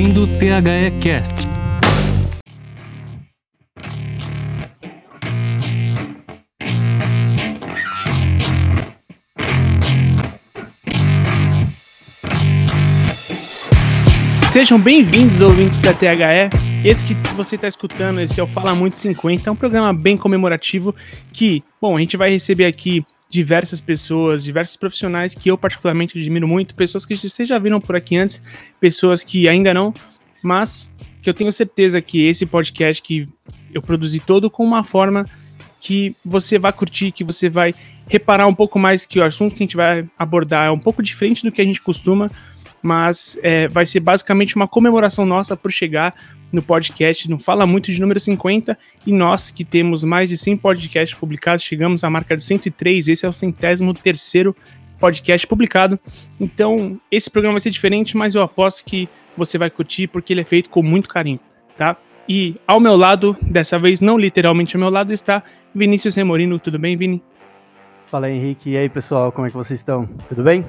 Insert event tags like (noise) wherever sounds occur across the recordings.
ouvindo o THE Cast. Sejam bem-vindos, ouvintes da THE. Esse que você está escutando, esse é o Fala Muito 50, é um programa bem comemorativo que, bom, a gente vai receber aqui diversas pessoas, diversos profissionais que eu particularmente admiro muito, pessoas que vocês já viram por aqui antes, pessoas que ainda não, mas que eu tenho certeza que esse podcast que eu produzi todo com uma forma que você vai curtir, que você vai reparar um pouco mais que o assunto que a gente vai abordar é um pouco diferente do que a gente costuma, mas é, vai ser basicamente uma comemoração nossa por chegar no podcast, no Fala Muito de número 50, e nós que temos mais de 100 podcasts publicados, chegamos à marca de 103, esse é o centésimo terceiro podcast publicado, então esse programa vai ser diferente, mas eu aposto que você vai curtir, porque ele é feito com muito carinho, tá? E ao meu lado, dessa vez não literalmente ao meu lado, está Vinícius Remorino, tudo bem, Vini? Fala Henrique, e aí pessoal, como é que vocês estão? Tudo bem?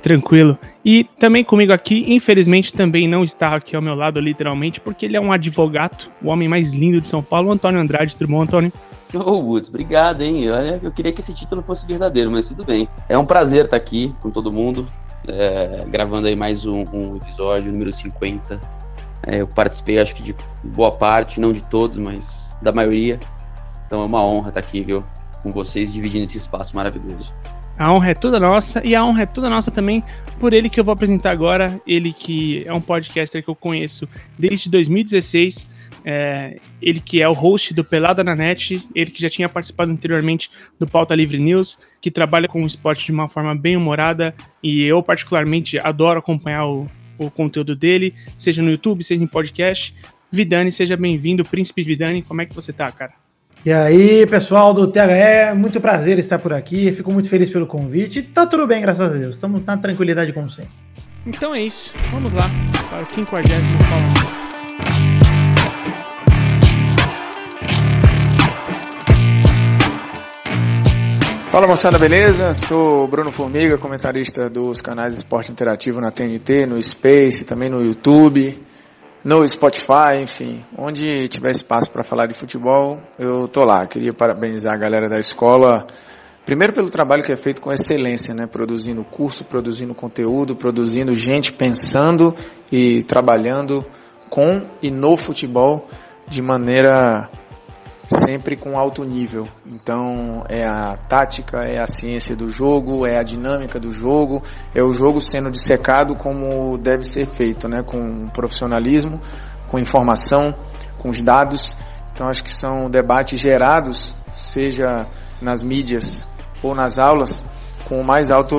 Tranquilo. E também comigo aqui, infelizmente também não está aqui ao meu lado, literalmente, porque ele é um advogado, o homem mais lindo de São Paulo, Antônio Andrade. Tudo bom, Antônio? Ô, oh, Woods, obrigado, hein? Olha, eu queria que esse título fosse verdadeiro, mas tudo bem. É um prazer estar aqui com todo mundo, é, gravando aí mais um, um episódio, número 50. É, eu participei, acho que de boa parte, não de todos, mas da maioria. Então é uma honra estar aqui, viu? Com vocês, dividindo esse espaço maravilhoso. A honra é toda nossa e a honra é toda nossa também por ele que eu vou apresentar agora. Ele que é um podcaster que eu conheço desde 2016. É, ele que é o host do Pelada na Net, ele que já tinha participado anteriormente do Pauta Livre News, que trabalha com o esporte de uma forma bem humorada e eu particularmente adoro acompanhar o, o conteúdo dele, seja no YouTube, seja em podcast. Vidani, seja bem-vindo, Príncipe Vidani, como é que você tá, cara? E aí, pessoal do THE, muito prazer estar por aqui. Fico muito feliz pelo convite. Tá tudo bem, graças a Deus. Estamos na tranquilidade como sempre. Então é isso. Vamos lá para o 50 Fala. Fala moçada, beleza? Sou Bruno Formiga, comentarista dos canais Esporte Interativo na TNT, no Space, também no YouTube no Spotify, enfim, onde tiver espaço para falar de futebol, eu tô lá. Queria parabenizar a galera da escola, primeiro pelo trabalho que é feito com excelência, né? Produzindo curso, produzindo conteúdo, produzindo gente pensando e trabalhando com e no futebol de maneira sempre com alto nível. Então é a tática, é a ciência do jogo, é a dinâmica do jogo, é o jogo sendo dissecado como deve ser feito, né? Com profissionalismo, com informação, com os dados. Então acho que são debates gerados, seja nas mídias ou nas aulas, com o mais alto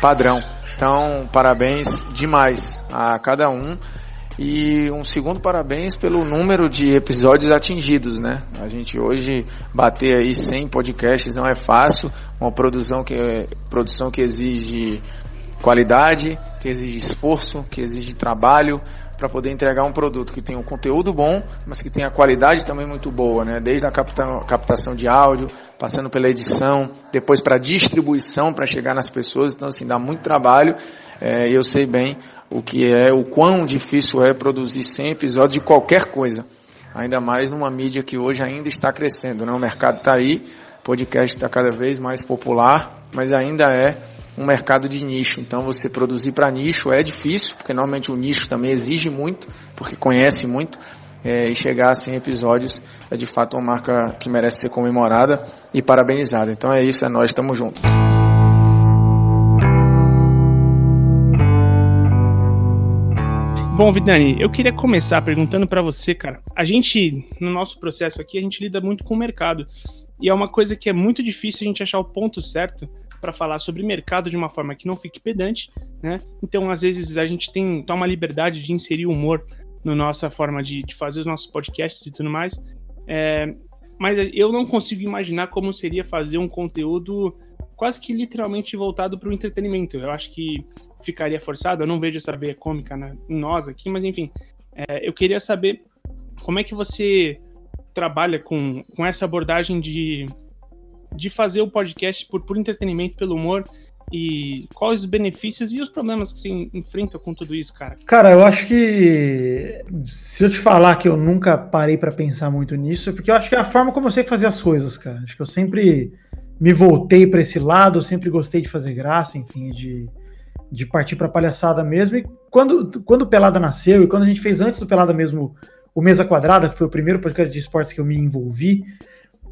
padrão. Então, parabéns demais a cada um e um segundo parabéns pelo número de episódios atingidos, né? A gente hoje bater aí 100 podcasts não é fácil, uma produção que, é, produção que exige qualidade, que exige esforço, que exige trabalho para poder entregar um produto que tem um conteúdo bom, mas que tem a qualidade também muito boa, né? Desde a capta captação de áudio, passando pela edição, depois para distribuição para chegar nas pessoas, então assim dá muito trabalho. É, eu sei bem o que é, o quão difícil é produzir 100 episódios de qualquer coisa. Ainda mais numa mídia que hoje ainda está crescendo, né? O mercado está aí, podcast está cada vez mais popular, mas ainda é um mercado de nicho. Então você produzir para nicho é difícil, porque normalmente o nicho também exige muito, porque conhece muito. É, e chegar a 100 episódios é de fato uma marca que merece ser comemorada e parabenizada. Então é isso, é nós, estamos juntos. Bom, Vidani, eu queria começar perguntando para você, cara. A gente, no nosso processo aqui, a gente lida muito com o mercado. E é uma coisa que é muito difícil a gente achar o ponto certo para falar sobre mercado de uma forma que não fique pedante, né? Então, às vezes, a gente tem toma liberdade de inserir humor na nossa forma de, de fazer os nossos podcasts e tudo mais. É, mas eu não consigo imaginar como seria fazer um conteúdo quase que literalmente voltado para o entretenimento. Eu acho que ficaria forçado, eu não vejo essa veia cômica em nós aqui, mas enfim, é, eu queria saber como é que você trabalha com, com essa abordagem de, de fazer o podcast por, por entretenimento, pelo humor, E quais os benefícios e os problemas que se enfrenta com tudo isso, cara? Cara, eu acho que se eu te falar que eu nunca parei para pensar muito nisso, porque eu acho que é a forma como eu sei fazer as coisas, cara. Acho que eu sempre me voltei para esse lado, eu sempre gostei de fazer graça, enfim, de, de partir para palhaçada mesmo. E quando, quando o Pelada nasceu e quando a gente fez antes do Pelada mesmo o Mesa Quadrada, que foi o primeiro podcast de esportes que eu me envolvi,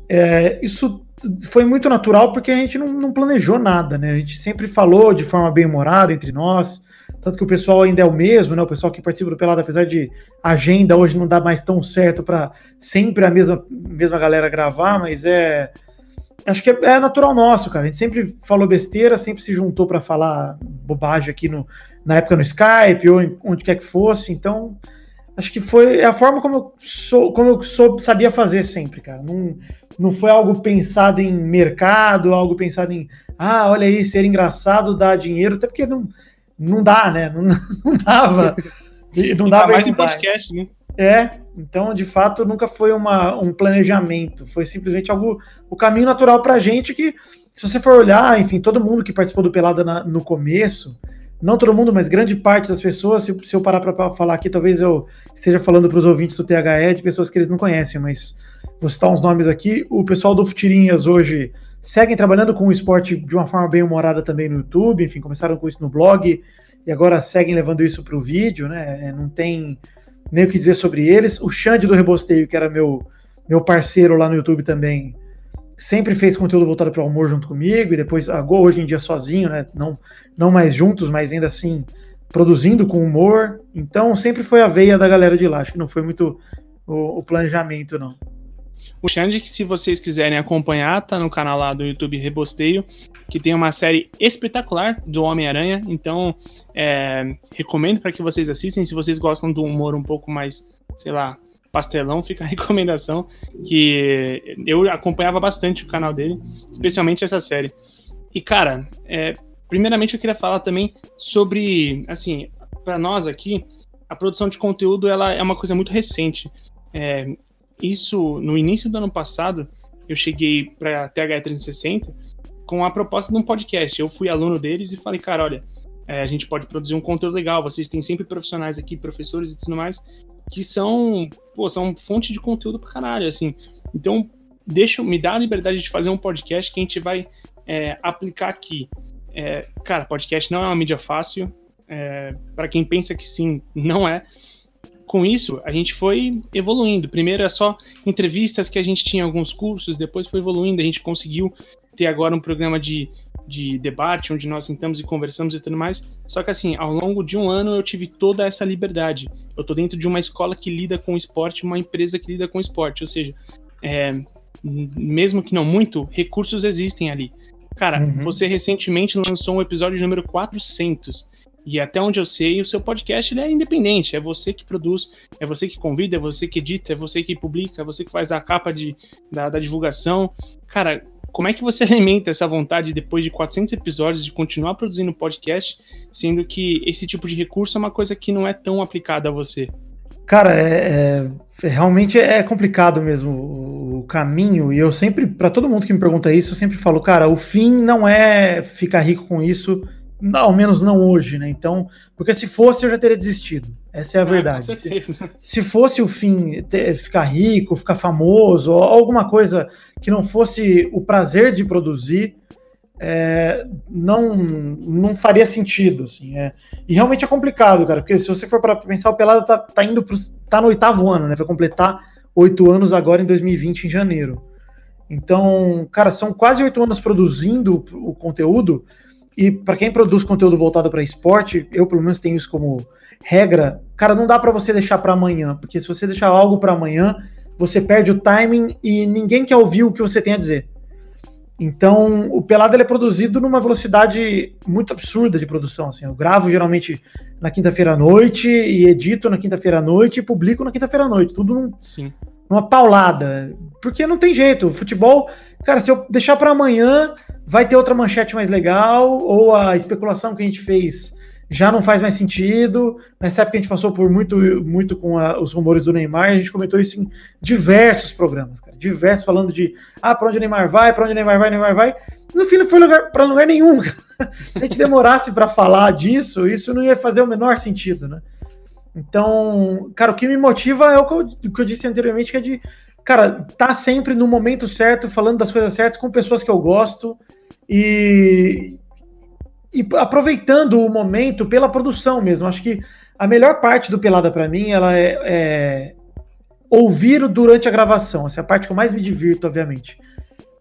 é, isso foi muito natural porque a gente não, não, planejou nada, né? A gente sempre falou de forma bem humorada entre nós, tanto que o pessoal ainda é o mesmo, né? O pessoal que participa do Pelado, apesar de agenda hoje não dá mais tão certo para sempre a mesma, mesma galera gravar, mas é. Acho que é, é, natural nosso, cara. A gente sempre falou besteira, sempre se juntou para falar bobagem aqui no, na época no Skype ou em, onde quer que fosse. Então, acho que foi a forma como eu, sou, como eu sou, sabia fazer sempre, cara. Não, não foi algo pensado em mercado, algo pensado em, ah, olha aí, ser engraçado dá dinheiro, até porque não, não dá, né? Não, (laughs) não dava. Não dava mais em podcast, né? É, então de fato nunca foi uma, um planejamento, foi simplesmente algo, o caminho natural pra gente que, se você for olhar, enfim, todo mundo que participou do Pelada na, no começo, não todo mundo, mas grande parte das pessoas, se, se eu parar para falar aqui, talvez eu esteja falando para os ouvintes do THE de pessoas que eles não conhecem, mas vou citar uns nomes aqui. O pessoal do Futirinhas hoje seguem trabalhando com o esporte de uma forma bem humorada também no YouTube, enfim, começaram com isso no blog e agora seguem levando isso para o vídeo, né? É, não tem nem o que dizer sobre eles. O Xande do Rebosteio, que era meu, meu parceiro lá no YouTube também, sempre fez conteúdo voltado para o humor junto comigo, e depois agora hoje em dia sozinho, né? Não, não mais juntos, mas ainda assim produzindo com humor. Então sempre foi a veia da galera de lá. Acho que não foi muito o, o planejamento, não. O Xande, que se vocês quiserem acompanhar, tá no canal lá do YouTube Rebosteio, que tem uma série espetacular do Homem-Aranha. Então, é, recomendo para que vocês assistem. Se vocês gostam do humor um pouco mais, sei lá, pastelão, (laughs) fica a recomendação. Que eu acompanhava bastante o canal dele, especialmente essa série. E, cara, é, primeiramente eu queria falar também sobre, assim, para nós aqui, a produção de conteúdo ela é uma coisa muito recente. É, isso, no início do ano passado, eu cheguei para a TH360 com a proposta de um podcast. Eu fui aluno deles e falei, cara, olha, é, a gente pode produzir um conteúdo legal. Vocês têm sempre profissionais aqui, professores e tudo mais, que são, pô, são fonte de conteúdo pra caralho, assim. Então, deixa, me dá a liberdade de fazer um podcast que a gente vai é, aplicar aqui. É, cara, podcast não é uma mídia fácil. É, para quem pensa que sim, não é com isso, a gente foi evoluindo. Primeiro é só entrevistas que a gente tinha alguns cursos, depois foi evoluindo, a gente conseguiu ter agora um programa de, de debate, onde nós sentamos e conversamos e tudo mais. Só que assim, ao longo de um ano eu tive toda essa liberdade. Eu tô dentro de uma escola que lida com esporte, uma empresa que lida com esporte, ou seja, é, mesmo que não muito, recursos existem ali. Cara, uhum. você recentemente lançou um episódio número 400. E até onde eu sei, o seu podcast é independente. É você que produz, é você que convida, é você que edita, é você que publica, é você que faz a capa de, da, da divulgação. Cara, como é que você (laughs) alimenta essa vontade depois de 400 episódios de continuar produzindo podcast, sendo que esse tipo de recurso é uma coisa que não é tão aplicada a você? Cara, é, é, realmente é complicado mesmo o caminho. E eu sempre, para todo mundo que me pergunta isso, eu sempre falo, cara, o fim não é ficar rico com isso ao menos não hoje, né? Então, porque se fosse eu já teria desistido. Essa é a ah, verdade. Se, se fosse o fim ter, ficar rico, ficar famoso, ou alguma coisa que não fosse o prazer de produzir, é, não não faria sentido, assim. É. E realmente é complicado, cara, porque se você for para pensar, o Pelado tá, tá indo pro, tá no oitavo ano, né? Vai completar oito anos agora em 2020 em janeiro. Então, cara, são quase oito anos produzindo o conteúdo e para quem produz conteúdo voltado para esporte, eu pelo menos tenho isso como regra. Cara, não dá para você deixar para amanhã, porque se você deixar algo para amanhã, você perde o timing e ninguém quer ouvir o que você tem a dizer. Então, o pelado é produzido numa velocidade muito absurda de produção. Assim, eu gravo geralmente na quinta-feira à noite e edito na quinta-feira à noite e publico na quinta-feira à noite. Tudo num, Sim. numa paulada. Porque não tem jeito. O futebol, cara, se eu deixar para amanhã, vai ter outra manchete mais legal, ou a especulação que a gente fez já não faz mais sentido. Nessa época a gente passou por muito, muito com a, os rumores do Neymar, a gente comentou isso em diversos programas, cara. Diversos, falando de ah, para onde o Neymar vai, para onde o Neymar vai, Neymar vai. No fim, não foi para lugar nenhum. Cara. Se a gente demorasse para falar disso, isso não ia fazer o menor sentido, né? Então, cara, o que me motiva é o que eu, que eu disse anteriormente, que é de, cara, tá sempre no momento certo, falando das coisas certas com pessoas que eu gosto e, e aproveitando o momento pela produção mesmo. Acho que a melhor parte do Pelada para mim, ela é, é, ouvir durante a gravação. Essa é a parte que eu mais me divirto, obviamente.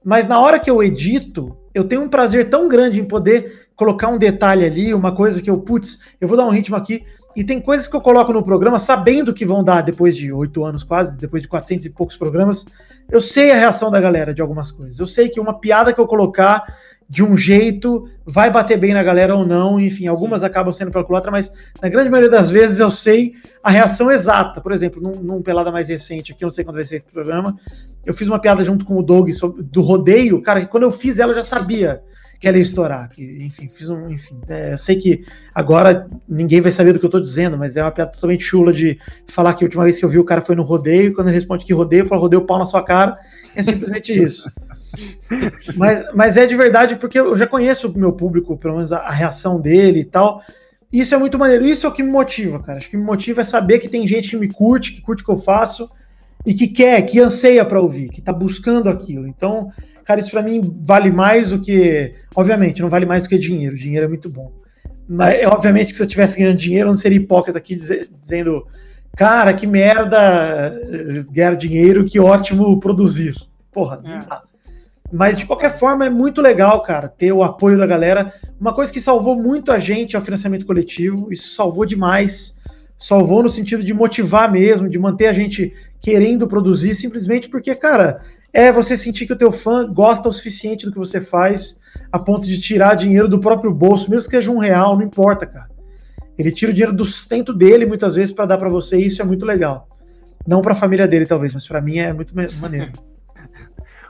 Mas na hora que eu edito, eu tenho um prazer tão grande em poder colocar um detalhe ali, uma coisa que eu, putz, eu vou dar um ritmo aqui. E tem coisas que eu coloco no programa sabendo que vão dar depois de oito anos quase, depois de 400 e poucos programas. Eu sei a reação da galera de algumas coisas. Eu sei que uma piada que eu colocar de um jeito, vai bater bem na galera ou não, enfim, algumas Sim. acabam sendo pela culatra, mas na grande maioria das vezes eu sei a reação exata. Por exemplo, num, num pelada mais recente aqui, eu não sei quando vai ser esse programa, eu fiz uma piada junto com o Doug sobre, do rodeio, cara, que quando eu fiz ela eu já sabia que ela ia estourar, que, enfim, fiz um, enfim, é, eu sei que agora ninguém vai saber do que eu tô dizendo, mas é uma piada totalmente chula de falar que a última vez que eu vi o cara foi no rodeio, quando ele responde que rodeio, eu falo rodeio pau na sua cara, é simplesmente isso. (laughs) mas, mas é de verdade porque eu já conheço o meu público, pelo menos a, a, reação dele e tal. Isso é muito maneiro. Isso é o que me motiva, cara. Acho que me motiva é saber que tem gente que me curte, que curte o que eu faço e que quer, que anseia para ouvir, que tá buscando aquilo. Então, cara, isso para mim vale mais do que, obviamente, não vale mais do que dinheiro. Dinheiro é muito bom. Mas obviamente que se eu tivesse ganhando dinheiro, eu não seria hipócrita aqui dizendo, cara, que merda eh, ganhar dinheiro, que ótimo produzir. Porra, é. não dá. Mas de qualquer forma é muito legal, cara, ter o apoio da galera. Uma coisa que salvou muito a gente é o financiamento coletivo. Isso salvou demais. Salvou no sentido de motivar mesmo, de manter a gente querendo produzir, simplesmente porque, cara, é você sentir que o teu fã gosta o suficiente do que você faz, a ponto de tirar dinheiro do próprio bolso, mesmo que seja um real, não importa, cara. Ele tira o dinheiro do sustento dele muitas vezes para dar para você, e isso é muito legal. Não para a família dele, talvez, mas para mim é muito maneiro.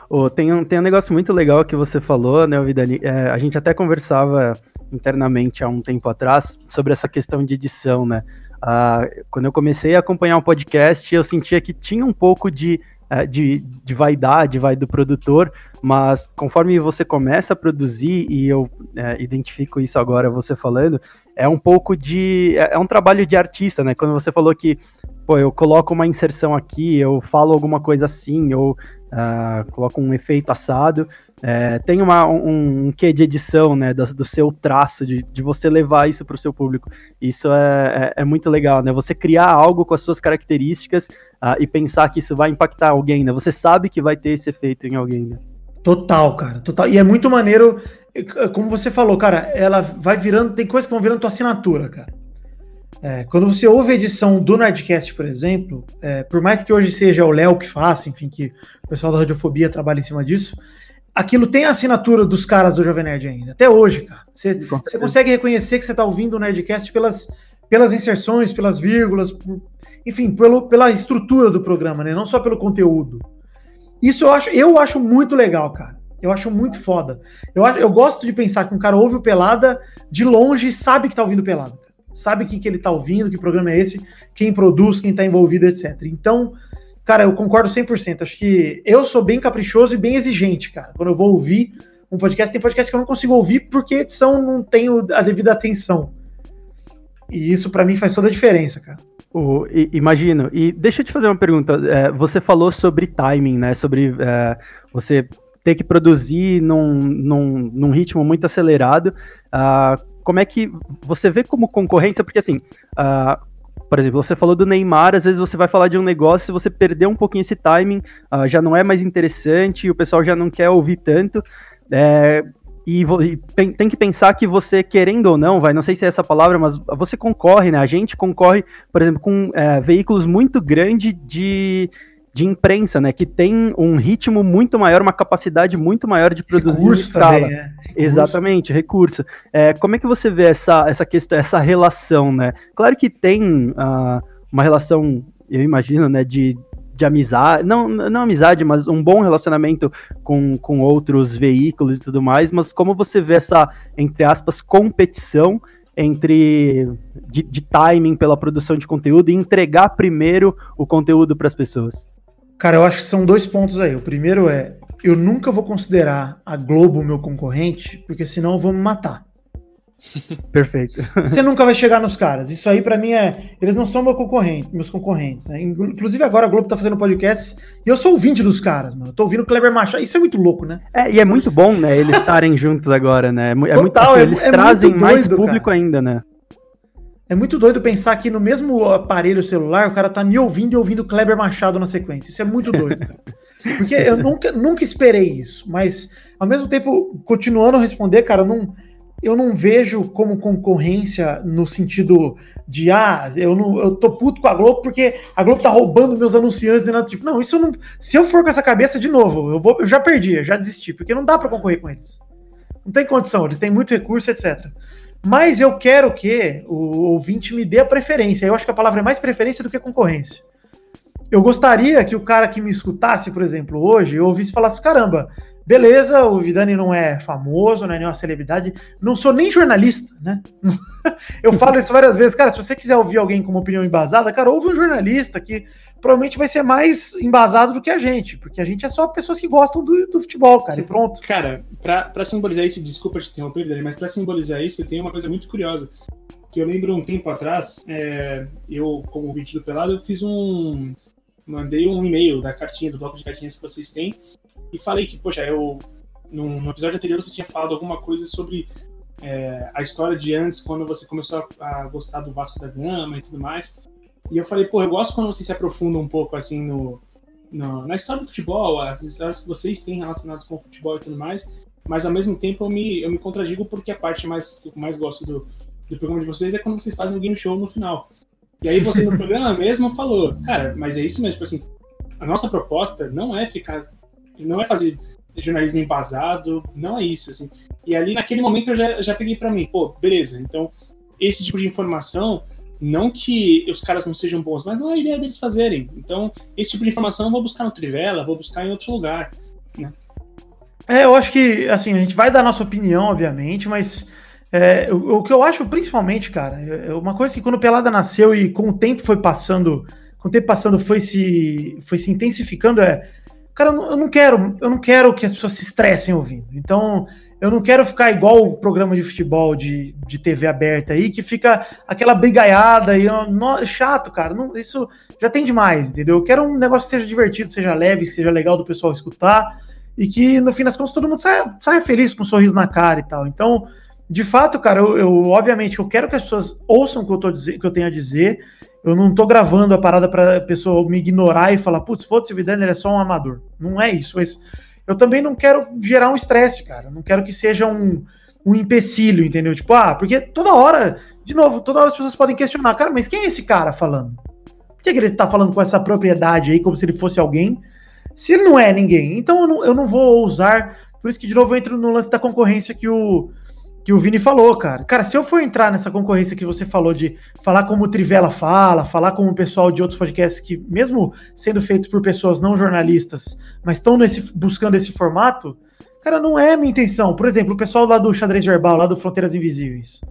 Oh, tem, um, tem um negócio muito legal que você falou, né, Vidani? É, a gente até conversava internamente há um tempo atrás sobre essa questão de edição, né? Ah, quando eu comecei a acompanhar o um podcast, eu sentia que tinha um pouco de, é, de, de vaidade, vai do produtor, mas conforme você começa a produzir, e eu é, identifico isso agora você falando, é um pouco de. É, é um trabalho de artista, né? Quando você falou que pô, eu coloco uma inserção aqui, eu falo alguma coisa assim, ou uh, coloco um efeito assado. É, tem uma, um, um quê de edição, né, do, do seu traço, de, de você levar isso para o seu público. Isso é, é, é, muito legal, né? Você criar algo com as suas características uh, e pensar que isso vai impactar alguém, né? Você sabe que vai ter esse efeito em alguém, né? Total, cara, total. E é muito maneiro, como você falou, cara, ela vai virando, tem coisas que vão virando tua assinatura, cara. É, quando você ouve a edição do Nerdcast, por exemplo, é, por mais que hoje seja o Léo que faça, enfim, que o pessoal da Radiofobia trabalha em cima disso, aquilo tem a assinatura dos caras do Jovem Nerd ainda, até hoje, cara. Você, consegue reconhecer que você está ouvindo o Nerdcast pelas, pelas inserções, pelas vírgulas, por, enfim, pelo, pela estrutura do programa, né? Não só pelo conteúdo. Isso eu acho, eu acho muito legal, cara. Eu acho muito foda. Eu, eu gosto de pensar que um cara ouve o Pelada de longe e sabe que tá ouvindo Pelada sabe o que, que ele está ouvindo, que programa é esse, quem produz, quem está envolvido, etc. Então, cara, eu concordo 100%. Acho que eu sou bem caprichoso e bem exigente, cara. Quando eu vou ouvir um podcast, tem podcast que eu não consigo ouvir porque a edição não tem a devida atenção. E isso para mim faz toda a diferença, cara. Imagino. E deixa eu te fazer uma pergunta. É, você falou sobre timing, né? Sobre é, você ter que produzir num, num, num ritmo muito acelerado. Uh, como é que você vê como concorrência? Porque assim, uh, por exemplo, você falou do Neymar, às vezes você vai falar de um negócio, se você perder um pouquinho esse timing, uh, já não é mais interessante, o pessoal já não quer ouvir tanto. É, e, e, tem que pensar que você, querendo ou não, vai, não sei se é essa palavra, mas você concorre, né? A gente concorre, por exemplo, com é, veículos muito grandes de de imprensa, né? Que tem um ritmo muito maior, uma capacidade muito maior de produzir recurso escala. Também, é. recurso. Exatamente, recurso. É, como é que você vê essa, essa questão, essa relação, né? Claro que tem uh, uma relação, eu imagino, né, de, de amizade, não, não amizade, mas um bom relacionamento com, com outros veículos e tudo mais, mas como você vê essa, entre aspas, competição entre de, de timing pela produção de conteúdo e entregar primeiro o conteúdo para as pessoas? Cara, eu acho que são dois pontos aí. O primeiro é, eu nunca vou considerar a Globo meu concorrente, porque senão eu vou me matar. (laughs) Perfeito. Você nunca vai chegar nos caras. Isso aí para mim é, eles não são meu concorrente, meus concorrentes. Né? Inclusive agora a Globo tá fazendo podcast e eu sou ouvinte dos caras, mano. Eu tô ouvindo o Kleber Machado. Isso é muito louco, né? É, e é muito bom, né, eles estarem juntos agora, né? É, Total, muito assim, é, eles é trazem doido, mais público cara. ainda, né? É muito doido pensar que no mesmo aparelho celular o cara tá me ouvindo e ouvindo Kleber Machado na sequência. Isso é muito doido, cara. Porque eu nunca, nunca esperei isso, mas ao mesmo tempo, continuando a responder, cara, não, eu não vejo como concorrência no sentido de, ah, eu, não, eu tô puto com a Globo porque a Globo tá roubando meus anunciantes e nada tipo. Não, isso não. Se eu for com essa cabeça de novo, eu, vou, eu já perdi, eu já desisti, porque não dá para concorrer com eles. Não tem condição, eles têm muito recurso, etc. Mas eu quero que o ouvinte me dê a preferência. Eu acho que a palavra é mais preferência do que concorrência. Eu gostaria que o cara que me escutasse, por exemplo, hoje, eu ouvisse falar assim: caramba, beleza, o Vidani não é famoso, não é nenhuma celebridade, não sou nem jornalista, né? (laughs) eu falo isso várias vezes, cara, se você quiser ouvir alguém com uma opinião embasada, cara, ouve um jornalista que provavelmente vai ser mais embasado do que a gente, porque a gente é só pessoas que gostam do, do futebol, cara, e pronto. Cara, para simbolizar isso, desculpa te interromper, Vidani, mas para simbolizar isso, eu tenho uma coisa muito curiosa, que eu lembro um tempo atrás, é, eu, como ouvinte do Pelado, eu fiz um mandei um e-mail da cartinha, do bloco de cartinhas que vocês têm, e falei que, poxa, eu. No, no episódio anterior você tinha falado alguma coisa sobre é, a história de antes, quando você começou a, a, gostar do Vasco da Gama e tudo mais. E eu falei, pô, eu gosto quando você se aprofunda um pouco assim no, no, na história do futebol, as histórias que vocês têm relacionadas com o futebol e tudo mais. Mas ao mesmo tempo eu me, eu me contradigo porque a parte mais, que eu mais gosto do, do programa de vocês é quando vocês fazem um game show no final. E aí você no (laughs) programa mesmo falou, cara, mas é isso mesmo, tipo assim, a nossa proposta não é ficar, não é fazer jornalismo embasado, não é isso, assim. E ali naquele momento eu já, já peguei para mim, pô, beleza, então esse tipo de informação, não que os caras não sejam bons, mas não é a ideia deles fazerem. Então, esse tipo de informação eu vou buscar no Trivela, vou buscar em outro lugar, né? É, eu acho que, assim, a gente vai dar nossa opinião, obviamente, mas é, o, o, que eu acho principalmente, cara, é, é uma coisa que quando o Pelada nasceu e com o tempo foi passando, com o tempo passando foi se, foi se intensificando, é, cara, eu não, quero, eu não quero que as pessoas se estressem ouvindo. Então, eu não quero ficar igual o programa de futebol de, de TV aberta aí, que fica aquela brigaiada e não, chato, cara. Não, isso já tem demais, entendeu? Eu quero um negócio que seja divertido, seja leve, seja legal do pessoal escutar e que no fim das contas todo mundo saia, saia feliz com um sorriso na cara e tal. Então, de fato, cara, eu, eu, obviamente eu quero que as pessoas ouçam o que eu, tô que eu tenho a dizer. Eu não tô gravando a parada para a pessoa me ignorar e falar, putz, foda-se o Vidane, ele é só um amador. Não é isso. Mas eu também não quero gerar um estresse, cara. Não quero que seja um, um empecilho, entendeu? Tipo, ah, porque toda hora, de novo, toda hora as pessoas podem questionar, cara, mas quem é esse cara falando? Por que, que ele tá falando com essa propriedade aí, como se ele fosse alguém, se ele não é ninguém? Então eu não, eu não vou ousar. Por isso que, de novo, eu entro no lance da concorrência que o que o Vini falou, cara. Cara, se eu for entrar nessa concorrência que você falou de falar como o Trivela fala, falar como o pessoal de outros podcasts que, mesmo sendo feitos por pessoas não jornalistas, mas estão buscando esse formato, cara, não é minha intenção. Por exemplo, o pessoal lá do Xadrez Verbal, lá do Fronteiras Invisíveis.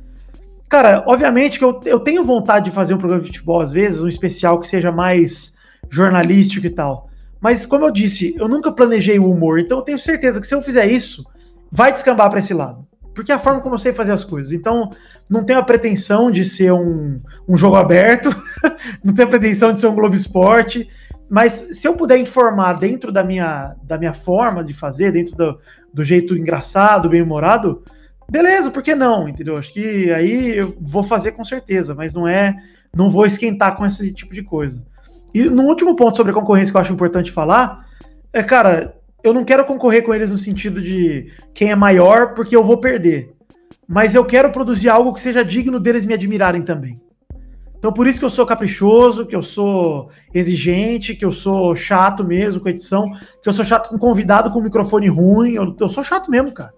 Cara, obviamente que eu, eu tenho vontade de fazer um programa de futebol às vezes, um especial que seja mais jornalístico e tal. Mas, como eu disse, eu nunca planejei o humor, então eu tenho certeza que se eu fizer isso, vai descambar para esse lado porque é a forma como eu sei fazer as coisas. Então, não tenho a pretensão de ser um, um jogo aberto, (laughs) não tenho a pretensão de ser um Globo Esporte, mas se eu puder informar dentro da minha, da minha forma de fazer, dentro do, do jeito engraçado, bem-humorado, beleza, por que não? Entendeu? Acho que aí eu vou fazer com certeza, mas não é. Não vou esquentar com esse tipo de coisa. E no último ponto sobre a concorrência que eu acho importante falar, é, cara, eu não quero concorrer com eles no sentido de quem é maior, porque eu vou perder. Mas eu quero produzir algo que seja digno deles me admirarem também. Então por isso que eu sou caprichoso, que eu sou exigente, que eu sou chato mesmo com edição, que eu sou chato com convidado com microfone ruim, eu, eu sou chato mesmo, cara.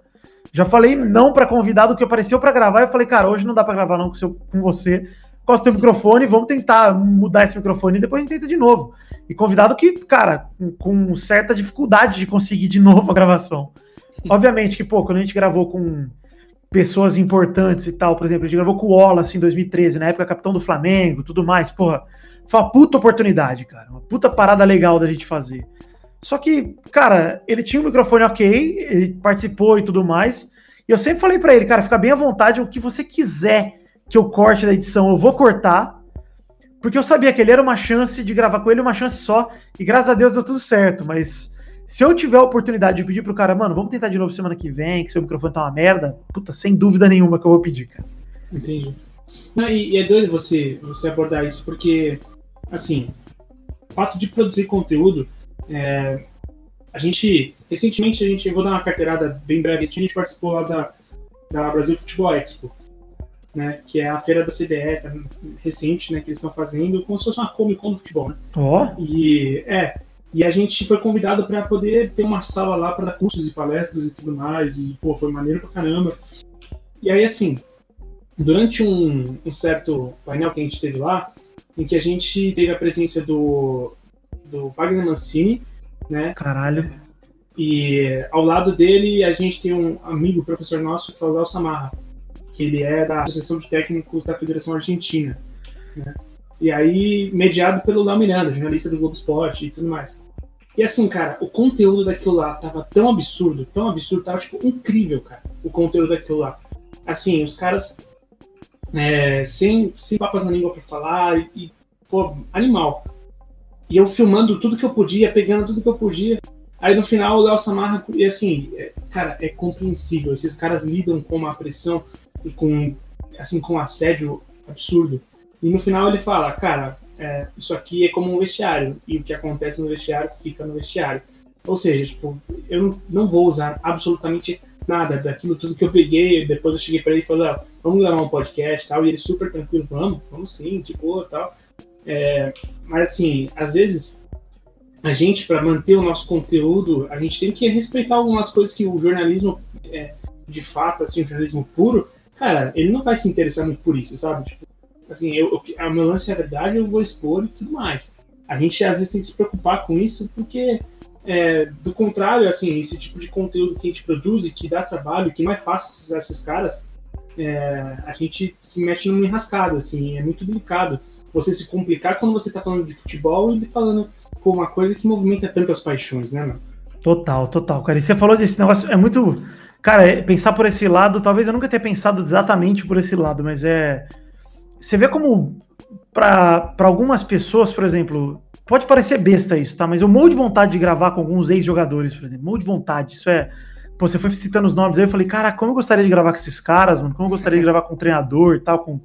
Já falei não para convidado que apareceu para gravar, eu falei, cara, hoje não dá para gravar não com, seu, com você, com o microfone, vamos tentar mudar esse microfone e depois a gente tenta de novo. E convidado que, cara, com, certa dificuldade de conseguir de novo a gravação. Obviamente que, pô, quando a gente gravou com pessoas importantes e tal. Por exemplo, a gente gravou com o Wallace em 2013, na época capitão do Flamengo, tudo mais. Porra, foi uma puta oportunidade, cara. Uma puta parada legal da gente fazer. Só que, cara, ele tinha um microfone ok, ele participou e tudo mais. E eu sempre falei para ele, cara, fica bem à vontade, o que você quiser que eu corte da edição, eu vou cortar. Porque eu sabia que ele era uma chance de gravar com ele, uma chance só. E graças a Deus deu tudo certo. Mas se eu tiver a oportunidade de pedir pro cara, mano, vamos tentar de novo semana que vem, que seu microfone tá uma merda, puta, sem dúvida nenhuma que eu vou pedir, cara. Entendi. Não, e, e, é doido você, você abordar isso, porque, assim, o fato de produzir conteúdo, é, a gente, recentemente, a gente, eu vou dar uma carteirada bem breve, a gente participou lá da, da Brasil Futebol Expo, né, que é a feira da CBF recente, né, que eles estão fazendo, como se fosse uma Comic Con do futebol, né? Oh. E é, e a gente foi convidado para poder ter uma sala lá para dar cursos e palestras e tudo mais, e pô, foi maneiro pra caramba. E aí assim, durante um, um certo painel que a gente teve lá, em que a gente teve a presença do do Wagner Mancini, né? Caralho. E ao lado dele a gente tem um amigo, professor nosso, que é o Léo Samarra que ele é da Associação de Técnicos da Federação Argentina. Né? E aí, mediado pelo Léo Miranda, jornalista do Globo Esporte e tudo mais. E assim, cara, o conteúdo daquilo lá tava tão absurdo, tão absurdo, tava tipo incrível, cara, o conteúdo daquilo lá. Assim, os caras é, sem, sem papas na língua pra falar e, e, pô, animal. E eu filmando tudo que eu podia, pegando tudo que eu podia. Aí no final o Léo Samarra, e assim, é, cara, é compreensível. Esses caras lidam com uma pressão e com assim com assédio absurdo. E no final ele fala, cara, é, isso aqui é como um vestiário e o que acontece no vestiário fica no vestiário. Ou seja, tipo, eu não, vou usar absolutamente nada daquilo tudo que eu peguei. Depois eu cheguei para ele e falei, ah, vamos gravar um podcast, tal. E ele super tranquilo, vamos, vamos sim, tipo, tal. É, mas assim, às vezes a gente para manter o nosso conteúdo, a gente tem que respeitar algumas coisas que o jornalismo é, de fato, assim, o jornalismo puro, cara, ele não vai se interessar muito por isso, sabe? Tipo, assim, eu, eu, a meu lance é a verdade, eu vou expor e tudo mais. A gente às vezes tem que se preocupar com isso, porque é, do contrário, assim, esse tipo de conteúdo que a gente produz e que dá trabalho, que não é fácil acessar esses caras, é, a gente se mete numa enrascada, assim, é muito delicado você se complicar quando você está falando de futebol e falando com uma coisa que movimenta tantas paixões, né, mano? Total, total, cara. E você falou desse negócio, é muito Cara, é, pensar por esse lado, talvez eu nunca tenha pensado exatamente por esse lado, mas é. Você vê como, para algumas pessoas, por exemplo, pode parecer besta isso, tá? Mas eu morro de vontade de gravar com alguns ex-jogadores, por exemplo. Morro de vontade. Isso é. Pô, você foi citando os nomes aí, eu falei, cara, como eu gostaria de gravar com esses caras, mano? Como eu gostaria de gravar com um treinador e tal, com.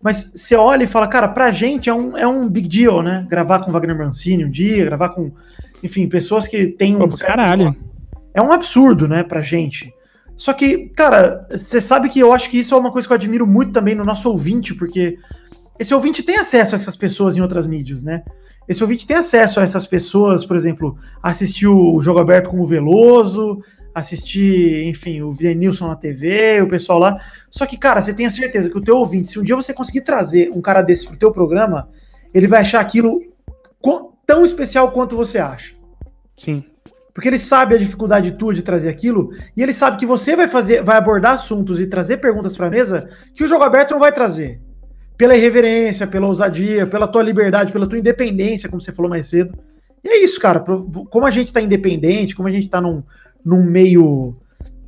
Mas você olha e fala, cara, pra gente é um, é um big deal, né? Gravar com Wagner Mancini um dia, gravar com. Enfim, pessoas que têm um. Pô, caralho. É um absurdo, né, pra gente. Só que, cara, você sabe que eu acho que isso é uma coisa que eu admiro muito também no nosso ouvinte, porque esse ouvinte tem acesso a essas pessoas em outras mídias, né? Esse ouvinte tem acesso a essas pessoas, por exemplo, assistir o jogo aberto com o Veloso, assistir, enfim, o Vienilson na TV, o pessoal lá. Só que, cara, você tem a certeza que o teu ouvinte, se um dia você conseguir trazer um cara desse pro teu programa, ele vai achar aquilo tão especial quanto você acha. Sim. Porque ele sabe a dificuldade tua de trazer aquilo, e ele sabe que você vai fazer, vai abordar assuntos e trazer perguntas para a mesa que o jogo aberto não vai trazer. Pela irreverência, pela ousadia, pela tua liberdade, pela tua independência, como você falou mais cedo. E é isso, cara. Como a gente está independente, como a gente está num, num meio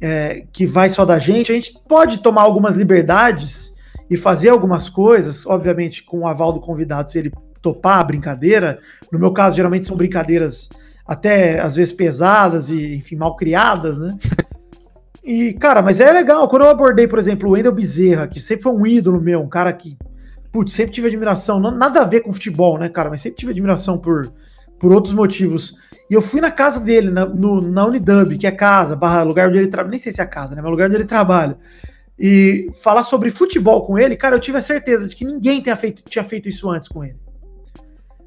é, que vai só da gente, a gente pode tomar algumas liberdades e fazer algumas coisas, obviamente com o aval do convidado, se ele topar a brincadeira. No meu caso, geralmente são brincadeiras até às vezes pesadas e, enfim, mal criadas, né? (laughs) E, cara, mas é legal. Quando eu abordei, por exemplo, o Wendel Bezerra, que sempre foi um ídolo meu, um cara que, putz, sempre tive admiração, nada a ver com futebol, né, cara, mas sempre tive admiração por, por outros motivos. E eu fui na casa dele, na, no, na Unidub, que é casa, barra lugar onde ele trabalha, nem sei se é casa, né, mas lugar onde ele trabalha. E falar sobre futebol com ele, cara, eu tive a certeza de que ninguém tinha feito, tinha feito isso antes com ele.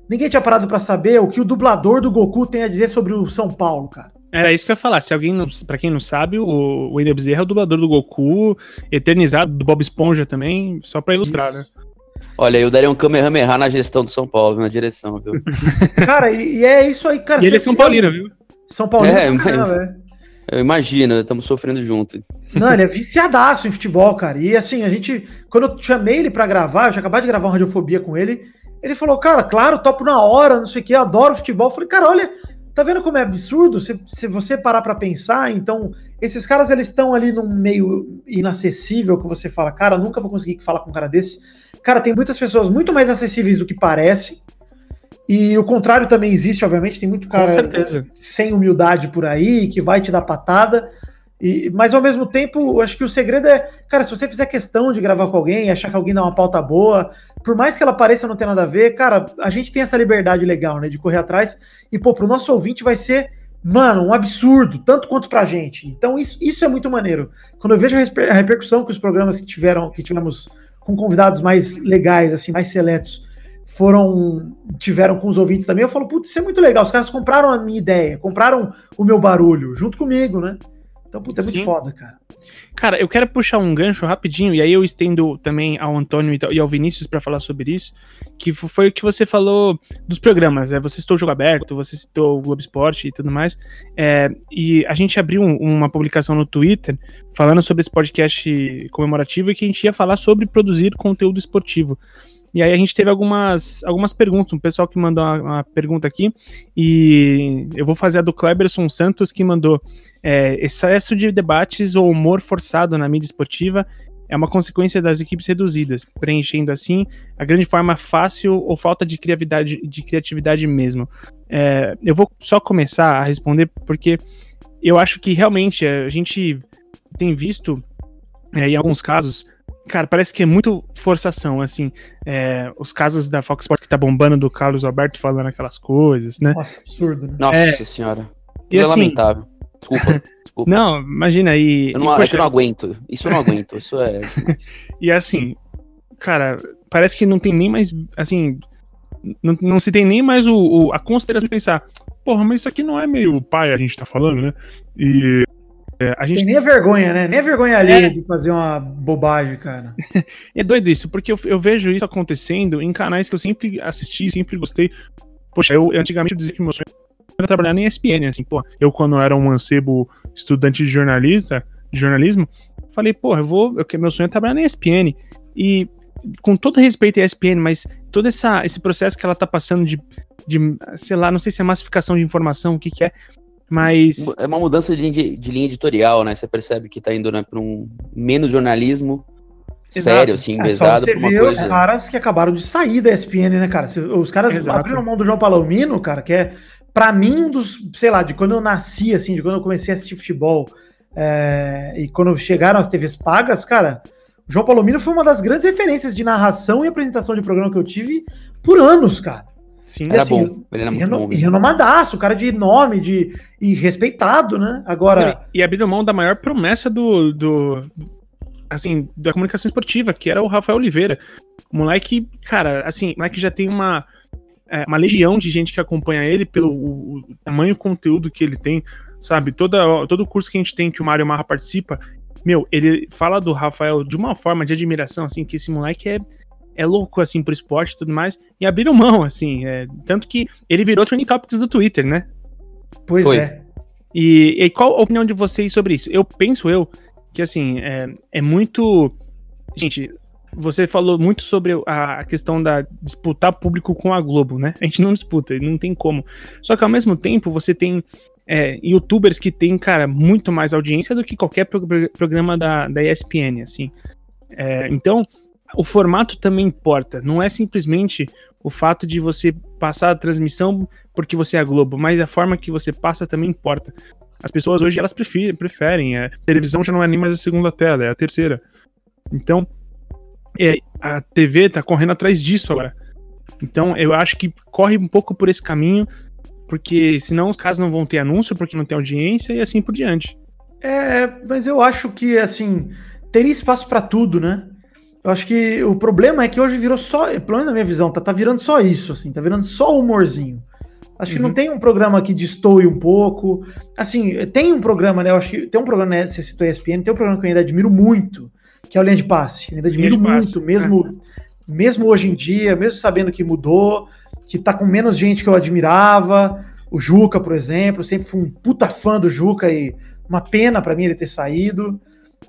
Ninguém tinha parado para saber o que o dublador do Goku tem a dizer sobre o São Paulo, cara. Era isso que eu ia falar. Se alguém, não, pra quem não sabe, o Wendel Bezerra é o dublador do Goku, eternizado do Bob Esponja também, só pra ilustrar, né? Olha, eu daria um Kamehameha na gestão do São Paulo, na direção, viu? (laughs) cara, e, e, é isso aí, cara. E ele é São Paulino, viu? São Paulino, é, mas... é. Eu imagino, estamos sofrendo junto. Não, ele é viciadaço em futebol, cara. E assim, a gente, quando eu chamei ele para gravar, eu tinha acabado de gravar uma radiofobia com ele, ele falou, cara, claro, topo na hora, não sei o que, adoro futebol. Eu falei, cara, olha, tá vendo como é absurdo? Se, se você parar para pensar, então, esses caras, eles estão ali num meio inacessível que você fala, cara, nunca vou conseguir falar com um cara desse. Cara, tem muitas pessoas muito mais acessíveis do que parece. E o contrário também existe, obviamente, tem muito cara sem humildade por aí, que vai te dar patada. E, mas ao mesmo tempo, acho que o segredo é, cara, se você fizer questão de gravar com alguém, achar que alguém dá uma pauta boa, por mais que ela pareça não ter nada a ver, cara, a gente tem essa liberdade legal, né, de correr atrás. E, pô, pro nosso ouvinte vai ser, mano, um absurdo, tanto quanto pra gente. Então, isso, isso é muito maneiro. Quando eu vejo a repercussão que os programas que tiveram, que tivemos com convidados mais legais, assim, mais seletos, foram tiveram com os ouvintes também, eu falo, putz, isso é muito legal. Os caras compraram a minha ideia, compraram o meu barulho junto comigo, né? Então, puta, é muito Sim. foda, cara. Cara, eu quero puxar um gancho rapidinho, e aí eu estendo também ao Antônio e ao Vinícius para falar sobre isso, que foi o que você falou dos programas, né? Você citou o Jogo Aberto, você citou o Globo Esporte e tudo mais, é, e a gente abriu uma publicação no Twitter falando sobre esse podcast comemorativo e que a gente ia falar sobre produzir conteúdo esportivo. E aí a gente teve algumas, algumas perguntas, um pessoal que mandou uma, uma pergunta aqui, e eu vou fazer a do Kleberson Santos, que mandou é, excesso de debates ou humor forçado na mídia esportiva é uma consequência das equipes reduzidas, preenchendo assim a grande forma fácil ou falta de criatividade, de criatividade mesmo. É, eu vou só começar a responder porque eu acho que realmente a gente tem visto, é, em alguns casos, Cara, parece que é muito forçação, assim. É, os casos da Fox Sports que tá bombando do Carlos Alberto falando aquelas coisas, né? Nossa, absurdo, né? Nossa é, senhora. E é assim, lamentável. Desculpa, (laughs) desculpa. Não, imagina aí. Eu não, e, poxa, é que eu não aguento. Isso eu não aguento. Isso é. (laughs) e assim, cara, parece que não tem nem mais. Assim. Não, não se tem nem mais o, o, a consideração de pensar. Porra, mas isso aqui não é meio pai a gente tá falando, né? E é, a gente... Tem nem a vergonha, né? Nem a vergonha ali é. de fazer uma bobagem, cara. (laughs) é doido isso, porque eu, eu, vejo isso acontecendo em canais que eu sempre assisti, sempre gostei. Poxa, eu, eu antigamente eu dizia que meu sonho era trabalhar na ESPN, assim, pô. Eu, quando eu era um mancebo estudante de jornalista, de jornalismo, falei, pô, eu vou. Eu, meu sonho é trabalhar na ESPN. E com todo respeito à ESPN, mas todo essa, esse processo que ela tá passando de, de, sei lá, não sei se é massificação de informação, o que que é, mas. É uma mudança de linha, de linha editorial, né? Você percebe que tá indo né, para um menos jornalismo Exato. sério, assim, embesado. É, você vê coisa... os caras que acabaram de sair da ESPN, né, cara? Os caras Exato. abriram mão do João Palomino, cara, que é, para mim, um dos, sei lá, de quando eu nasci, assim, de quando eu comecei a assistir futebol é, e quando chegaram as TVs pagas, cara, o João Palomino foi uma das grandes referências de narração e apresentação de programa que eu tive por anos, cara. Sim, era assim, bom. Ele era muito bom. E renomadaço, cara de nome, de e respeitado, né? Agora. E, e abrindo mão da maior promessa do, do. Assim, da comunicação esportiva, que era o Rafael Oliveira. O moleque, cara, assim, o moleque já tem uma. É, uma legião de gente que acompanha ele pelo o, o tamanho conteúdo que ele tem, sabe? Toda, todo o curso que a gente tem que o Mário Marra participa, meu, ele fala do Rafael de uma forma de admiração, assim, que esse moleque é é louco, assim, pro esporte e tudo mais, e abriram mão, assim, é, tanto que ele virou trending topics do Twitter, né? Pois Foi. é. E, e, qual a opinião de vocês sobre isso? Eu penso eu que, assim, é, é muito... Gente, você falou muito sobre a, questão da disputar público com a Globo, né? A gente não disputa, não tem como. Só que ao mesmo tempo você tem é, youtubers que tem, cara, muito mais audiência do que qualquer pro programa da, da ESPN, assim. É, então, o formato também importa. Não é simplesmente o fato de você passar a transmissão porque você é a Globo, mas a forma que você passa também importa. As pessoas hoje elas preferem, preferem a televisão já não é nem mais a segunda tela, é a terceira. Então, é, a TV tá correndo atrás disso agora. Então, eu acho que corre um pouco por esse caminho, porque senão os caras não vão ter anúncio, porque não tem audiência e assim por diante. É, mas eu acho que, assim, teria espaço para tudo, né? Eu acho que o problema é que hoje virou só, pelo menos na minha visão, tá, tá virando só isso, assim, tá virando só humorzinho. Acho uhum. que não uhum. tem um programa que destoe um pouco. Assim, tem um programa, né? Eu acho que tem um programa, né? Você citou ESPN, tem um programa que eu ainda admiro muito, que é o Linha de Passe. Eu ainda admiro muito, mesmo, é. mesmo hoje em dia, mesmo sabendo que mudou, que tá com menos gente que eu admirava. O Juca, por exemplo, sempre fui um puta fã do Juca e uma pena para mim ele ter saído.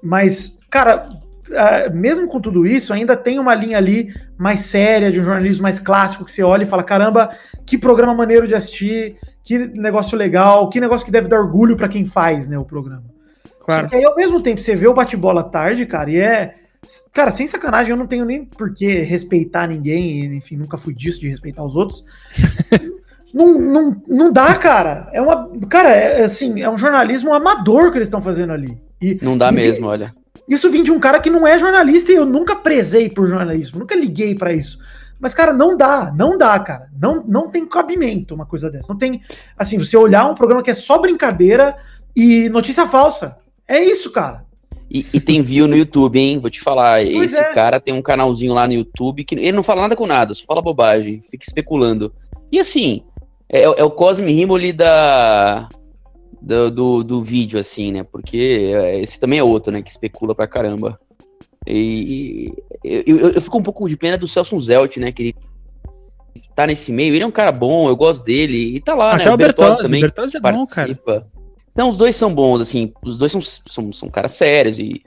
Mas, cara, uh, mesmo com tudo isso, ainda tem uma linha ali mais séria, de um jornalismo mais clássico, que você olha e fala: caramba, que programa maneiro de assistir, que negócio legal, que negócio que deve dar orgulho para quem faz né, o programa. Claro. Só que aí, ao mesmo tempo, você vê o bate-bola tarde, cara, e é. Cara, sem sacanagem, eu não tenho nem por que respeitar ninguém, enfim, nunca fui disso de respeitar os outros. (laughs) não, não, não dá, cara. É uma. Cara, é assim, é um jornalismo amador que eles estão fazendo ali. E, não dá e, mesmo, olha. Isso vem de um cara que não é jornalista e eu nunca prezei por jornalismo, nunca liguei para isso. Mas, cara, não dá, não dá, cara. Não, não tem cabimento uma coisa dessa. Não tem. Assim, você olhar um programa que é só brincadeira e notícia falsa. É isso, cara. E, e tem view no YouTube, hein? Vou te falar. Pois esse é. cara tem um canalzinho lá no YouTube que ele não fala nada com nada, só fala bobagem, fica especulando. E assim, é, é o Cosme Rimoli da, do, do, do, vídeo, assim, né? Porque é, esse também é outro, né? Que especula pra caramba. E, e eu, eu, eu, fico um pouco de pena do Celso Zelt, né? Que ele tá nesse meio. Ele é um cara bom, eu gosto dele. E tá lá, Até né? O Bertozzi, também Bertozzi é participa. Bom, cara. Então, os dois são bons, assim. Os dois são, são, são caras sérios e...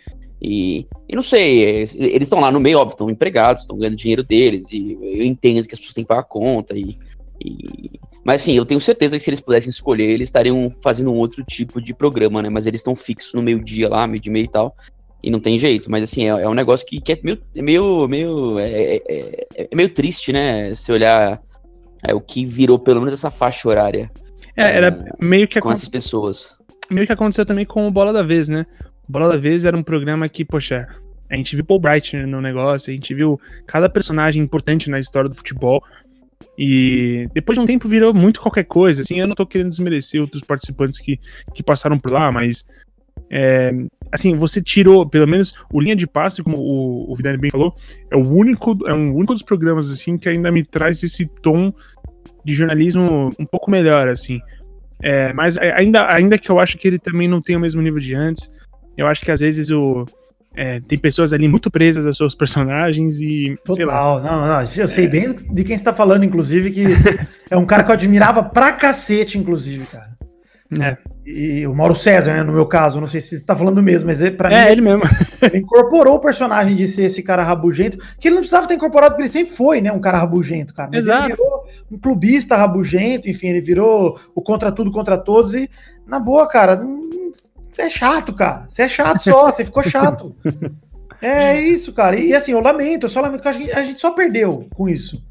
E, e não sei, eles estão lá no meio, óbvio, estão empregados, estão ganhando dinheiro deles, e eu entendo que as pessoas têm que pagar a conta, e, e, mas assim, eu tenho certeza que se eles pudessem escolher, eles estariam fazendo um outro tipo de programa, né? Mas eles estão fixos no meio-dia lá, meio de meio e tal. E não tem jeito. Mas assim, é, é um negócio que, que, é meio. É meio, meio é, é, é, é meio triste, né? Se olhar é, o que virou pelo menos essa faixa horária. É, era meio que com essas pessoas. Meio que aconteceu também com o Bola da Vez, né? O Bola da Vez era um programa que, poxa, a gente viu Paul Bright no negócio, a gente viu cada personagem importante na história do futebol. E depois de um tempo virou muito qualquer coisa. Assim, eu não tô querendo desmerecer outros participantes que, que passaram por lá, mas. É, assim, você tirou, pelo menos, o linha de passe, como o, o Vidani bem falou, é o único, é um único dos programas assim que ainda me traz esse tom de jornalismo um pouco melhor, assim. É, mas ainda, ainda que eu acho que ele também não tem o mesmo nível de antes, eu acho que às vezes o, é, tem pessoas ali muito presas aos seus personagens e. Total, não, não, eu sei é... bem de quem está falando, inclusive, que (laughs) é um cara que eu admirava pra cacete, inclusive, cara. É. E o Mauro César, né, no meu caso, não sei se você está falando mesmo, mas é, pra é, mim. ele mesmo. Ele incorporou o personagem de ser esse cara rabugento, que ele não precisava ter incorporado, porque ele sempre foi, né, um cara rabugento, cara. Mas Exato. ele virou um clubista rabugento, enfim, ele virou o contra tudo, contra todos, e, na boa, cara, você é chato, cara. Você é chato só, você ficou chato. (laughs) É isso, cara. E assim, eu lamento, eu só lamento que a gente, a gente só perdeu com isso.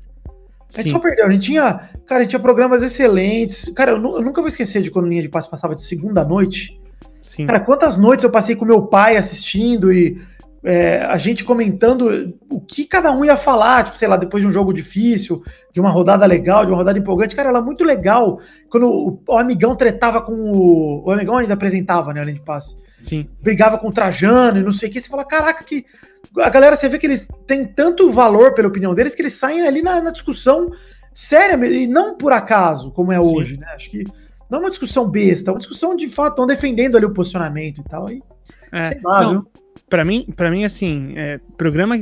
A gente Sim. só perdeu. A gente tinha, cara, a gente tinha programas excelentes. Cara, eu, eu nunca vou esquecer de quando linha de passe passava de segunda noite. Sim. Cara, quantas noites eu passei com meu pai assistindo e é, a gente comentando o que cada um ia falar, tipo, sei lá, depois de um jogo difícil, de uma rodada legal, de uma rodada empolgante. Cara, era muito legal quando o, o amigão tretava com o. O amigão ainda apresentava, né, além de passe. Sim. Brigava com o Trajano e não sei o que. Você fala, caraca, que. A galera, você vê que eles têm tanto valor pela opinião deles que eles saem ali na, na discussão séria, e não por acaso, como é Sim. hoje, né? Acho que não é uma discussão besta, é uma discussão de fato, estão defendendo ali o posicionamento e tal. E, é, sei lá, não, viu? Pra mim, pra mim, assim, é, programa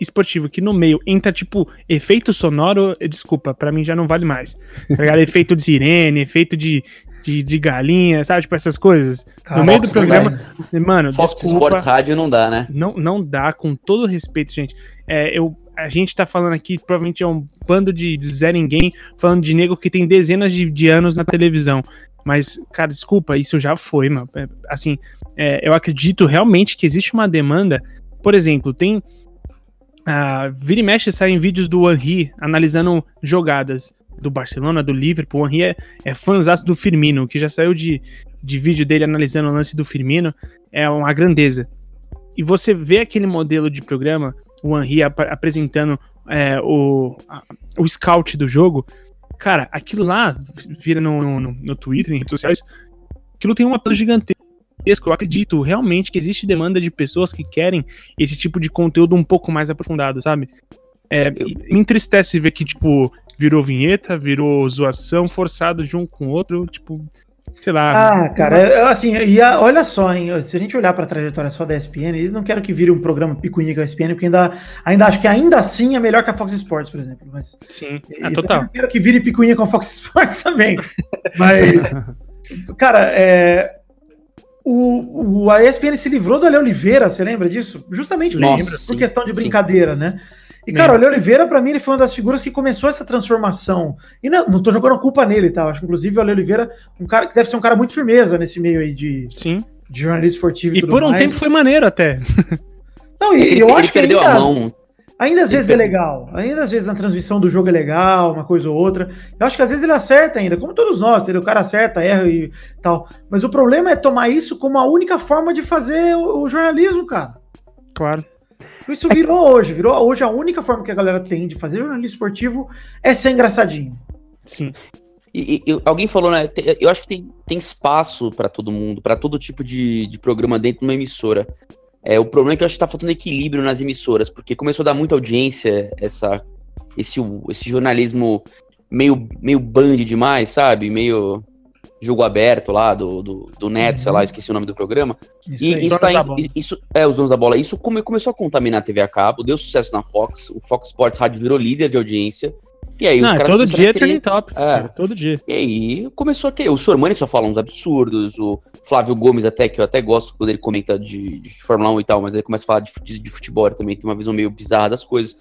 esportivo que no meio entra, tipo, efeito sonoro, desculpa, pra mim já não vale mais. Tá (laughs) efeito de sirene, efeito de, de, de, galinha, sabe? Tipo, essas coisas. Ah, no meio do programa. Mano, Fox desculpa, Sports Rádio não dá, né? Não, não dá, com todo respeito, gente. É, eu, a gente tá falando aqui, provavelmente é um bando de, de Zé Ninguém, falando de nego que tem dezenas de, de anos na televisão. Mas, cara, desculpa, isso já foi, mano. É, assim, é, eu acredito realmente que existe uma demanda. Por exemplo, tem. Uh, vira e mexe saem vídeos do Henry analisando jogadas do Barcelona, do Liverpool. O Henry é, é fãzão do Firmino, que já saiu de, de vídeo dele analisando o lance do Firmino. É uma grandeza. E você vê aquele modelo de programa, o Henry ap apresentando é, o, a, o scout do jogo. Cara, aquilo lá vira no, no, no Twitter, em redes sociais. Aquilo tem uma apelo gigantesco eu acredito realmente que existe demanda de pessoas que querem esse tipo de conteúdo um pouco mais aprofundado, sabe? É, me entristece ver que, tipo, virou vinheta, virou zoação forçado de um com o outro, tipo, sei lá. Ah, cara, eu, assim, e a, olha só, hein, se a gente olhar para a trajetória só da ESPN, eu não quero que vire um programa picuinha com a ESPN, porque ainda, ainda acho que ainda assim é melhor que a Fox Sports, por exemplo. Mas, Sim, é total. Eu quero que vire picuinha com a Fox (laughs) Sports também. Mas, (laughs) cara, é, o, o, a ESPN se livrou do Ale Oliveira, você lembra disso? Justamente por, Nossa, por sim, questão de sim. brincadeira, né? E, cara, o Ale Oliveira, pra mim, ele foi uma das figuras que começou essa transformação. E não, não tô jogando culpa nele, tá? Acho que, inclusive, o Ale Oliveira, um cara que deve ser um cara muito firmeza nesse meio aí de, Sim. de jornalismo esportivo E tudo por um mais. tempo foi maneiro até. (laughs) Não, e, ele, eu ele acho que perdeu ainda, a mão. ainda às Ele vezes é legal. Ainda às vezes na transmissão do jogo é legal, uma coisa ou outra. Eu acho que às vezes ele acerta ainda, como todos nós, entendeu? o cara acerta, erra e tal. Mas o problema é tomar isso como a única forma de fazer o, o jornalismo, cara. Claro. Isso virou hoje, virou hoje a única forma que a galera tem de fazer jornalismo esportivo é ser engraçadinho. Sim. E, e- alguém falou, né? Eu acho que tem, tem espaço pra todo mundo, pra todo tipo de, de programa dentro de uma emissora. É, o problema é que eu acho que tá faltando equilíbrio nas emissoras, porque começou a dar muita audiência essa, esse, esse jornalismo meio, meio band demais, sabe? Meio jogo aberto lá do, do, do Neto, sei lá, esqueci o nome do programa. Isso E aí. isso, tá bola. isso é os donos da bola. Isso come- começou a contaminar a TV a cabo, deu sucesso na Fox. O Fox Sports Rádio virou líder de audiência. E aí Não, os caras todo dia querer- topics, É. cara. Todo dia. E aí começou a querer. O Sormani só fala uns absurdos. O Flávio Gomes, até que eu até gosto quando ele comenta de, de Fórmula 1 e tal, mas ele começa a falar de, de futebol ele também, tem uma visão meio bizarra das coisas.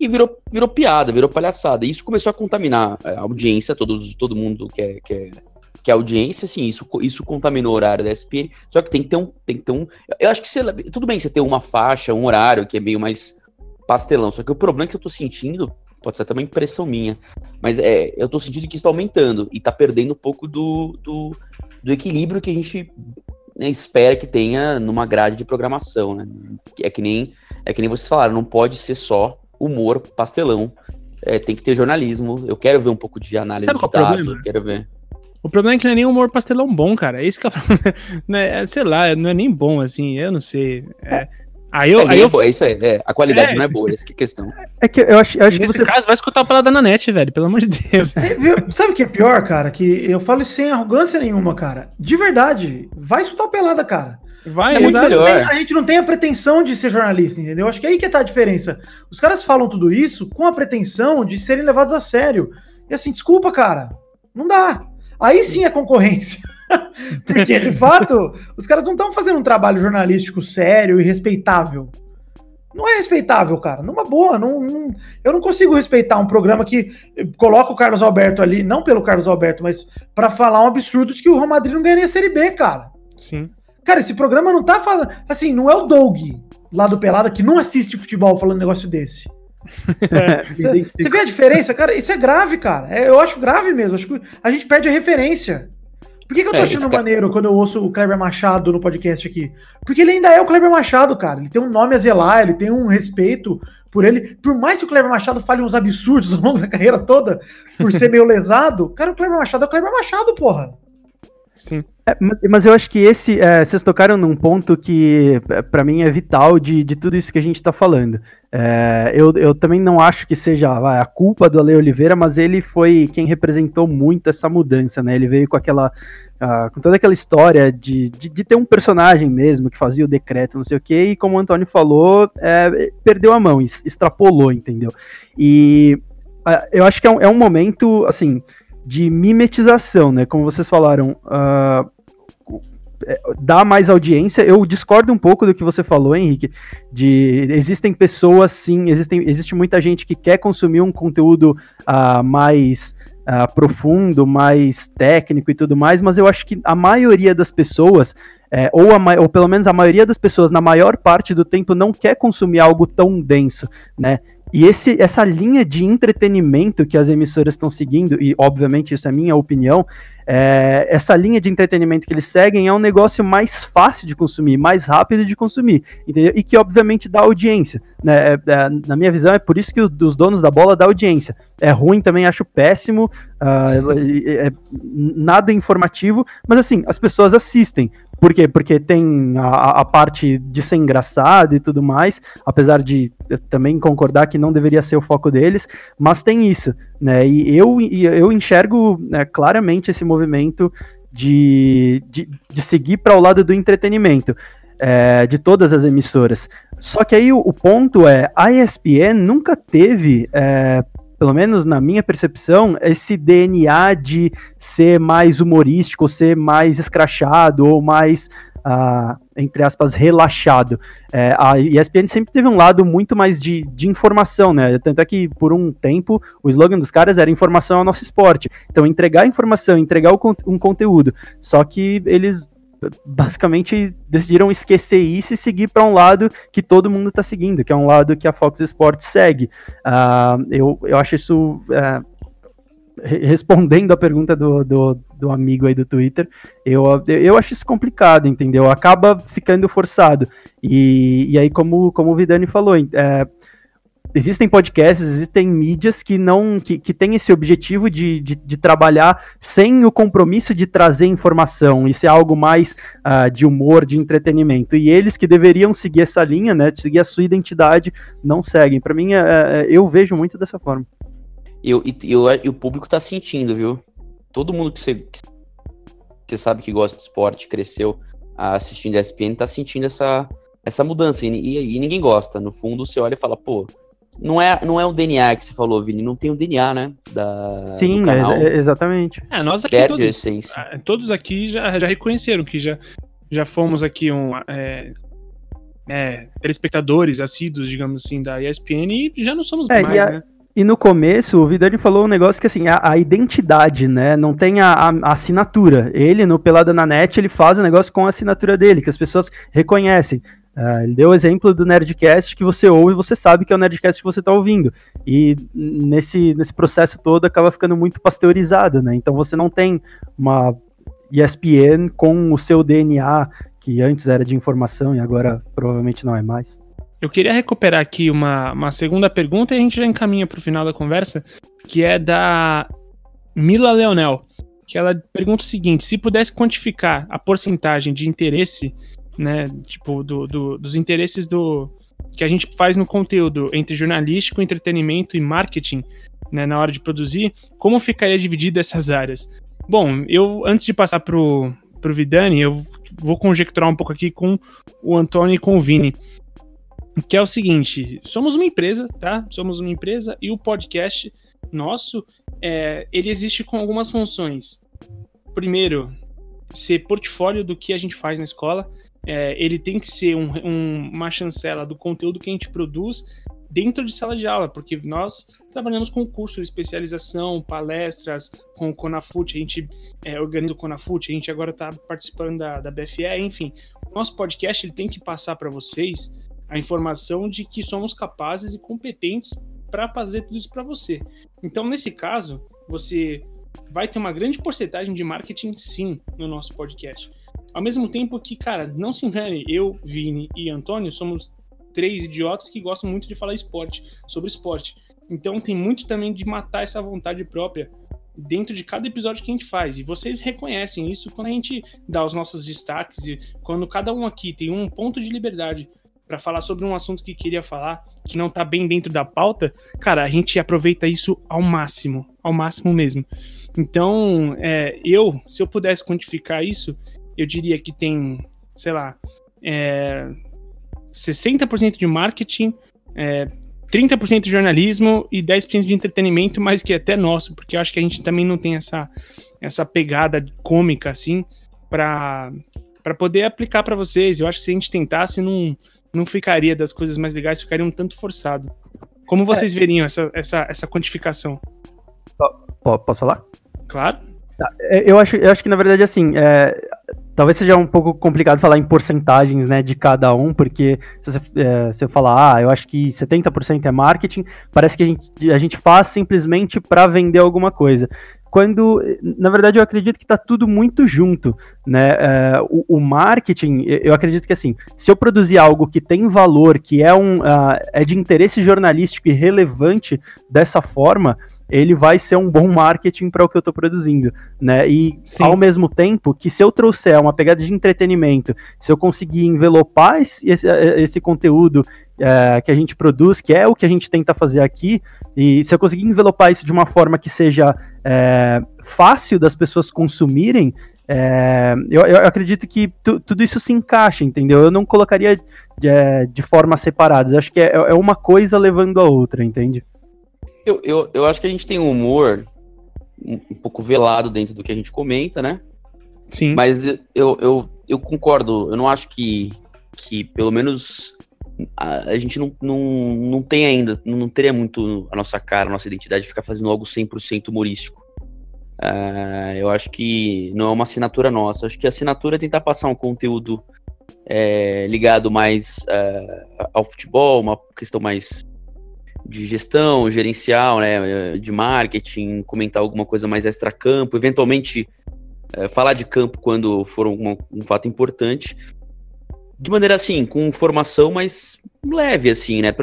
E virou, virou piada, virou palhaçada. E isso começou a contaminar é, a audiência, todos, todo mundo que é, que é, que é audiência, assim, isso, isso contaminou o horário da ESPN. Só que tem que ter um. Tem que ter um eu acho que você, tudo bem você ter uma faixa, um horário que é meio mais pastelão. Só que o problema que eu tô sentindo, pode ser até uma impressão minha, mas é, eu tô sentindo que isso tá aumentando e tá perdendo um pouco do, do, do equilíbrio que a gente né, espera que tenha numa grade de programação, né? É que nem, é que nem vocês falaram, não pode ser só humor pastelão. É, tem que ter jornalismo. Eu quero ver um pouco de análise Sabe de é dados, quero ver. O problema é que não é nem humor pastelão bom, cara. Esse que é o (laughs) problema. Né, Sei lá, não é nem bom, assim, eu não sei. É. Aí eu, é, aí é eu é isso aí, é, a qualidade É. não é boa, essa que é a questão. É que eu acho, eu acho que nesse você. caso, vai escutar a parada na net, velho, pelo amor de Deus. É? Sabe o que é pior, cara? Que eu falo isso sem arrogância nenhuma, cara. De verdade, vai escutar o Pelada, cara. Vai, É muito melhor. Tem- a gente não tem a pretensão de ser jornalista, entendeu? Acho que é aí que tá a diferença. Os caras falam tudo isso com a pretensão de serem levados a sério. E assim, desculpa, cara, não dá. Aí sim é concorrência. (laughs) Porque, de fato, os caras não estão fazendo um trabalho jornalístico sério e respeitável. Não é respeitável, cara. Numa boa, não, não- eu não consigo respeitar um programa que coloca o Carlos Alberto ali, não pelo Carlos Alberto, mas pra falar um absurdo de que o Real Madrid não ganha nem a Série B, cara. Sim. Cara, esse programa não tá falando. Assim, não é o Doug lá do Pelada que não assiste futebol falando um negócio desse. (laughs) Você você vê a diferença, cara? Isso é grave, cara. É, eu acho grave mesmo. Acho que a gente perde a referência. Por que, que eu tô É, achando esse cara- maneiro quando eu ouço o Kleber Machado no podcast aqui? Porque ele ainda é o Kleber Machado, cara. Ele tem um nome a zelar, ele tem um respeito por ele. Por mais que o Kleber Machado fale uns absurdos (laughs) ao longo da carreira toda, por ser meio lesado, cara, o Kleber Machado é o Kleber Machado, porra. Sim. É, ma- mas eu acho que esse, é, vocês tocaram num ponto que, é, pra mim, é vital de, de tudo isso que a gente tá falando. É, eu, eu também não acho que seja vai, a culpa do Ale Oliveira, mas ele foi quem representou muito essa mudança, né? Ele veio com aquela. ah, com toda aquela história de, de, de ter um personagem mesmo que fazia o decreto, não sei o quê, e como o Antônio falou, é, perdeu a mão, extrapolou, entendeu? E ah, eu acho que é um, é um momento, assim, de mimetização, né? Como vocês falaram, é, dá mais audiência. Eu discordo um pouco do que você falou, Henrique. De existem pessoas, sim, existem, existe muita gente que quer consumir um conteúdo ah, mais ah, profundo, mais técnico e tudo mais, mas eu acho que a maioria das pessoas, é, ou, a, ou pelo menos a maioria das pessoas, na maior parte do tempo, não quer consumir algo tão denso, né? E esse, essa linha de entretenimento que as emissoras estão seguindo, e obviamente isso é minha opinião, é, essa linha de entretenimento que eles seguem é um negócio mais fácil de consumir, mais rápido de consumir, entendeu? E que obviamente dá audiência. Né? É, é, na minha visão, é por isso que o- os donos da bola dá audiência. É ruim também, acho péssimo, é nada informativo, mas assim, as pessoas assistem. Por quê? Porque tem a- a, parte de ser engraçado e tudo mais, apesar de também concordar que não deveria ser o foco deles, mas tem isso, né? E eu, eu enxergo né, claramente esse movimento de, de, de seguir para o lado do entretenimento. é, de todas as emissoras. Só que aí o, o ponto é, a ESPN nunca teve, é, pelo menos na minha percepção, esse DNA de ser mais humorístico, ser mais escrachado, ou mais uh, entre aspas, relaxado. É, a ESPN sempre teve um lado muito mais de, de informação, né? Tanto é que por um tempo o slogan dos caras era informação ao nosso esporte. Então, entregar informação, entregar o, um conteúdo. Só que eles basicamente decidiram esquecer isso e seguir para um lado que todo mundo está seguindo, que é um lado que a Fox Sports segue. Uh, eu, eu acho isso. Uh, respondendo a pergunta do, do, do, amigo aí do Twitter, eu, eu acho isso complicado, entendeu? Acaba ficando forçado. E, e aí, como, como o Vidani falou, é, existem podcasts, existem mídias que não que, que têm esse objetivo de, de, de, trabalhar sem o compromisso de trazer informação, isso é algo mais uh, de humor, de entretenimento. E eles que deveriam seguir essa linha, né, seguir a sua identidade, não seguem. Para mim, é, é, eu vejo muito dessa forma. Eu, e, eu, e o público tá sentindo, viu? Todo mundo que você, que você sabe que gosta de esporte, cresceu assistindo a ESPN, tá sentindo essa, essa mudança. E, e, e, ninguém gosta. No fundo, você olha e fala, pô, não é, não é o DNA que você falou, Vini. Não tem o DNA, né? Da, Sim, é, exatamente. É, nós aqui Perde todos, a essência. Ah, todos aqui já, já reconheceram que já, já fomos aqui um. É, é, telespectadores assíduos, digamos assim, da ESPN e já não somos é, mais, a, né? E no começo, o Vidani falou um negócio que, assim, a, a identidade, né? Não tem a, a, a, assinatura. Ele, no Pelada na Net, ele faz o negócio com a assinatura dele, que as pessoas reconhecem. Uh, ele deu o exemplo do Nerdcast que você ouve e você sabe que é o Nerdcast que você está ouvindo. E nesse, nesse processo todo acaba ficando muito pasteurizado, né? Então você não tem uma ESPN com o seu DNA, que antes era de informação e agora provavelmente não é mais. Eu queria recuperar aqui uma, uma segunda pergunta e a gente já encaminha para o final da conversa, que é da Mila Leonel, que ela pergunta o seguinte: se pudesse quantificar a porcentagem de interesse, né, tipo, do, do, dos interesses do que a gente faz no conteúdo entre jornalístico, entretenimento e marketing, né, na hora de produzir, como ficaria dividida essas áreas? Bom, eu antes de passar pro pro Vidani, eu vou conjecturar um pouco aqui com o Antônio e com o Vini que é o seguinte: somos uma empresa, tá? Somos uma empresa e o podcast nosso é, ele existe com algumas funções. Primeiro, ser portfólio do que a gente faz na escola. É, ele tem que ser um, um, uma chancela do conteúdo que a gente produz dentro de sala de aula, porque nós trabalhamos com curso de especialização, palestras, com o Conafut, a gente é, organiza o Conafut, a gente agora está participando da, da BFE, enfim. O nosso podcast ele tem que passar para vocês a informação de que somos capazes e competentes para fazer tudo isso para você. Então, nesse caso, você vai ter uma grande porcentagem de marketing, sim, no nosso podcast. Ao mesmo tempo que, cara, não se engane, eu, Vini e Antônio somos três idiotas que gostam muito de falar esporte, sobre esporte. Então tem muito também de matar essa vontade própria dentro de cada episódio que a gente faz. E vocês reconhecem isso quando a gente dá os nossos destaques e quando cada um aqui tem um ponto de liberdade para falar sobre um assunto que queria falar, que não tá bem dentro da pauta, cara, a gente aproveita isso ao máximo, ao máximo mesmo. Então, é, eu, se eu pudesse quantificar isso, eu diria que tem, sei lá, é, 60% de marketing, é, 30% de jornalismo e 10% de entretenimento, mas que é até nosso, porque eu acho que a gente também não tem essa, essa pegada cômica assim para poder aplicar para vocês. Eu acho que se a gente tentasse, não, não ficaria das coisas mais legais, ficaria um tanto forçado. Como vocês é. veriam essa, essa, essa quantificação? Posso falar? Claro. Tá, é, eu acho, eu acho que, na verdade, assim, é, talvez seja um pouco complicado falar em porcentagens, né, de cada um, porque se você, é, se eu falar, ah, eu acho que 70% é marketing, parece que a gente, a gente faz simplesmente para vender alguma coisa quando, na verdade, eu acredito que está tudo muito junto, né? É, o, o, marketing, eu acredito que assim, se eu produzir algo que tem valor, que é um uh, é de interesse jornalístico e relevante dessa forma, ele vai ser um bom marketing para o que eu estou produzindo, né? E Sim. ao mesmo tempo que se eu trouxer uma pegada de entretenimento, se eu conseguir envelopar esse, esse, esse conteúdo é, que a gente produz, que é o que a gente tenta fazer aqui, e se eu conseguir envelopar isso de uma forma que seja é, fácil das pessoas consumirem, é, eu, eu, acredito que tu, tudo isso se encaixa, entendeu? Eu não colocaria de, de forma separada. Eu acho que é, é uma coisa levando a outra, entende? Eu, eu, eu acho que a gente tem um humor um, um pouco velado dentro do que a gente comenta, né? Sim. Mas eu, eu, eu concordo, eu não acho que, que pelo menos a, a gente não, não, não tem ainda, não teria muito a nossa cara, a nossa identidade de ficar fazendo algo 100% humorístico. Uh, eu acho que não é uma assinatura nossa. Acho que a assinatura é tentar passar um conteúdo é, ligado mais uh, ao futebol, uma questão mais de gestão, gerencial, né, de marketing, comentar alguma coisa mais extra-campo, eventualmente uh, falar de campo quando for um, um fato importante de maneira assim, com formação mais leve, assim, né?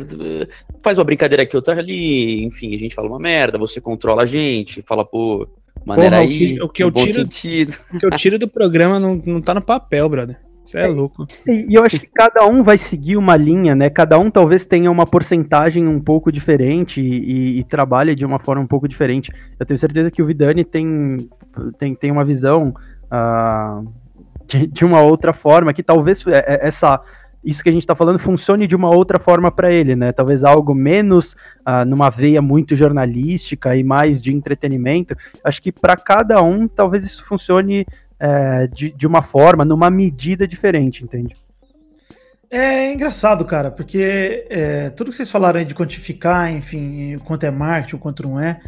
Faz uma brincadeira aqui, outra ali, enfim, a gente fala uma merda, você controla a gente, fala, pô, maneira Porra, aí, o que, o que eu tiro, sentido. O que eu tiro do programa não, não tá no papel, brother. Isso é, louco. E, e eu acho que cada um vai seguir uma linha, né? Cada um talvez tenha uma porcentagem um pouco diferente e, e, e trabalhe de uma forma um pouco diferente. Eu tenho certeza que o Vidani tem, tem, tem uma visão. Uh, de, de uma outra forma, que talvez é, é, essa isso que a gente está falando funcione de uma outra forma para ele, né? Talvez algo menos uh, numa veia muito jornalística e mais de entretenimento. Acho que para cada um, talvez isso funcione é, de, de uma forma, numa medida diferente, entende? É engraçado, cara, porque é, tudo que vocês falaram aí de quantificar, enfim, o quanto é marketing, o quanto não é,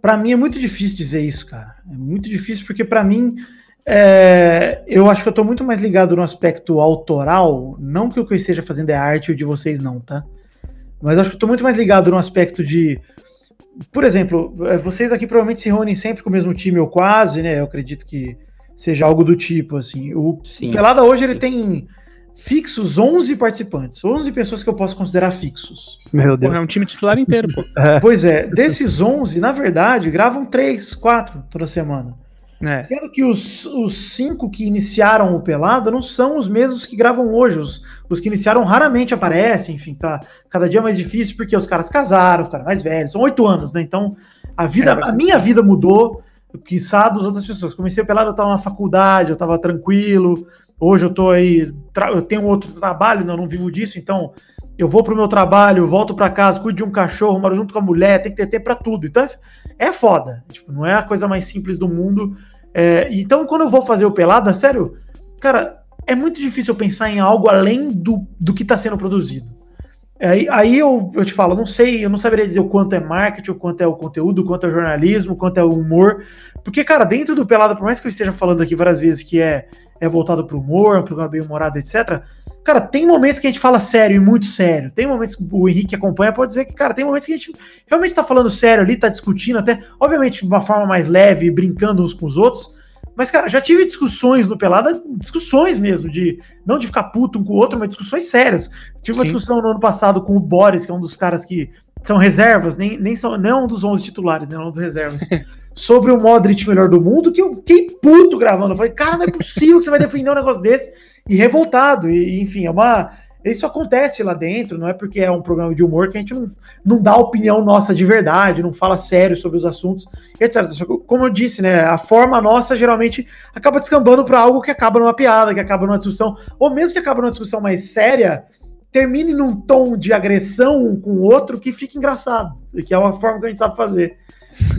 para mim é muito difícil dizer isso, cara. É muito difícil porque para mim é, eu acho que eu tô muito mais ligado no aspecto autoral, não que o que eu esteja fazendo é arte, o de vocês não, tá? Mas eu acho que eu tô muito mais ligado no aspecto de. Por exemplo, é, vocês aqui provavelmente se reúnem sempre com o mesmo time, ou quase, né? Eu acredito que seja algo do tipo, assim. O Sim. Pelada hoje ele tem fixos 11 participantes, 11 pessoas que eu posso considerar fixos. Meu Deus. Porra, é um time titular inteiro, pô. (laughs) É. Pois é, desses 11, na verdade, gravam 3, 4 toda semana. É. Sendo que os, os cinco que iniciaram o Pelada não são os mesmos que gravam hoje. Os, os que iniciaram raramente aparecem, enfim, tá cada dia mais difícil porque os caras casaram, ficaram mais velhos, são oito anos, né? Então a vida, é, a minha vida mudou, que sabe das outras pessoas. Comecei o Pelada, eu tava na faculdade, eu tava tranquilo. Hoje eu tô aí, eu tenho outro trabalho, não, não vivo disso, então eu vou pro meu trabalho, volto para casa, cuido de um cachorro, moro junto com a mulher, tem que ter tempo pra tudo. Então é, é foda. Tipo, não é a coisa mais simples do mundo. É, então, quando eu vou fazer o Pelada, sério, cara, é muito difícil pensar em algo além do, do que está sendo produzido. Aí, aí eu, eu te falo, não sei, eu não saberia dizer o quanto é marketing, o quanto é o conteúdo, o quanto é o jornalismo, o quanto é o humor. Porque, cara, dentro do Pelada, por mais que eu esteja falando aqui várias vezes que é, é voltado para o humor, um programa bem humorado, etc. Cara, tem momentos que a gente fala sério e muito sério. Tem momentos que o Henrique acompanha pode dizer que, cara, tem momentos que a gente realmente tá falando sério ali, tá discutindo até, obviamente, de uma forma mais leve, brincando uns com os outros. Mas, cara, já tive discussões no Pelada, discussões mesmo, de não de ficar puto um com o outro, mas discussões sérias. Tive uma Sim. discussão no ano passado com o Boris, que é um dos caras que são reservas, nem, nem são não é um dos 11 titulares, né, um dos reservas, (laughs) sobre o Modric melhor do mundo, que eu fiquei puto gravando. Eu falei, cara, não é possível que você vai defender um negócio desse e revoltado. E, enfim, é uma. Isso acontece lá dentro, não é porque é um programa de humor que a gente não, não dá opinião nossa de verdade, não fala sério sobre os assuntos, etc. Como eu disse, né, a forma nossa geralmente acaba descambando para algo que acaba numa piada, que acaba numa discussão, ou mesmo que acaba numa discussão mais séria, termine num tom de agressão um com o outro que fica engraçado, que é uma forma que a gente sabe fazer.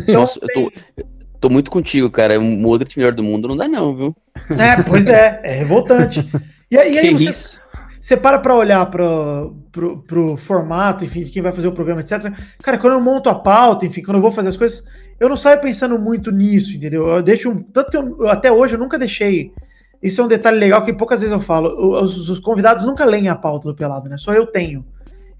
Então, Nossa, tem... eu tô, tô muito contigo, cara. Um Modric melhor do mundo não dá, não, viu? É, pois é, é revoltante. E, (laughs) e aí você, isso? Você para para olhar para pro, pro formato, enfim, de quem vai fazer o programa, etc. Cara, quando eu monto a pauta, enfim, quando eu vou fazer as coisas, eu não saio pensando muito nisso, entendeu? Eu deixo. Tanto que eu, até hoje eu nunca deixei. Isso é um detalhe legal que poucas vezes eu falo. Os, os convidados nunca leem a pauta do Pelado, né? Só eu tenho.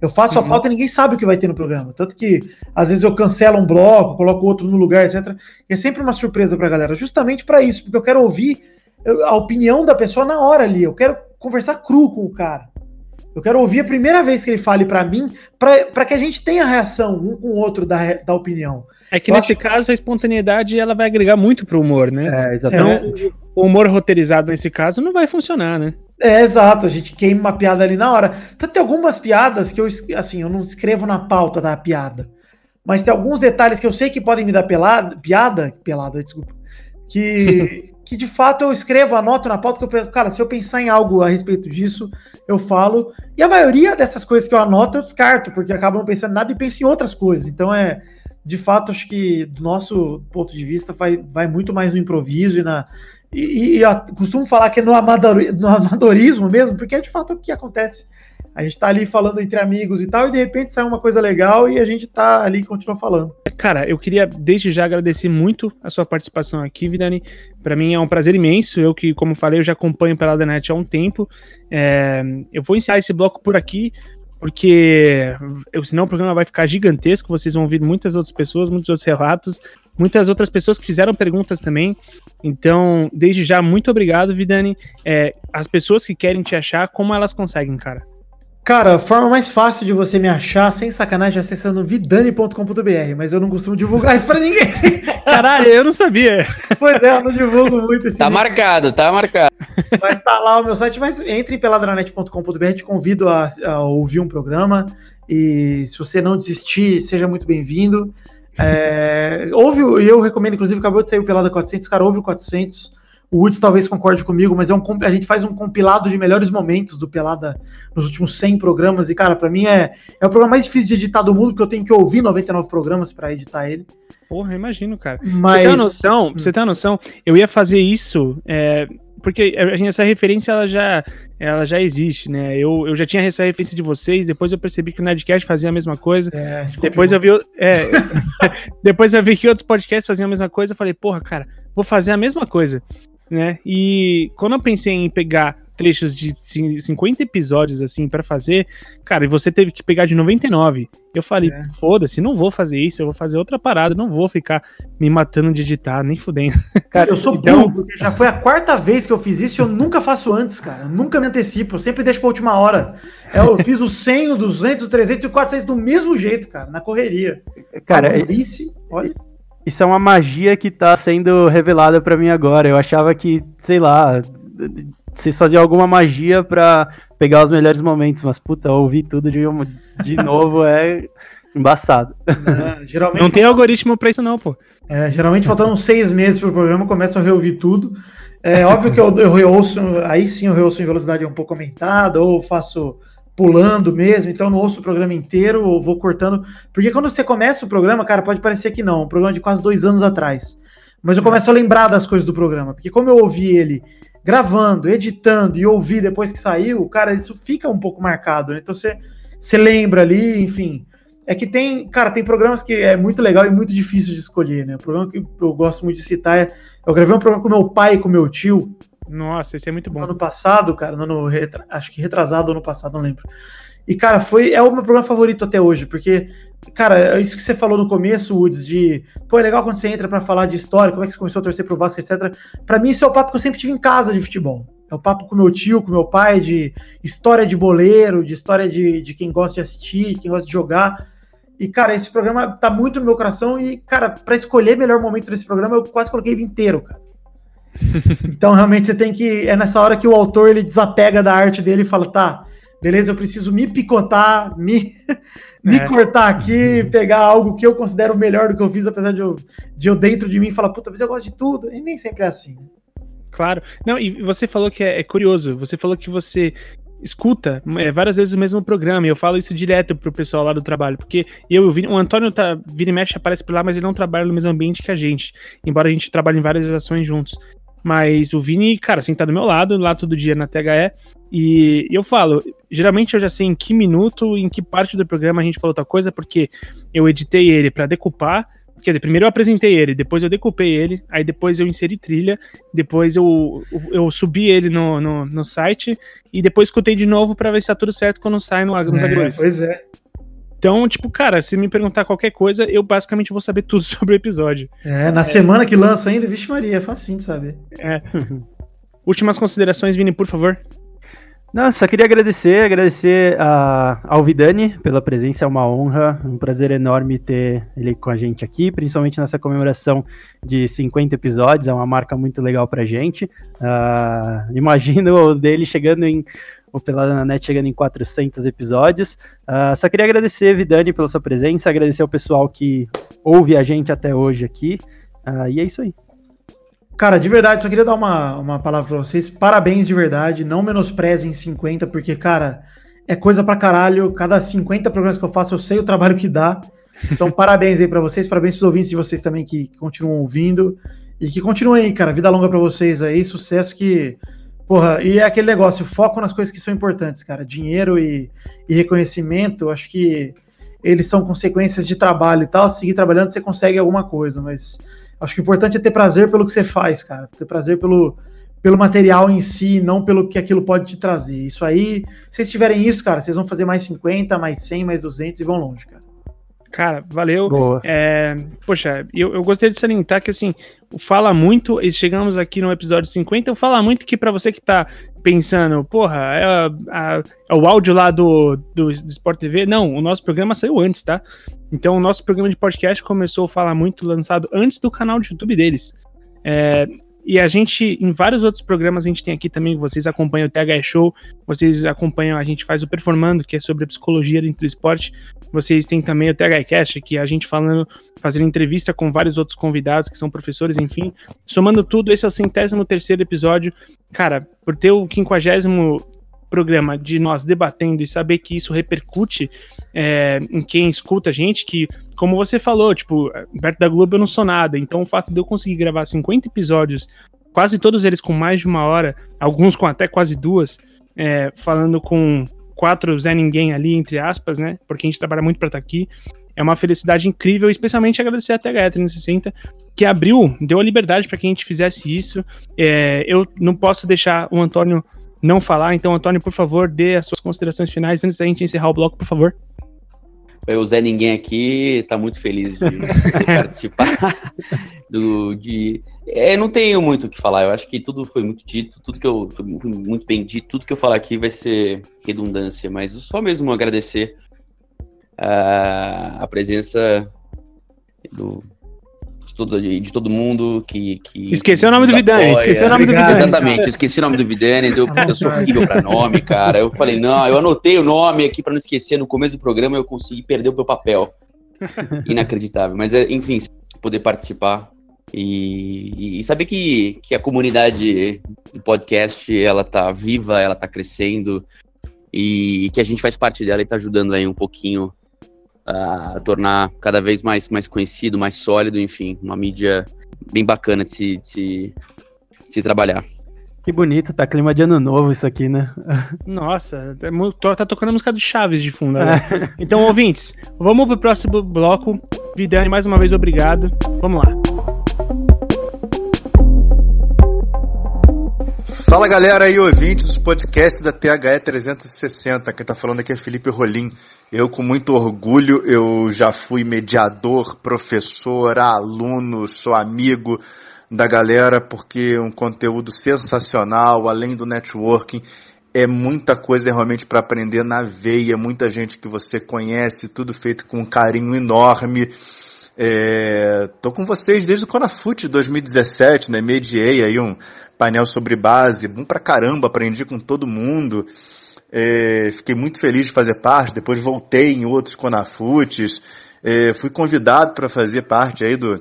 Eu faço uhum. a pauta e ninguém sabe o que vai ter no programa. Tanto que, às vezes, eu cancelo um bloco, coloco outro no lugar, etc. E é sempre uma surpresa pra galera, justamente para isso, porque eu quero ouvir a opinião da pessoa na hora ali. Eu quero conversar cru com o cara. Eu quero ouvir a primeira vez que ele fale para mim, para que a gente tenha reação um com o outro da, da opinião. É que eu nesse acho... caso a espontaneidade ela vai agregar muito pro humor, né? É, exatamente. Então, o humor roteirizado nesse caso não vai funcionar, né? É, exato, a gente queima uma piada ali na hora. Então, tem algumas piadas que eu, assim, eu não escrevo na pauta da piada. Mas tem alguns detalhes que eu sei que podem me dar pelada, piada, pelada, desculpa, que, (laughs) que de fato eu escrevo, anoto na pauta, que eu penso, cara, se eu pensar em algo a respeito disso, eu falo. E a maioria dessas coisas que eu anoto, eu descarto, porque acabo não pensando nada e penso em outras coisas. Então é, de fato, acho que do nosso ponto de vista vai, vai muito mais no improviso e na, E, e costumo falar que é no, amador, no amadorismo mesmo, porque é de fato o que acontece. A gente tá ali falando entre amigos e tal, e de repente sai uma coisa legal e a gente tá ali e continua falando. Cara, eu queria desde já agradecer muito a sua participação aqui, Vidani. Para mim é um prazer imenso. Eu que, como falei, eu já acompanho pela Net há um tempo. É, eu vou encerrar esse bloco por aqui, porque senão o programa vai ficar gigantesco. Vocês vão ouvir muitas outras pessoas, muitos outros relatos, muitas outras pessoas que fizeram perguntas também. Então, desde já, muito obrigado, Vidani. É, as pessoas que querem te achar, como elas conseguem, cara? Cara, a forma mais fácil de você me achar, sem sacanagem, é acessando vidani.com.br, mas eu não costumo divulgar isso pra ninguém. (laughs) Caralho, eu não sabia. Pois é, eu não divulgo muito esse Tá link. marcado, tá marcado. Mas tá lá o meu site, mas entre em peladranet.com.br, te convido a, a, ouvir um programa e se você não desistir, seja muito bem-vindo. É, ouve, e eu recomendo, inclusive, acabou de sair o Pelada 400, cara, ouve o 400, o Woods talvez concorde comigo, mas é um, a gente faz um compilado de melhores momentos do Pelada nos últimos 100 programas. E, cara, para mim é, é o programa mais difícil de editar do mundo, porque eu tenho que ouvir 99 programas para editar ele. Porra, imagino, cara. Mas... Você tem uma noção? Você tem uma noção? Eu ia fazer isso. É, porque essa referência ela já, ela já existe, né? Eu, eu já tinha essa referência de vocês, depois eu percebi que o Nerdcast fazia a mesma coisa. É, depois eu vi. É, (laughs) (laughs) depois eu vi que outros podcasts faziam a mesma coisa. Eu falei, porra, cara, vou fazer a mesma coisa né? E quando eu pensei em pegar trechos de 50 episódios assim para fazer, cara, e você teve que pegar de 99. Eu falei, é. foda-se, não vou fazer isso, eu vou fazer outra parada, não vou ficar me matando de editar, nem fudendo. (laughs) Cara, eu sou então... burro, porque já foi a quarta vez que eu fiz isso e eu nunca faço antes, cara. Eu nunca me antecipo, eu sempre deixo pra última hora. Eu fiz o 100, o 200, o 300 e o 400 do mesmo jeito, cara, na correria. Cara, isso, olha. Isso é uma magia que tá sendo revelada para mim agora. Eu achava que, sei lá, vocês faziam alguma magia para pegar os melhores momentos, mas puta, ouvir tudo de, de (laughs) novo é embaçado. É, geralmente não tem algoritmo para isso não, pô. É, geralmente faltando uns seis meses pro programa, começo a reouvir tudo. É óbvio que eu, eu reouço, aí sim eu reouço em velocidade um pouco aumentada, ou faço pulando mesmo, então não ouço o programa inteiro, ou vou cortando. Porque quando você começa o programa, cara, pode parecer que não, um programa de quase dois anos atrás. Mas eu começo a lembrar das coisas do programa, porque como eu ouvi ele gravando, editando e ouvi depois que saiu, cara, isso fica um pouco marcado, né? Então você, você lembra ali, enfim. É que tem, cara, tem programas que é muito legal e muito difícil de escolher, né? O programa que eu gosto muito de citar é. Eu gravei um programa com meu pai e com meu tio, nossa, esse é muito bom. No ano passado, cara, no ano retra... acho que retrasado ano passado, não lembro. E, cara, foi é o meu programa favorito até hoje, porque, cara, é isso que você falou no começo, Woods, de, pô, é legal quando você entra para falar de história, como é que você começou a torcer pro Vasco, etc. Para mim, isso é o papo que eu sempre tive em casa de futebol. É o papo com meu tio, com meu pai, de história de boleiro, de história de, de quem gosta de assistir, quem gosta de jogar. E, cara, esse programa tá muito no meu coração e, cara, para escolher melhor momento desse programa, eu quase coloquei ele inteiro, cara. (laughs) então, realmente, você tem que. É nessa hora que o autor ele desapega da arte dele e fala: tá, beleza, eu preciso me picotar, me, (laughs) me é. cortar aqui, pegar algo que eu considero melhor do que eu fiz, apesar de eu, de eu dentro de mim falar: puta, mas eu gosto de tudo. E nem sempre é assim. Claro. Não, e você falou que é, é curioso. Você falou que você escuta é, várias vezes o mesmo programa, e eu falo isso direto pro pessoal lá do trabalho, porque eu, eu o Antônio tá, vira e mexe, aparece por lá, mas ele não trabalha no mesmo ambiente que a gente, embora a gente trabalhe em várias ações juntos. Mas o Vini, cara, senta do meu lado, lá todo dia na THE. E eu falo, geralmente eu já sei em que minuto, em que parte do programa a gente falou outra coisa, porque eu editei ele para decupar. Quer dizer, primeiro eu apresentei ele, depois eu decupei ele, aí depois eu inseri trilha, depois eu, eu subi ele no, no, no site e depois escutei de novo para ver se tá tudo certo quando sai no, nos é, Pois é. Então, tipo, cara, se me perguntar qualquer coisa, eu basicamente vou saber (laughs) tudo sobre o episódio. É, na é. semana que lança ainda, vixe Maria, é facinho de saber. É. Últimas considerações, Vini, por favor. Não, só queria agradecer, agradecer a, ao Vidani pela presença, é uma honra, um prazer enorme ter ele com a gente aqui, principalmente nessa comemoração de 50 episódios, é uma marca muito legal pra gente. Uh, imagino o dele chegando em o Pelada na Net chegando em 400 episódios. Uh, só queria agradecer, Vidani, pela sua presença, agradecer ao pessoal que ouve a gente até hoje aqui. Uh, e é isso aí. Cara, de verdade, só queria dar uma, uma palavra pra vocês. Parabéns de verdade. Não menosprezem 50, porque, cara, é coisa pra caralho. Cada 50 programas que eu faço, eu sei o trabalho que dá. Então, (laughs) parabéns aí para vocês. Parabéns pros ouvintes de vocês também que, que continuam ouvindo. E que continuem aí, cara. Vida longa para vocês aí, sucesso que. Porra, e é aquele negócio, foco nas coisas que são importantes, cara. Dinheiro e, e reconhecimento, acho que eles são consequências de trabalho e tal. Seguir trabalhando, você consegue alguma coisa, mas acho que o importante é ter prazer pelo que você faz, cara. Ter prazer pelo, pelo material em si, não pelo que aquilo pode te trazer. Isso aí, se vocês tiverem isso, cara, vocês vão fazer mais 50, mais 100, mais 200 e vão longe, cara. Cara, valeu. É, poxa, eu, eu gostaria de salientar que, assim, o Fala Muito, e chegamos aqui no episódio 50, o Fala Muito que para você que tá pensando, porra, é, a, é, o áudio lá do, do, do Sport TV, não, o nosso programa saiu antes, tá? Então, o nosso programa de podcast começou a Fala Muito lançado antes do canal de YouTube deles. É, e a gente, em vários outros programas, a gente tem aqui também, vocês acompanham o TH Show, vocês acompanham, a gente faz o Performando, que é sobre a psicologia dentro do esporte. Vocês têm também o TH Cast, que é a gente falando, fazendo entrevista com vários outros convidados que são professores, enfim. Somando tudo, esse é o centésimo terceiro episódio. Cara, por ter o quinquagésimo programa de nós debatendo e saber que isso repercute é, em quem escuta a gente, que, como você falou, tipo, perto da Globo eu não sou nada, então o fato de eu conseguir gravar 50 episódios, quase todos eles com mais de uma hora, alguns com até quase duas, é, falando com quatro Zé Ninguém ali, entre aspas, né, porque a gente trabalha muito para estar tá aqui, é uma felicidade incrível, especialmente agradecer a THE 360, que abriu, deu a liberdade para que a gente fizesse isso. É, eu não posso deixar o Antônio não falar. Então, Antônio, por favor, dê as suas considerações finais antes da gente encerrar o bloco, por favor. O Zé Ninguém aqui está muito feliz de, de (laughs) participar do, de... É, não tenho muito o que falar, eu acho que tudo foi muito dito, tudo que eu foi muito bem dito, tudo que eu falar aqui vai ser redundância, mas só mesmo agradecer a, a presença do, todo, de todo mundo que. que Esqueceu o nome do Vidani, esqueceu o nome Obrigado. do Vidani. Exatamente, esqueci o nome do Vidani, eu, eu sou horrível pra nome, cara. Eu falei, não, eu anotei o nome aqui pra não esquecer. No começo do programa eu consegui perder o meu papel. Inacreditável. Mas, é, enfim, poder participar e, e, saber que, que a comunidade do podcast ela tá viva, ela tá crescendo e que a gente faz parte dela e tá ajudando aí um pouquinho a tornar cada vez mais, mais conhecido, mais sólido, enfim, uma mídia bem bacana de se, de se, de se trabalhar. Que bonito, tá clima de ano novo isso aqui, né? (laughs) Nossa, tá, tá tocando a música do Chaves de fundo. Né? É. (laughs) Então, ouvintes, vamos pro próximo bloco. Vidani, mais uma vez, obrigado. Vamos lá. Fala galera aí, ouvintes dos podcasts da THE 360. Quem tá falando aqui é Felipe Rolim. Eu, com muito orgulho, eu já fui mediador, professor, aluno, sou amigo da galera, porque é um conteúdo sensacional, além do networking, é muita coisa realmente para aprender na veia, muita gente que você conhece, tudo feito com um carinho enorme. É, tô com vocês desde o Conafute 2017, né? Mediei aí um painel sobre base, bom pra caramba, aprendi com todo mundo. É, fiquei muito feliz de fazer parte. Depois voltei em outros Conafutes. É, fui convidado para fazer parte aí do,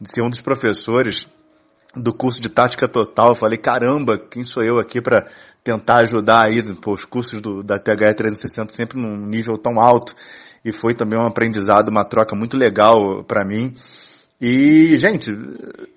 de ser um dos professores do curso de tática total. Falei, caramba, quem sou eu aqui para tentar ajudar aí pô, os cursos do, da THE 360 sempre num nível tão alto. E foi também um aprendizado, uma troca muito legal para mim. E, gente,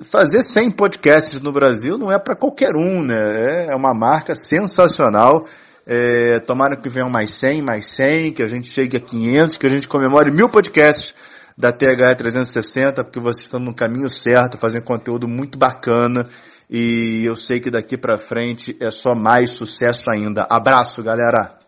fazer 100 podcasts no Brasil não é para qualquer um, né? É uma marca sensacional. É, tomara que venham mais 100, mais 100, que a gente chegue a 500, que a gente comemore mil podcasts da TH 360, porque vocês estão no caminho certo, fazendo conteúdo muito bacana. E eu sei que daqui para frente é só mais sucesso ainda. Abraço, galera!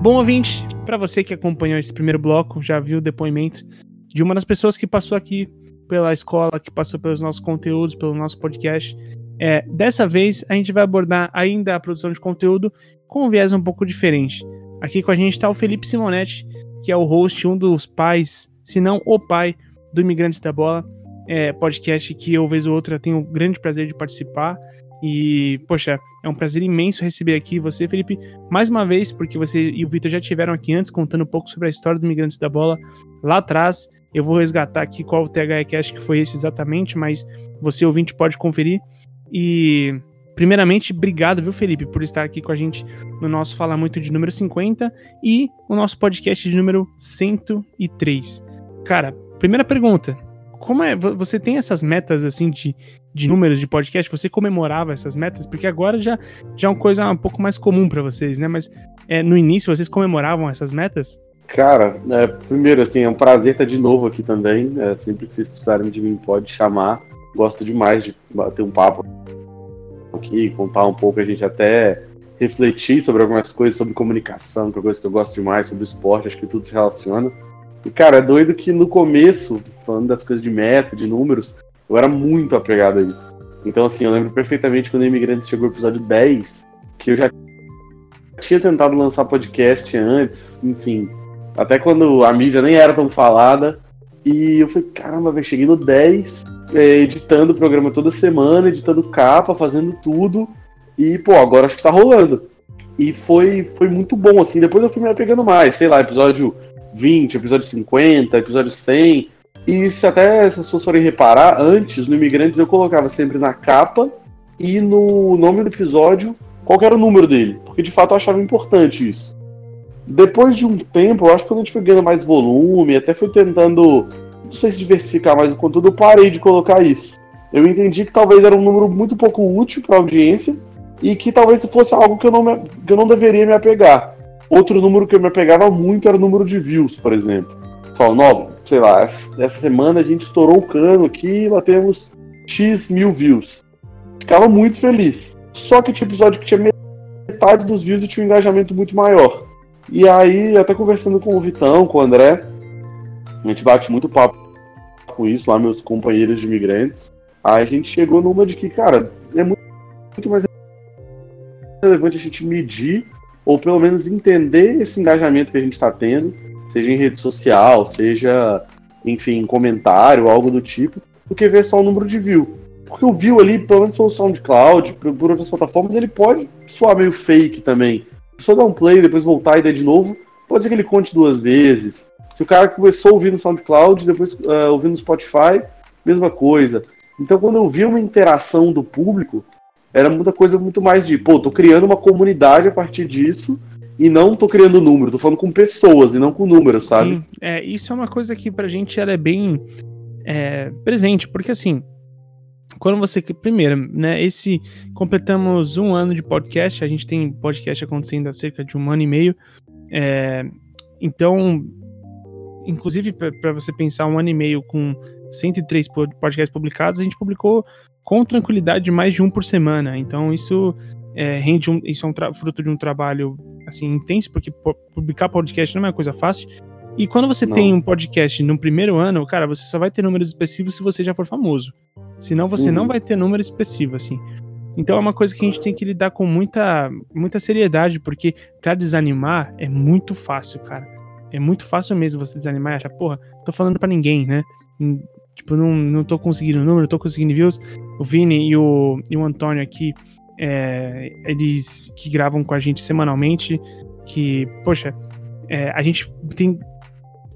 Bom ouvinte, para você que acompanhou esse primeiro bloco, já viu o depoimento de uma das pessoas que passou aqui pela escola, que passou pelos nossos conteúdos, pelo nosso podcast. É, dessa vez a gente vai abordar ainda a produção de conteúdo com um viés um pouco diferente. Aqui com a gente está o Felipe Simonetti, que é o host, um dos pais, se não o pai, do Imigrantes da Bola, é, podcast que eu, vez ou outra, tenho o grande prazer de participar. E, poxa, é um prazer imenso receber aqui você, Felipe, mais uma vez, porque você e o Vitor já tiveram aqui antes contando um pouco sobre a história do Imigrantes da Bola lá atrás. Eu vou resgatar aqui qual o THE Cast que foi esse exatamente, mas você ouvinte pode conferir. E primeiramente, obrigado, viu, Felipe, por estar aqui com a gente no nosso Fala Muito de número 50 e o nosso podcast de número 103. Cara, primeira pergunta. Como é. Você tem essas metas assim de, de números de podcast? Você comemorava essas metas? Porque agora já, já é uma coisa um pouco mais comum para vocês, né? Mas é, no início vocês comemoravam essas metas? Cara, é, primeiro, assim, é um prazer estar de novo aqui também. É, sempre que vocês precisarem de mim, pode chamar. Gosto demais de bater um papo aqui, contar um pouco, a gente até refletir sobre algumas coisas, sobre comunicação, que é coisa que eu gosto demais, sobre esporte, acho que tudo se relaciona. E, cara, é doido que no começo, falando das coisas de meta, de números, eu era muito apegado a isso. Então, assim, eu lembro perfeitamente quando o Imigrantes chegou ao episódio 10, que eu já tinha tentado lançar podcast antes, enfim, até quando a mídia nem era tão falada. E eu falei, caramba, velho, cheguei no 10, é, editando o programa toda semana, editando capa, fazendo tudo. E, pô, agora acho que tá rolando. E foi, foi muito bom, assim. Depois eu fui me apegando mais, sei lá, episódio 20, episódio 50, episódio 100. E se até se as pessoas forem reparar, antes no Imigrantes eu colocava sempre na capa e no nome do episódio qual era o número dele. Porque de fato eu achava importante isso. Depois de um tempo, eu acho que quando a gente foi ganhando mais volume, até foi tentando, não sei se diversificar mais o conteúdo, eu parei de colocar isso. Eu entendi que talvez era um número muito pouco útil para a audiência e que talvez fosse algo que eu, não me, que eu não deveria me apegar. Outro número que eu me apegava muito era o número de views, por exemplo. Falo, não, sei lá, essa semana a gente estourou o cano aqui e lá temos X mil views. Ficava muito feliz. Só que tinha episódio que tinha metade dos views e tinha um engajamento muito maior. E aí, até conversando com o Vitão, com o André, a gente bate muito papo com isso lá, meus companheiros de imigrantes. Aí a gente chegou numa de que, cara, é muito, muito mais relevante a gente medir, ou pelo menos entender esse engajamento que a gente está tendo, seja em rede social, seja, enfim, comentário, algo do tipo, do que ver só o número de view. Porque o view ali, pelo menos pelo SoundCloud, por outras plataformas, ele pode soar meio fake também só dar um play, depois voltar e dar de novo, pode ser que ele conte duas vezes. Se o cara começou a ouvir no SoundCloud, depois uh, ouvir no Spotify, mesma coisa. Então, quando eu vi uma interação do público, era muita coisa muito mais de, pô, tô criando uma comunidade a partir disso e não tô criando número, tô falando com pessoas e não com números, sabe? Sim, é, isso é uma coisa que pra gente ela é bem é, presente, porque assim, quando você. Primeiro, né? Esse. Completamos um ano de podcast. A gente tem podcast acontecendo há cerca de um ano e meio. É, então, inclusive, para você pensar um ano e meio com 103 podcasts publicados, a gente publicou com tranquilidade mais de um por semana. Então, isso é, rende um, isso é um fruto de um trabalho assim intenso, porque publicar podcast não é uma coisa fácil. E quando você não. tem um podcast no primeiro ano, cara, você só vai ter números expressivos se você já for famoso. Senão você uhum. não vai ter número expressivo, assim. Então é uma coisa que a gente tem que lidar com muita, muita seriedade, porque pra desanimar é muito fácil, cara. É muito fácil mesmo você desanimar e achar, porra, tô falando para ninguém, né? Tipo, não, não tô conseguindo número, não tô conseguindo views. O Vini e o, e o Antônio aqui, é, eles que gravam com a gente semanalmente, que, poxa, é, a gente tem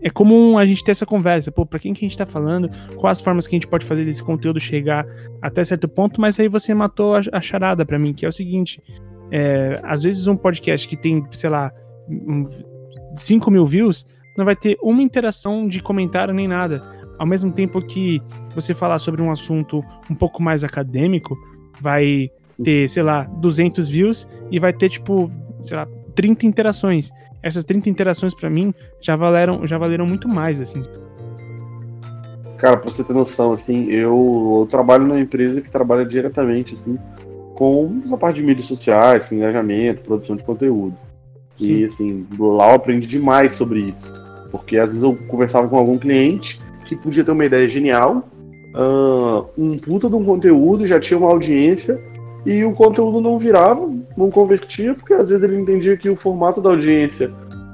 é comum a gente ter essa conversa, pô, pra quem que a gente tá falando, quais as formas que a gente pode fazer desse conteúdo chegar até certo ponto, mas aí você matou a, a charada para mim, que é o seguinte, é, às vezes um podcast que tem, sei lá, 5 mil views, não vai ter uma interação de comentário nem nada. Ao mesmo tempo que você falar sobre um assunto um pouco mais acadêmico, vai ter, sei lá, 200 views e vai ter, tipo, sei lá, 30 interações essas 30 interações para mim já valeram, já valeram muito mais, assim. Cara, pra você ter noção, assim, eu, eu trabalho numa empresa que trabalha diretamente, assim, com essa parte de mídias sociais, com engajamento, produção de conteúdo. Sim. E, assim, lá eu aprendi demais sobre isso. Porque às vezes eu conversava com algum cliente que podia ter uma ideia genial, uh, um puta de um conteúdo, já tinha uma audiência, e o conteúdo não virava, não convertia, porque às vezes ele entendia que o formato da audiência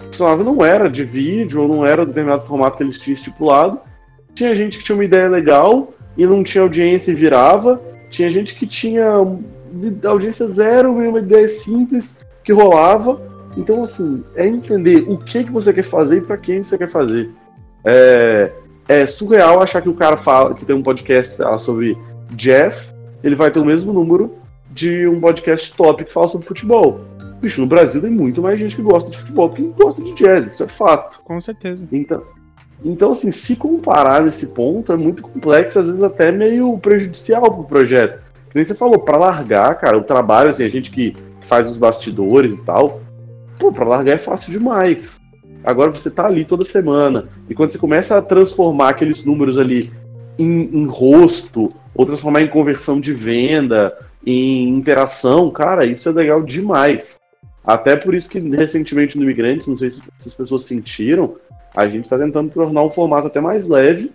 funcionava não era de vídeo, ou não era determinado formato que eles tinham estipulado. Tinha gente que tinha uma ideia legal e não tinha audiência e virava. Tinha gente que tinha audiência zero e uma ideia simples que rolava. Então, assim, é entender o que, que você quer fazer e para quem você quer fazer. É, é surreal achar que o cara fala que tem um podcast sobre jazz, ele vai ter o mesmo número de um podcast top que fala sobre futebol. Bicho, no Brasil tem muito mais gente que gosta de futebol que gosta de jazz, isso é fato. Com certeza. Então, então, assim, se comparar nesse ponto é muito complexo, às vezes até meio prejudicial pro projeto. Que nem você falou, para largar, cara, o trabalho, assim, a gente que faz os bastidores e tal, pô, pra largar é fácil demais. Agora você tá ali toda semana, e quando você começa a transformar aqueles números ali em, em rosto, ou transformar em conversão de venda, em interação, cara, isso é legal demais. Até por isso que recentemente no Imigrantes, não sei se, as pessoas sentiram, a gente está tentando tornar um formato até mais leve,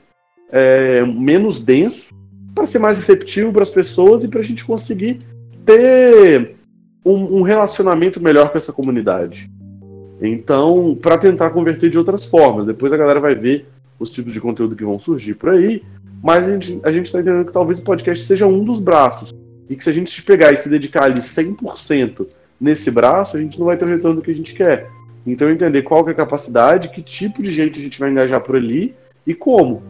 é, menos denso, para ser mais receptivo para as pessoas e para a gente conseguir ter um, um, relacionamento melhor com essa comunidade. Então, para tentar converter de outras formas, depois a galera vai ver os tipos de conteúdo que vão surgir por aí, mas a gente está entendendo que talvez o podcast seja um dos braços, e que se a gente pegar e se dedicar ali 100% nesse braço, a gente não vai ter o retorno que a gente quer. Então entender qual é a capacidade, que tipo de gente a gente vai engajar por ali e como.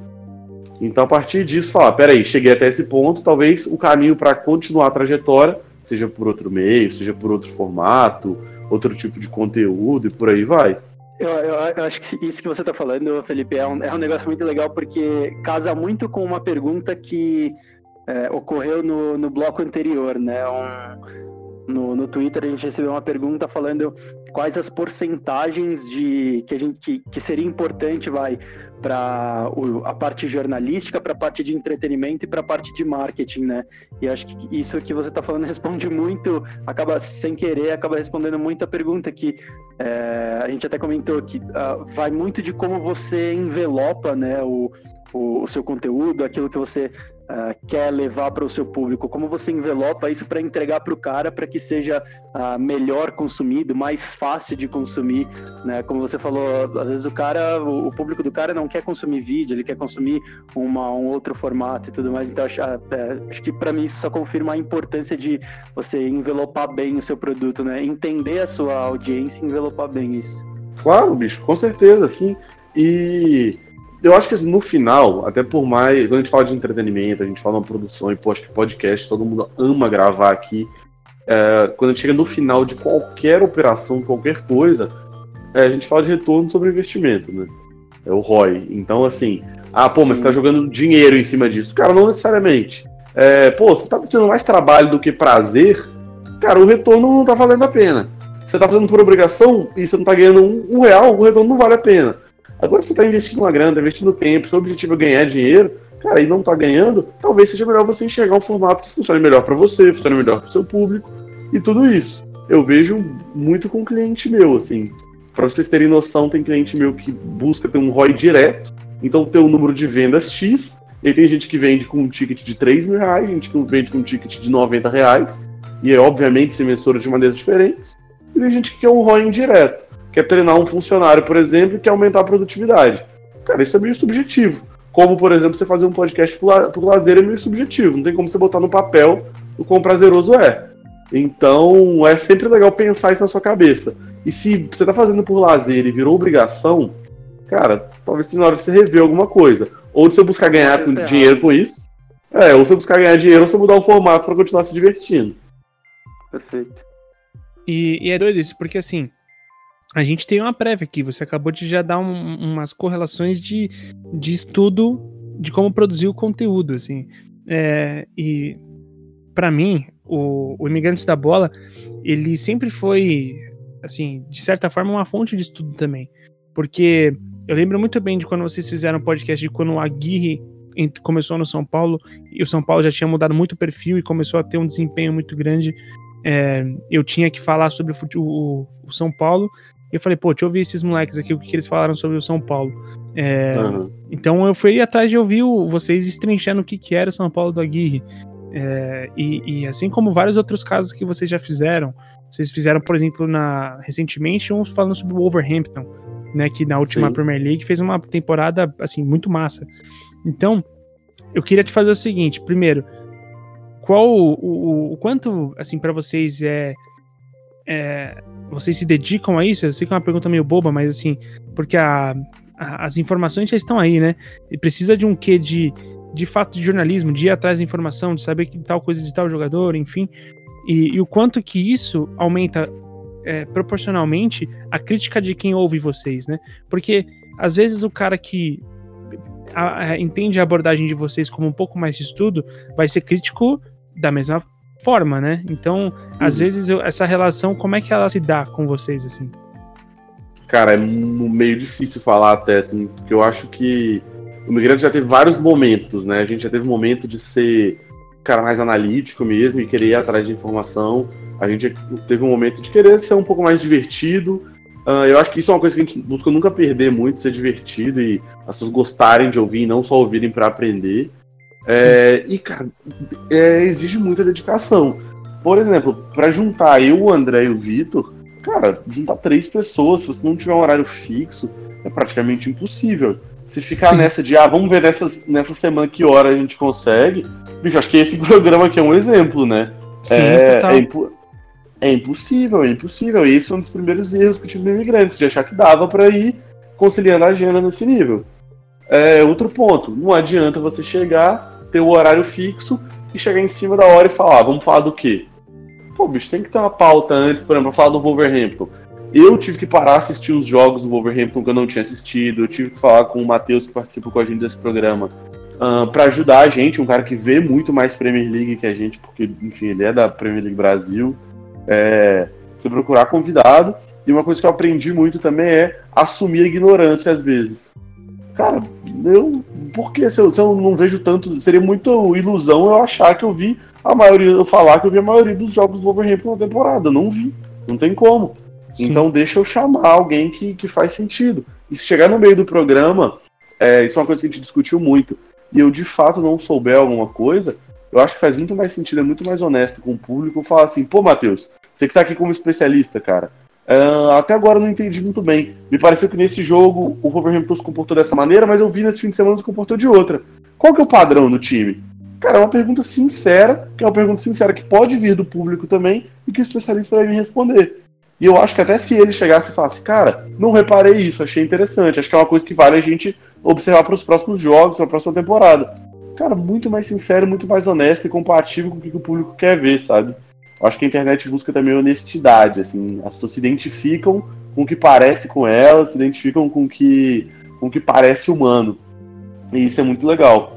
Então a partir disso falar, peraí, cheguei até esse ponto, talvez o caminho para continuar a trajetória seja por outro meio, seja por outro formato, outro tipo de conteúdo e por aí vai. Eu, eu, eu, acho que isso que você está falando, Felipe, é um, é um negócio muito legal porque casa muito com uma pergunta que é, ocorreu no, no bloco anterior, né? Um, no, no Twitter a gente recebeu uma pergunta falando quais as porcentagens de que a gente que, que seria importante vai para a parte jornalística, para a parte de entretenimento e para a parte de marketing, né? E acho que isso que você está falando (laughs) responde muito, acaba sem querer, acaba respondendo muito a pergunta que é, a gente até comentou que uh, vai muito de como você envelopa, né, o, o seu conteúdo, aquilo que você uh, quer levar para o seu público? Como você envelopa isso para entregar para o cara para que seja uh, melhor consumido, mais fácil de consumir? Né? Como você falou, às vezes o cara, o, o público do cara não quer consumir vídeo, ele quer consumir uma, um outro formato e tudo mais. Então acho, uh, acho que para mim isso só confirma a importância de você envelopar bem o seu produto, né? Entender a sua audiência e envelopar bem isso. Claro, bicho, com certeza, sim. E eu acho que assim, no final, até por mais. Quando a gente fala de entretenimento, a gente fala de produção e pô, acho que podcast, todo mundo ama gravar aqui. É, quando a gente chega no final de qualquer operação, qualquer coisa, é, a gente fala de retorno sobre investimento, né? É o ROI. Então, assim, ah, pô, mas você tá jogando dinheiro em cima disso. Cara, não necessariamente. É, pô, você tá tendo mais trabalho do que prazer, cara, o retorno não tá valendo a pena. Você tá fazendo por obrigação e você não tá ganhando um, um real, o retorno não vale a pena. Agora você está investindo uma grana, investindo tempo, seu objetivo é ganhar dinheiro, cara, e não está ganhando, talvez seja melhor você enxergar um formato que funcione melhor para você, funcione melhor para o seu público e tudo isso. Eu vejo muito com cliente meu, assim. Para vocês terem noção, tem cliente meu que busca ter um ROI direto, então tem um número de vendas X, e tem gente que vende com um ticket de 3 mil reais, gente que vende com um ticket de 90 reais, e é obviamente se mensura de maneiras diferentes, e tem gente que quer um ROI indireto quer treinar um funcionário, por exemplo, e quer aumentar a produtividade. Cara, isso é meio subjetivo. Como, por exemplo, você fazer um podcast por, por lazer é meio subjetivo. Não tem como você botar no papel o quão prazeroso é. Então, é sempre legal pensar isso na sua cabeça. E se você tá fazendo por lazer e virou obrigação, cara, talvez seja na hora de você rever alguma coisa. Ou de você buscar ganhar é dinheiro com isso. É, ou você buscar ganhar dinheiro ou você mudar o formato para continuar se divertindo. Perfeito. E, e, é doido isso, porque assim, a gente tem uma prévia aqui. Você acabou de já dar um, umas correlações de, de estudo de como produzir o conteúdo, assim. É, e para mim, o, o Imigrantes da Bola, ele sempre foi, assim, de certa forma, uma fonte de estudo também. Porque eu lembro muito bem de quando vocês fizeram o podcast de quando o Aguirre começou no São Paulo e o São Paulo já tinha mudado muito o perfil e começou a ter um desempenho muito grande. É, eu tinha que falar sobre o, o, o São Paulo, eu falei, pô, deixa eu ouvir esses moleques aqui, o que, que eles falaram sobre o São Paulo. É, uhum. Então eu fui atrás de ouvir o, vocês estrinchando o que, que era o São Paulo do Aguirre. É, e, e, assim como vários outros casos que vocês já fizeram, vocês fizeram, por exemplo, na recentemente, uns falando sobre o Wolverhampton, né, que na última Sim. Premier League fez uma temporada assim muito massa. Então, eu queria te fazer o seguinte, primeiro, qual o, o, o quanto assim para vocês é, é vocês se dedicam a isso? Eu sei que é uma pergunta meio boba, mas assim, porque a, a, as informações já estão aí, né? E precisa de um quê de, de fato de jornalismo, de ir atrás da informação, de saber que tal coisa de tal jogador, enfim. E, e o quanto que isso aumenta é, proporcionalmente a crítica de quem ouve vocês, né? Porque às vezes o cara que a, a, entende a abordagem de vocês como um pouco mais de estudo vai ser crítico da mesma forma, né? Então, uhum. às vezes eu, essa relação, como é que ela se dá com vocês assim? Cara, é meio difícil falar até assim, porque eu acho que o migrante já teve vários momentos, né? A gente já teve um momento de ser cara mais analítico mesmo e querer ir atrás de informação. A gente teve um momento de querer ser um pouco mais divertido. Uh, eu acho que isso é uma coisa que a gente busca nunca perder muito, ser divertido e as pessoas gostarem de ouvir e não só ouvirem para aprender. É, e, cara, é, exige muita dedicação. Por exemplo, para juntar eu, o André e o Vitor, cara, juntar três pessoas, se você não tiver um horário fixo, é praticamente impossível. Se ficar nessa de, ah, vamos ver nessa, nessa semana que hora a gente consegue, bicho, acho que esse (laughs) programa aqui é um exemplo, né? Sim, é, é, impo é, impossível, é impossível. E esse foi um dos primeiros erros que eu tive no Imigrantes, de achar que dava para ir conciliando a agenda nesse nível. É, outro ponto, não adianta você chegar, ter o horário fixo e chegar em cima da hora e falar, ah, vamos falar do quê? Pô, bicho, tem que ter uma pauta antes, por exemplo, pra falar do Wolverhampton. Eu tive que parar assistir os jogos do Wolverhampton que eu não tinha assistido. Eu tive que falar com o Matheus, que participa com a gente desse programa, uh, para ajudar a gente, um cara que vê muito mais Premier League que a gente, porque, enfim, ele é da Premier League Brasil. É, você procurar convidado. E uma coisa que eu aprendi muito também é assumir a ignorância às vezes. Cara, eu. Por que se eu, se eu não vejo tanto. Seria muita ilusão eu achar que eu vi a maioria. Eu falar que eu vi a maioria dos jogos do Wolverhampton na temporada. Não vi. Não tem como. Sim. Então deixa eu chamar alguém que, que faz sentido. E se chegar no meio do programa, é, isso é uma coisa que a gente discutiu muito, e eu de fato não souber alguma coisa, eu acho que faz muito mais sentido, é muito mais honesto com o público falar assim, pô, Matheus, você que tá aqui como especialista, cara, uh, até agora eu não entendi muito bem. Me pareceu que nesse jogo o Wolverhampton se comportou dessa maneira, mas eu vi nesse fim de semana se comportou de outra. Qual que é o padrão no time? Cara, é uma pergunta sincera, que é uma pergunta sincera que pode vir do público também e que o especialista vai me responder. E eu acho que até se ele chegasse e falasse, cara, não reparei isso, achei interessante, acho que é uma coisa que vale a gente observar para os próximos jogos, para a próxima temporada. Cara, muito mais sincero, muito mais honesto e compatível com o que o público quer ver, sabe? Eu acho que a internet busca também honestidade, assim, as pessoas se identificam com o que parece com elas, se identificam com o que, com o que parece humano. E isso é muito legal.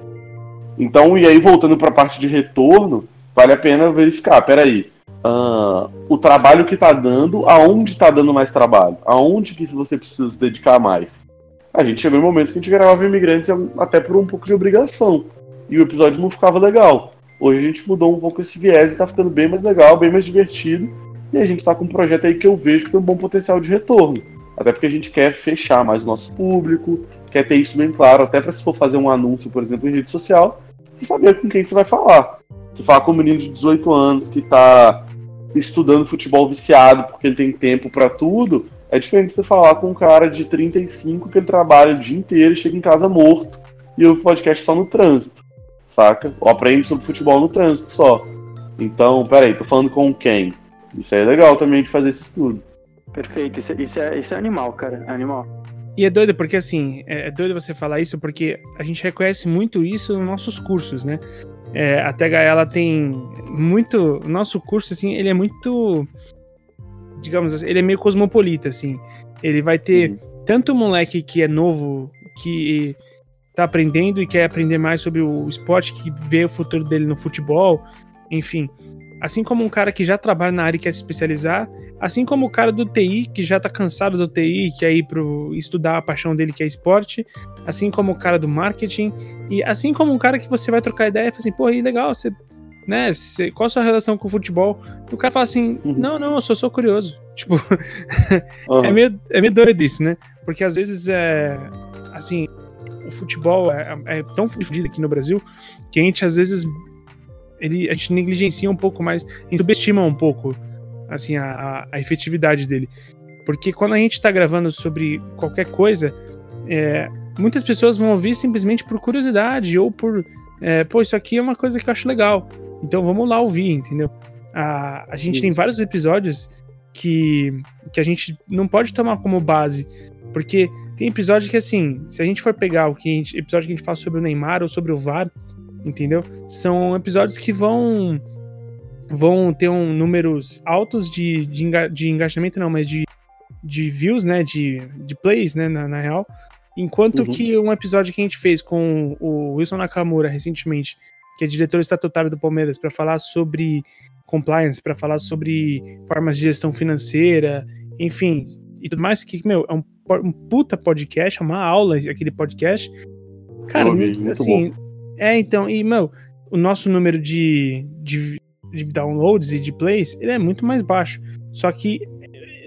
Então, e aí voltando para a parte de retorno, vale a pena verificar, peraí, uh, o trabalho que está dando, aonde está dando mais trabalho, aonde que você precisa se dedicar mais. A gente chegou em momentos que a gente gravava imigrantes até por um pouco de obrigação, e o episódio não ficava legal. Hoje a gente mudou um pouco esse viés e está ficando bem mais legal, bem mais divertido, e a gente está com um projeto aí que eu vejo que tem um bom potencial de retorno. Até porque a gente quer fechar mais o nosso público, quer ter isso bem claro, até para se for fazer um anúncio, por exemplo, em rede social, você saber com quem você vai falar. Se falar com um menino de 18 anos que está estudando futebol viciado porque ele tem tempo para tudo, é diferente você falar com um cara de 35 que ele trabalha o dia inteiro chega em casa morto e ouve podcast só no trânsito, saca? Ou aprende sobre futebol no trânsito só. Então, peraí, tô falando com quem? Isso aí é legal também de fazer esse estudo. Perfeito, isso, é, isso, é, isso é animal, cara, é animal. E é doido porque, assim, é, é doido você falar isso porque a gente reconhece muito isso nos nossos cursos, né? É, a TH, ela tem muito... O nosso curso, assim, ele é muito... Digamos assim, ele é meio cosmopolita, assim. Ele vai ter uhum. tanto moleque que é novo, que tá aprendendo e quer aprender mais sobre o esporte, que vê o futuro dele no futebol, enfim assim como um cara que já trabalha na área e quer se especializar, assim como o cara do TI que já tá cansado do TI e quer ir pro estudar a paixão dele que é esporte, assim como o cara do marketing e assim como um cara que você vai trocar ideia e fala assim, pô, aí legal, você, né, você, qual a sua relação com o futebol? E o cara fala assim, uhum. não, não, eu só sou curioso. (laughs) Tipo, uhum. é, meio, é meio doido isso, né? Porque às vezes é, assim, o futebol é, é tão fudido aqui no Brasil que a gente às vezes ele, a gente negligencia um pouco mais, a gente subestima um pouco assim a, a, a efetividade dele. Porque quando a gente está gravando sobre qualquer coisa, é, muitas pessoas vão ouvir simplesmente por curiosidade ou por, é, pô, isso aqui é uma coisa que eu acho legal. Então vamos lá ouvir, entendeu? A, a gente Sim. tem vários episódios que, que a gente não pode tomar como base, porque tem episódio que, assim, se a gente for pegar o que gente, episódio que a gente fala sobre o Neymar ou sobre o VAR, entendeu? São episódios que vão vão ter um números altos de, de, enga, de engajamento, não, mas de, de views, né? De, de plays, né? Na, na real. Enquanto uhum. que um episódio que a gente fez com o Wilson Nakamura recentemente, que é diretor estatutário do Palmeiras, para falar sobre compliance, para falar sobre formas de gestão financeira, enfim, e tudo mais, que, meu, é um, um puta podcast, é uma aula aquele podcast. Cara, assim, é, então, e, meu, o nosso número de, de, de downloads e de plays, ele é muito mais baixo. Só que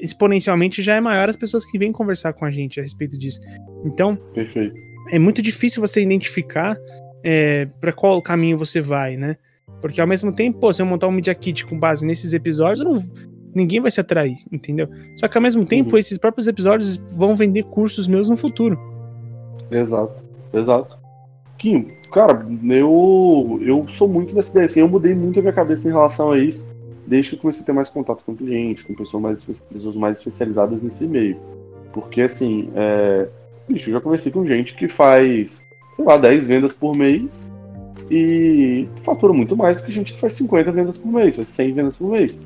exponencialmente já é maior as pessoas que vêm conversar com a gente a respeito disso. Então, Perfeito. é muito difícil você identificar é, para qual caminho você vai, né? Porque ao mesmo tempo, pô, se eu montar um Media Kit com base nesses episódios, não, ninguém vai se atrair, entendeu? Só que ao mesmo tempo, uhum. esses próprios episódios vão vender cursos meus no futuro. Exato, exato. Kim, cara, eu, eu sou muito dessa ideia, assim, eu mudei muito a minha cabeça em relação a isso, desde que eu comecei a ter mais contato com clientes, com pessoas mais, pessoas mais especializadas nesse meio. Porque, assim, é, bicho, eu já conversei com gente que faz, sei lá, 10 vendas por mês e fatura muito mais do que gente que faz 50 vendas por mês, faz 100 vendas por mês.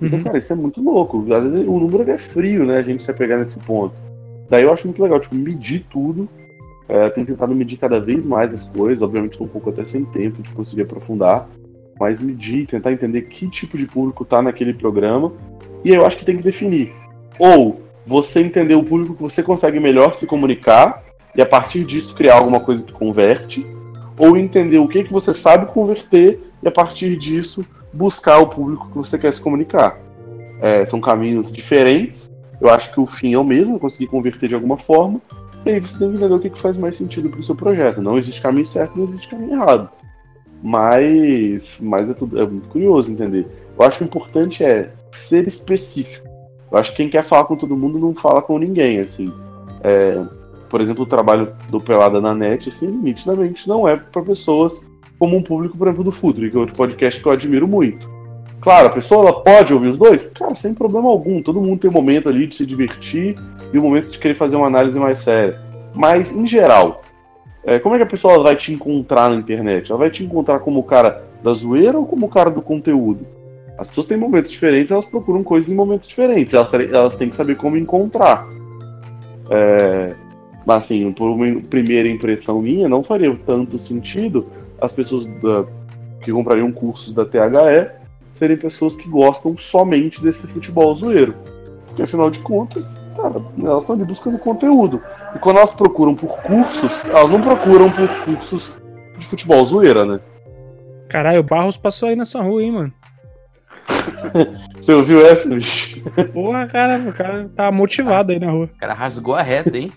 Então, uhum. cara, isso é muito louco. Às vezes o número é frio, né? A gente se pegar nesse ponto. Daí eu acho muito legal, tipo, medir tudo. É, tenho tentado medir cada vez mais as coisas, obviamente estou um pouco até sem tempo de conseguir aprofundar, mas medir, tentar entender que tipo de público está naquele programa. E eu acho que tem que definir. Ou você entender o público que você consegue melhor se comunicar e a partir disso criar alguma coisa que converte, ou entender o que, que você sabe converter e a partir disso buscar o público que você quer se comunicar. É, são caminhos diferentes. Eu acho que o fim é o mesmo, conseguir converter de alguma forma. E aí você tem que entender o que, faz mais sentido para o seu projeto. Não existe caminho certo, não existe caminho errado. Mas, mas é, tudo, é muito curioso entender. Eu acho que o importante é ser específico. Eu acho que quem quer falar com todo mundo não fala com ninguém, assim. É, por exemplo, o trabalho do Pelada na net, assim, nitidamente não é para pessoas como um público, por exemplo, do Futuri, que é outro podcast que eu admiro muito. Claro, a pessoa ela pode ouvir os dois? Cara, sem problema algum. Todo mundo tem um momento ali de se divertir e um momento de querer fazer uma análise mais séria. Mas, em geral, é, como é que a pessoa vai te encontrar na internet? Ela vai te encontrar como o cara da zoeira ou como o cara do conteúdo? As pessoas têm momentos diferentes, elas procuram coisas em momentos diferentes. Elas, elas têm que saber como encontrar. É, mas, assim, por uma primeira impressão minha, não faria tanto sentido as pessoas da, que comprariam cursos da THE serem pessoas que gostam somente desse futebol zoeiro. Porque afinal de contas, cara, elas estão ali buscando conteúdo. E quando elas procuram por cursos, elas não procuram por cursos de futebol zoeira, né? Caralho, o Barros passou aí na sua rua, hein, mano? (laughs) Você ouviu essa, bicho? Porra, cara, o cara tá motivado aí na rua. O cara rasgou a reta, hein?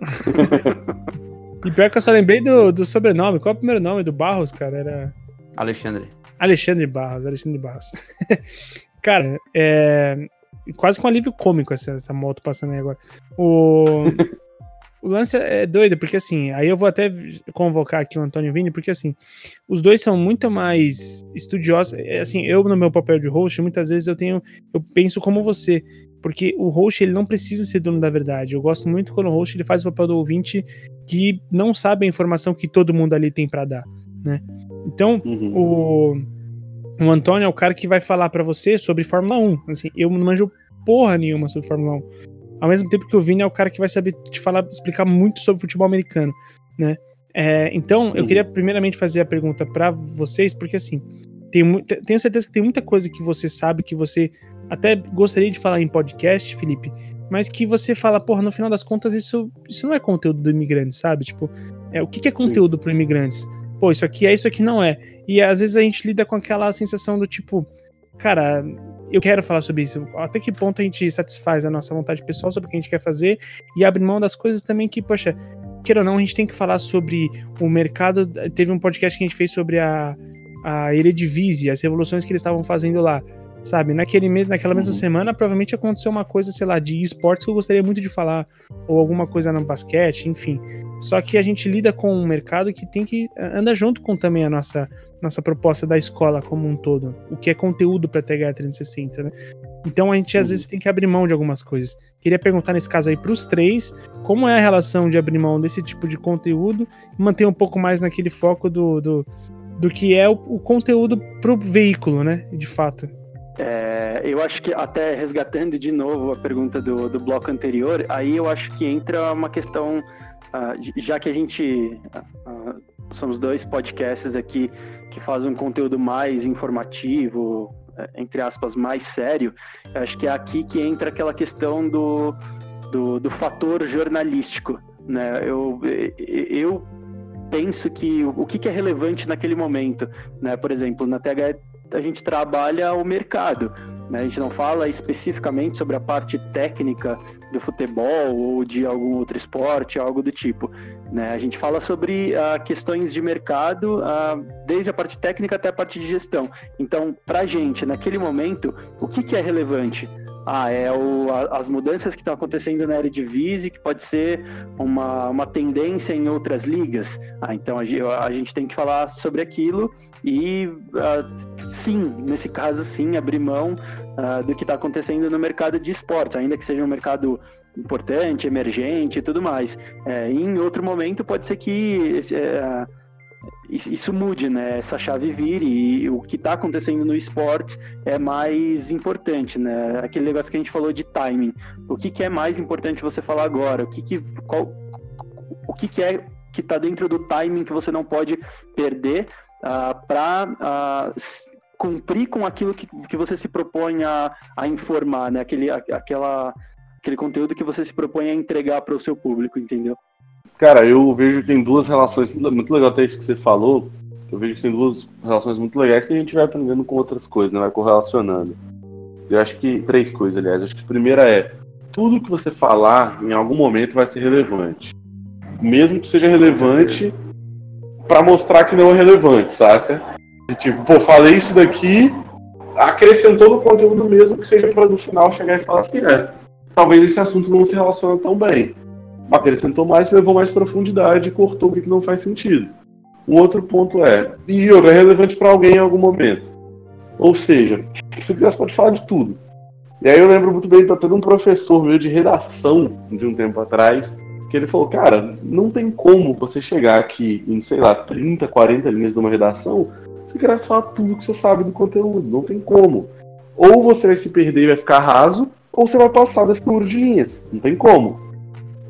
(laughs) E pior que eu só lembrei do, do sobrenome. Qual é o primeiro nome do Barros, cara? Era. Alexandre. Alexandre Barros, Alexandre Barros. (laughs) cara, é. Quase com um alívio cômico essa, essa moto passando aí agora. O. (laughs) o lance é doido, porque assim, aí eu vou até convocar aqui o Antônio Vini, porque assim, os dois são muito mais estudiosos. É, assim, eu no meu papel de host, muitas vezes eu tenho, eu penso como você, porque o host ele não precisa ser dono da verdade. Eu gosto muito quando o host ele faz o papel do ouvinte que não sabe a informação que todo mundo ali tem para dar, né? Então, uhum. o, o Antônio é o cara que vai falar para você sobre Fórmula 1. Assim, eu não manjo porra nenhuma sobre Fórmula 1. Ao mesmo tempo que o Vini é o cara que vai saber te falar, explicar muito sobre futebol americano, né? É, então, eu uhum. queria primeiramente fazer a pergunta para vocês, porque assim, tem, tenho certeza que tem muita coisa que você sabe, que você até gostaria de falar em podcast, Felipe, mas que você fala, porra, no final das contas, isso, isso não é conteúdo do imigrante, sabe? Tipo, é, o que, que é conteúdo para imigrantes? Pô, isso aqui é, isso aqui não é. E às vezes a gente lida com aquela sensação do tipo, cara, eu quero falar sobre isso. Até que ponto a gente satisfaz a nossa vontade pessoal sobre o que a gente quer fazer e abre mão das coisas também que, poxa, queira ou não, a gente tem que falar sobre o mercado. Teve um podcast que a gente fez sobre a, a Eredivisie, as revoluções que eles estavam fazendo lá sabe? Naquele mesmo, naquela mesma uhum. semana, provavelmente aconteceu uma coisa, sei lá, de esportes que eu gostaria muito de falar, ou alguma coisa no basquete, enfim. Só que a gente lida com um mercado que tem que anda junto com também a nossa nossa proposta da escola como um todo, o que é conteúdo para TH 360, né? Então a gente às uhum. vezes tem que abrir mão de algumas coisas. Queria perguntar nesse caso aí para os três, como é a relação de abrir mão desse tipo de conteúdo e manter um pouco mais naquele foco do, do do que é o, o conteúdo pro veículo, né? De fato. É, eu acho que até resgatando de novo a pergunta do, do bloco anterior, aí eu acho que entra uma questão, uh, já que a gente uh, somos dois podcasts aqui que fazem um conteúdo mais informativo, é, entre aspas, mais sério, eu acho que é aqui que entra aquela questão do, do, do fator jornalístico. Né? Eu, eu penso que o que é relevante naquele momento, né? Por exemplo, na TH a gente trabalha o mercado, né? A gente não fala especificamente sobre a parte técnica do futebol ou de algum outro esporte, algo do tipo, né? A gente fala sobre uh, questões de mercado, uh, desde a parte técnica até a parte de gestão. Então, para a gente, naquele momento, o que, que é relevante? Ah, é o, a, as mudanças que estão acontecendo na Eredivisie, que pode ser uma, uma tendência em outras ligas. Ah, então a, a gente tem que falar sobre aquilo e, uh, sim, nesse caso, sim, abrir mão uh, do que está acontecendo no mercado de esportes, ainda que seja um mercado importante, emergente e tudo mais. É, em outro momento, pode ser que esse, é, isso mude, né? Essa chave vire e o que está acontecendo no esporte é mais importante, né? Aquele negócio que a gente falou de timing. O que, que é mais importante você falar agora? O que, que, qual, o que, que é que está dentro do timing que você não pode perder uh, ah, para uh, ah, cumprir com aquilo que, que você se propõe a, a informar, né? Aquele, aquela, aquele conteúdo que você se propõe a entregar para o seu público, entendeu? Cara, eu vejo que tem duas relações, muito legal até isso que você falou, eu vejo que tem duas relações muito legais que a gente vai aprendendo com outras coisas, né? Vai correlacionando. Eu acho que, três coisas, aliás. Eu acho que a primeira é, tudo que você falar, em algum momento, vai ser relevante. Mesmo que seja relevante para mostrar que não é relevante, saca? E, tipo, pô, falei isso daqui, acrescentou no conteúdo mesmo que seja para no final chegar e falar assim, é, talvez esse assunto não se relacione tão bem acrescentou mais, levou mais profundidade e cortou o que não faz sentido. Um outro ponto é, e é relevante para alguém em algum momento. Ou seja, se você quiser, você pode falar de tudo. E aí eu lembro muito bem, tá tendo um professor meu de redação de um tempo atrás, que ele falou, cara, não tem como você chegar aqui em, sei lá, 30, 40 linhas de uma redação, você querer falar tudo que você sabe do conteúdo. Não tem como. Ou você vai se perder e vai ficar raso, ou você vai passar desse número de linhas. Não tem como.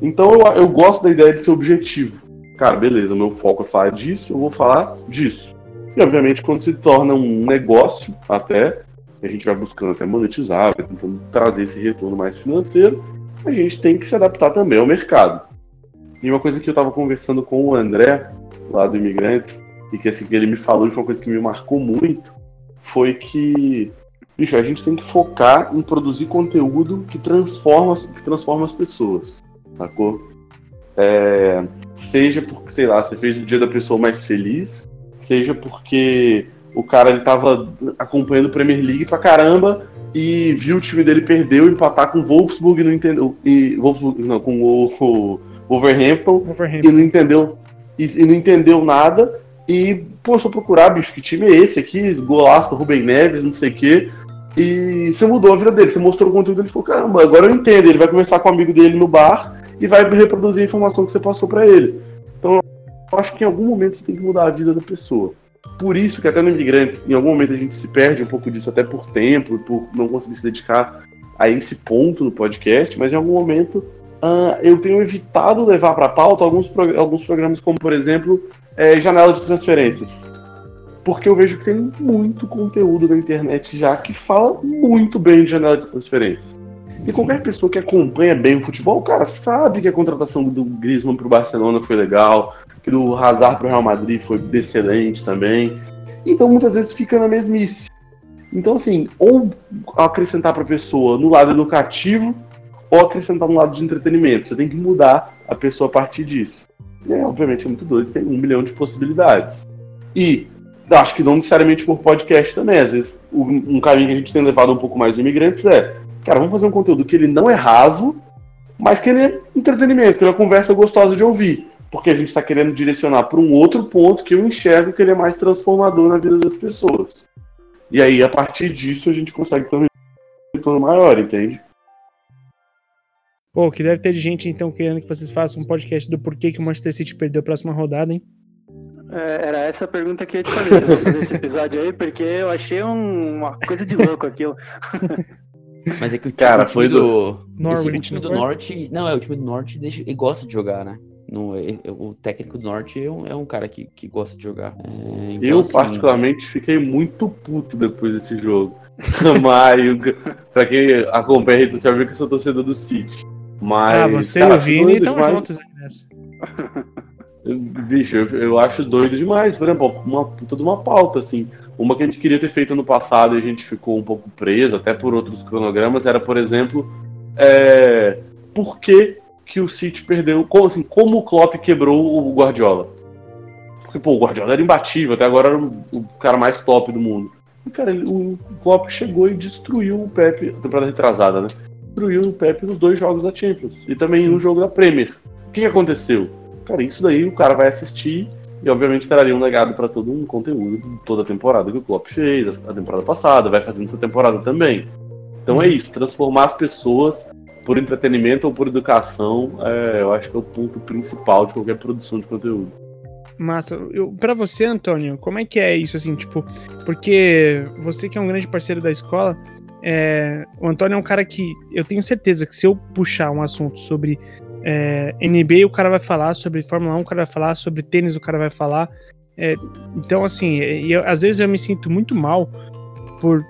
Então eu, eu gosto da ideia de ser objetivo. Cara, beleza, meu foco é falar disso, eu vou falar disso. E obviamente quando se torna um negócio, até, a gente vai buscando até monetizar, vai tentando trazer esse retorno mais financeiro, a gente tem que se adaptar também ao mercado. E uma coisa que eu estava conversando com o André, lá do Imigrantes, e que assim, que ele me falou, e foi uma coisa que me marcou muito, foi que bicho, a gente tem que focar em produzir conteúdo que transforma, que transforma as pessoas sacou? É, seja porque, sei lá, você fez o dia da pessoa mais feliz, seja porque o cara ele tava acompanhando o Premier League pra caramba e viu o time dele perder empatar com o Wolfsburg e não entendeu. E, Wolfsburg, não, com o, o Wolverhampton, Wolverhampton, e não entendeu. E, e, não entendeu nada. E, pô, só procurar, bicho, que time é esse aqui? Golaço do Rubem Neves, não sei o quê. E você mudou a vida dele, você mostrou o conteúdo dele e falou, caramba, agora eu entendo. Ele vai conversar com um amigo dele no bar e vai reproduzir a informação que você passou para ele. Então, eu acho que em algum momento você tem que mudar a vida da pessoa. Por isso que até no Imigrantes, em algum momento a gente se perde um pouco disso, até por tempo, por não conseguir se dedicar a esse ponto no podcast, mas em algum momento uh, eu tenho evitado levar para pauta alguns, alguns programas, como por exemplo, é, Janela de Transferências. Porque eu vejo que tem muito conteúdo na internet já que fala muito bem de janela de transferências. E qualquer pessoa que acompanha bem o futebol, cara, sabe que a contratação do Griezmann pro Barcelona foi legal, que do Hazard pro Real Madrid foi excelente também. Então muitas vezes fica na mesmice. Então assim, ou acrescentar para a pessoa no lado educativo, ou acrescentar no lado de entretenimento. Você tem que mudar a pessoa a partir disso. E é, obviamente é muito doido, tem um milhão de possibilidades. E acho que não necessariamente por podcast também. Às vezes, um caminho que a gente tem levado um pouco mais imigrantes é Cara, vamos fazer um conteúdo que ele não é raso, mas que ele é entretenimento, que ele é uma conversa gostosa de ouvir. Porque a gente está querendo direcionar para um outro ponto que eu enxergo que ele é mais transformador na vida das pessoas. E aí, a partir disso, a gente consegue ter um retorno maior, entende? Pô, que deve ter gente então querendo que vocês façam um podcast do porquê que o Manchester City perdeu a próxima rodada, hein? É, era essa a pergunta que eu ia te fazer, fazer esse episódio aí, porque eu achei um- uma coisa de louco aquilo. (laughs) Mas é que o time, Cara, o time foi do. Norwich, esse- o time do? Norte. Não, é o time do Norte deixa, ele gosta de jogar, né? No, o técnico do Norte é um, é um cara que, que gosta de jogar. É, então, Eu, assim, particularmente, fiquei muito puto depois desse jogo. (laughs) Mas, pra quem acompanha a rede social, viu que eu sou torcedor do City. Mas, ah, você cara, e o Vini estão demais. juntos aí nessa. (laughs) Bicho, eu, eu acho doido demais. Por exemplo, uma puta de uma pauta, assim. Uma que a gente queria ter feito no passado e a gente ficou um pouco preso, até por outros cronogramas, era, por exemplo, é, por que, que o City perdeu. Como, assim, como o Klopp quebrou o Guardiola? Porque, pô, o Guardiola era imbatível, até agora era o, cara mais top do mundo. E, cara, ele- o Klopp chegou e destruiu o Pepe, temporada retrasada, né? Destruiu o Pepe nos dois jogos da Champions. E também Sim. no jogo da Premier. O que, que aconteceu? Cara, isso daí o cara vai assistir e obviamente traria um legado pra todo um conteúdo toda a temporada que o Klopp fez, a temporada passada, vai fazendo essa temporada também. Então é isso, transformar as pessoas por entretenimento ou por educação, é, eu acho que é o ponto principal de qualquer produção de conteúdo. Massa. Pra você, Antônio, como é que é isso, assim, tipo, porque você que é um grande parceiro da escola, é, o Antônio é um cara que eu tenho certeza que se eu puxar um assunto sobre é, NBA, o cara vai falar, sobre Fórmula 1, o cara vai falar, sobre tênis, o cara vai falar. É, então, assim, eu- às vezes eu me sinto muito mal por,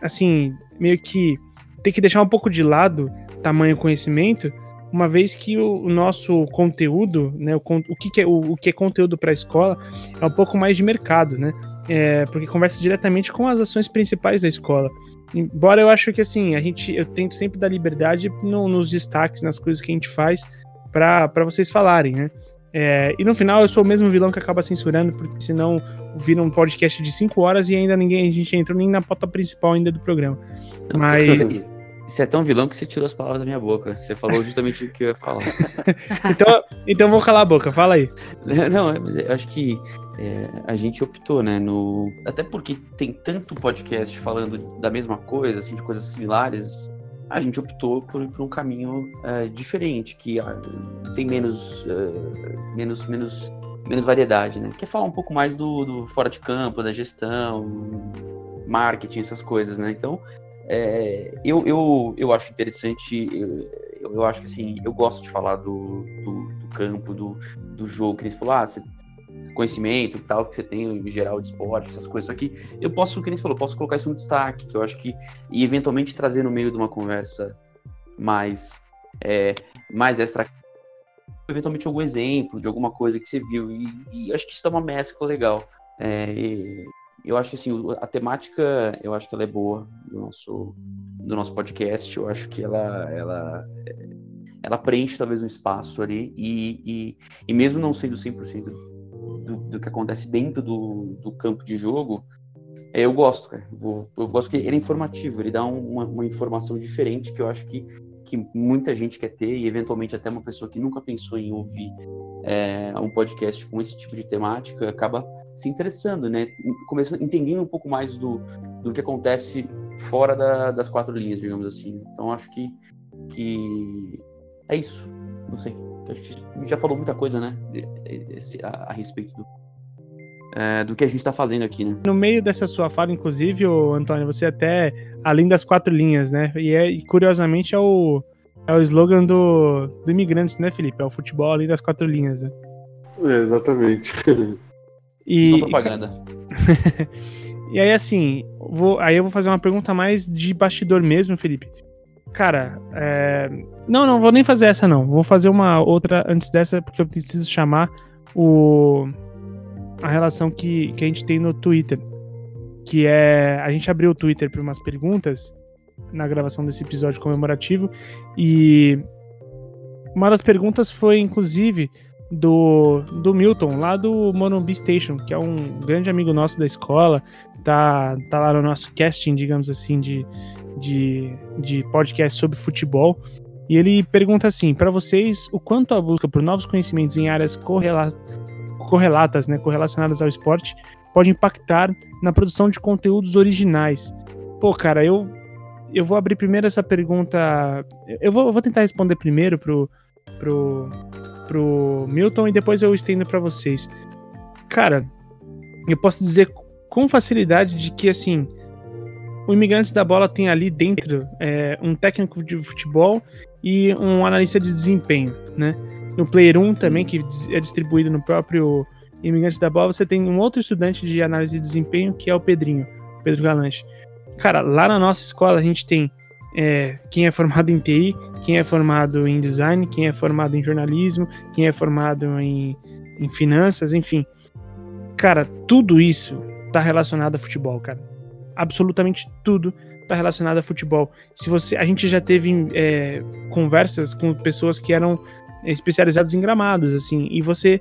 assim, meio que ter que deixar um pouco de lado tamanho conhecimento, uma vez que o, o nosso conteúdo, né, o, o, que, que é, o, o que é conteúdo para a escola é um pouco mais de mercado, né? É, porque conversa diretamente com as ações principais da escola. Embora eu acho que assim, a gente, eu tento sempre dar liberdade no- nos destaques, nas coisas que a gente faz, para vocês falarem, né? É, e no final eu sou o mesmo vilão que acaba censurando, porque senão vira um podcast de 5 horas e ainda ninguém, a gente entrou nem na pauta principal ainda do programa. não, Mas- Você, é tão vilão que você tirou as palavras da minha boca. Você falou justamente o que eu ia falar. (laughs) Então, então vou calar a boca, fala aí. (laughs) Não, mas eu acho que é, a gente optou, né? No... Até porque tem tanto podcast falando da mesma coisa, assim, de coisas similares. A gente optou por por um caminho é, diferente, que ah, tem menos, é, menos, menos, menos variedade, né? Quer falar um pouco mais do, do fora de campo, da gestão, marketing, essas coisas, né? Então, é, eu, eu, eu acho interessante, eu, eu acho que assim, eu gosto de falar do, do, do campo, do, do jogo, que eles falou, ah, você, conhecimento e tal, que você tem em geral de esporte, essas coisas, só que eu posso, que você falou, posso colocar isso no destaque, que eu acho que, e eventualmente trazer no meio de uma conversa mais, é, mais extra, eventualmente algum exemplo de alguma coisa que você viu, e, e acho que isso dá uma mescla legal. É, e eu acho que assim, a temática, eu acho que ela é boa do nosso, do nosso podcast, eu acho que ela, ela, ela preenche talvez um espaço ali, e, e, e mesmo não sendo 100% do, do que acontece dentro do, do campo de jogo, é, eu gosto, cara. Eu, eu gosto porque ele é informativo, ele dá um- uma, uma informação diferente que eu acho que, que muita gente quer ter, e eventualmente até uma pessoa que nunca pensou em ouvir é, um podcast com esse tipo de temática acaba se interessando, né? Começando, entendendo um pouco mais do, do que acontece fora da- das quatro linhas, digamos assim. Então acho que, que é isso. Não sei. Acho que já falou muita coisa, né? a, a respeito do, é, do que a gente tá fazendo aqui, né? No meio dessa sua fala, inclusive, ô, Antônio, você até além das quatro linhas, né? E, é, e curiosamente é o, é o slogan do, do Imigrantes, né, Felipe? É o futebol além das quatro linhas, né? É, exatamente. E, Só propaganda. (laughs) E aí, assim, vou, aí eu vou fazer uma pergunta mais de bastidor mesmo, Felipe. Cara, é... não, não vou nem fazer essa, não. Vou fazer uma outra antes dessa, porque eu preciso chamar o... a relação que, que a gente tem no Twitter. Que é. A gente abriu o Twitter para umas perguntas na gravação desse episódio comemorativo. E uma das perguntas foi, inclusive, do, do Milton, lá do Monumbi Station, que é um grande amigo nosso da escola, tá, tá lá no nosso casting, digamos assim, de, de, de podcast sobre futebol. E ele pergunta assim: para vocês, o quanto a busca por novos conhecimentos em áreas correla correlatas, né, correlacionadas ao esporte, pode impactar na produção de conteúdos originais? Pô, cara, eu, eu vou abrir primeiro essa pergunta. Eu vou, eu vou tentar responder primeiro pro, pro, pro Milton e depois eu estendo para vocês. cara, eu posso dizer com facilidade de que, assim, o Imigrantes da Bola tem ali dentro é, um técnico de futebol e um analista de desempenho, né? No Player 1 também, que é distribuído no próprio Imigrantes da Bola, você tem um outro estudante de análise de desempenho, que é o Pedrinho, Pedro Galante. Cara, lá na nossa escola a gente tem é, quem é formado em TI, quem é formado em design, quem é formado em jornalismo, quem é formado em, em finanças, enfim. Cara, tudo isso tá relacionado a futebol, cara. Absolutamente tudo tá relacionado a futebol. Se você, a gente já teve é, conversas com pessoas que eram especializadas em gramados, assim, e você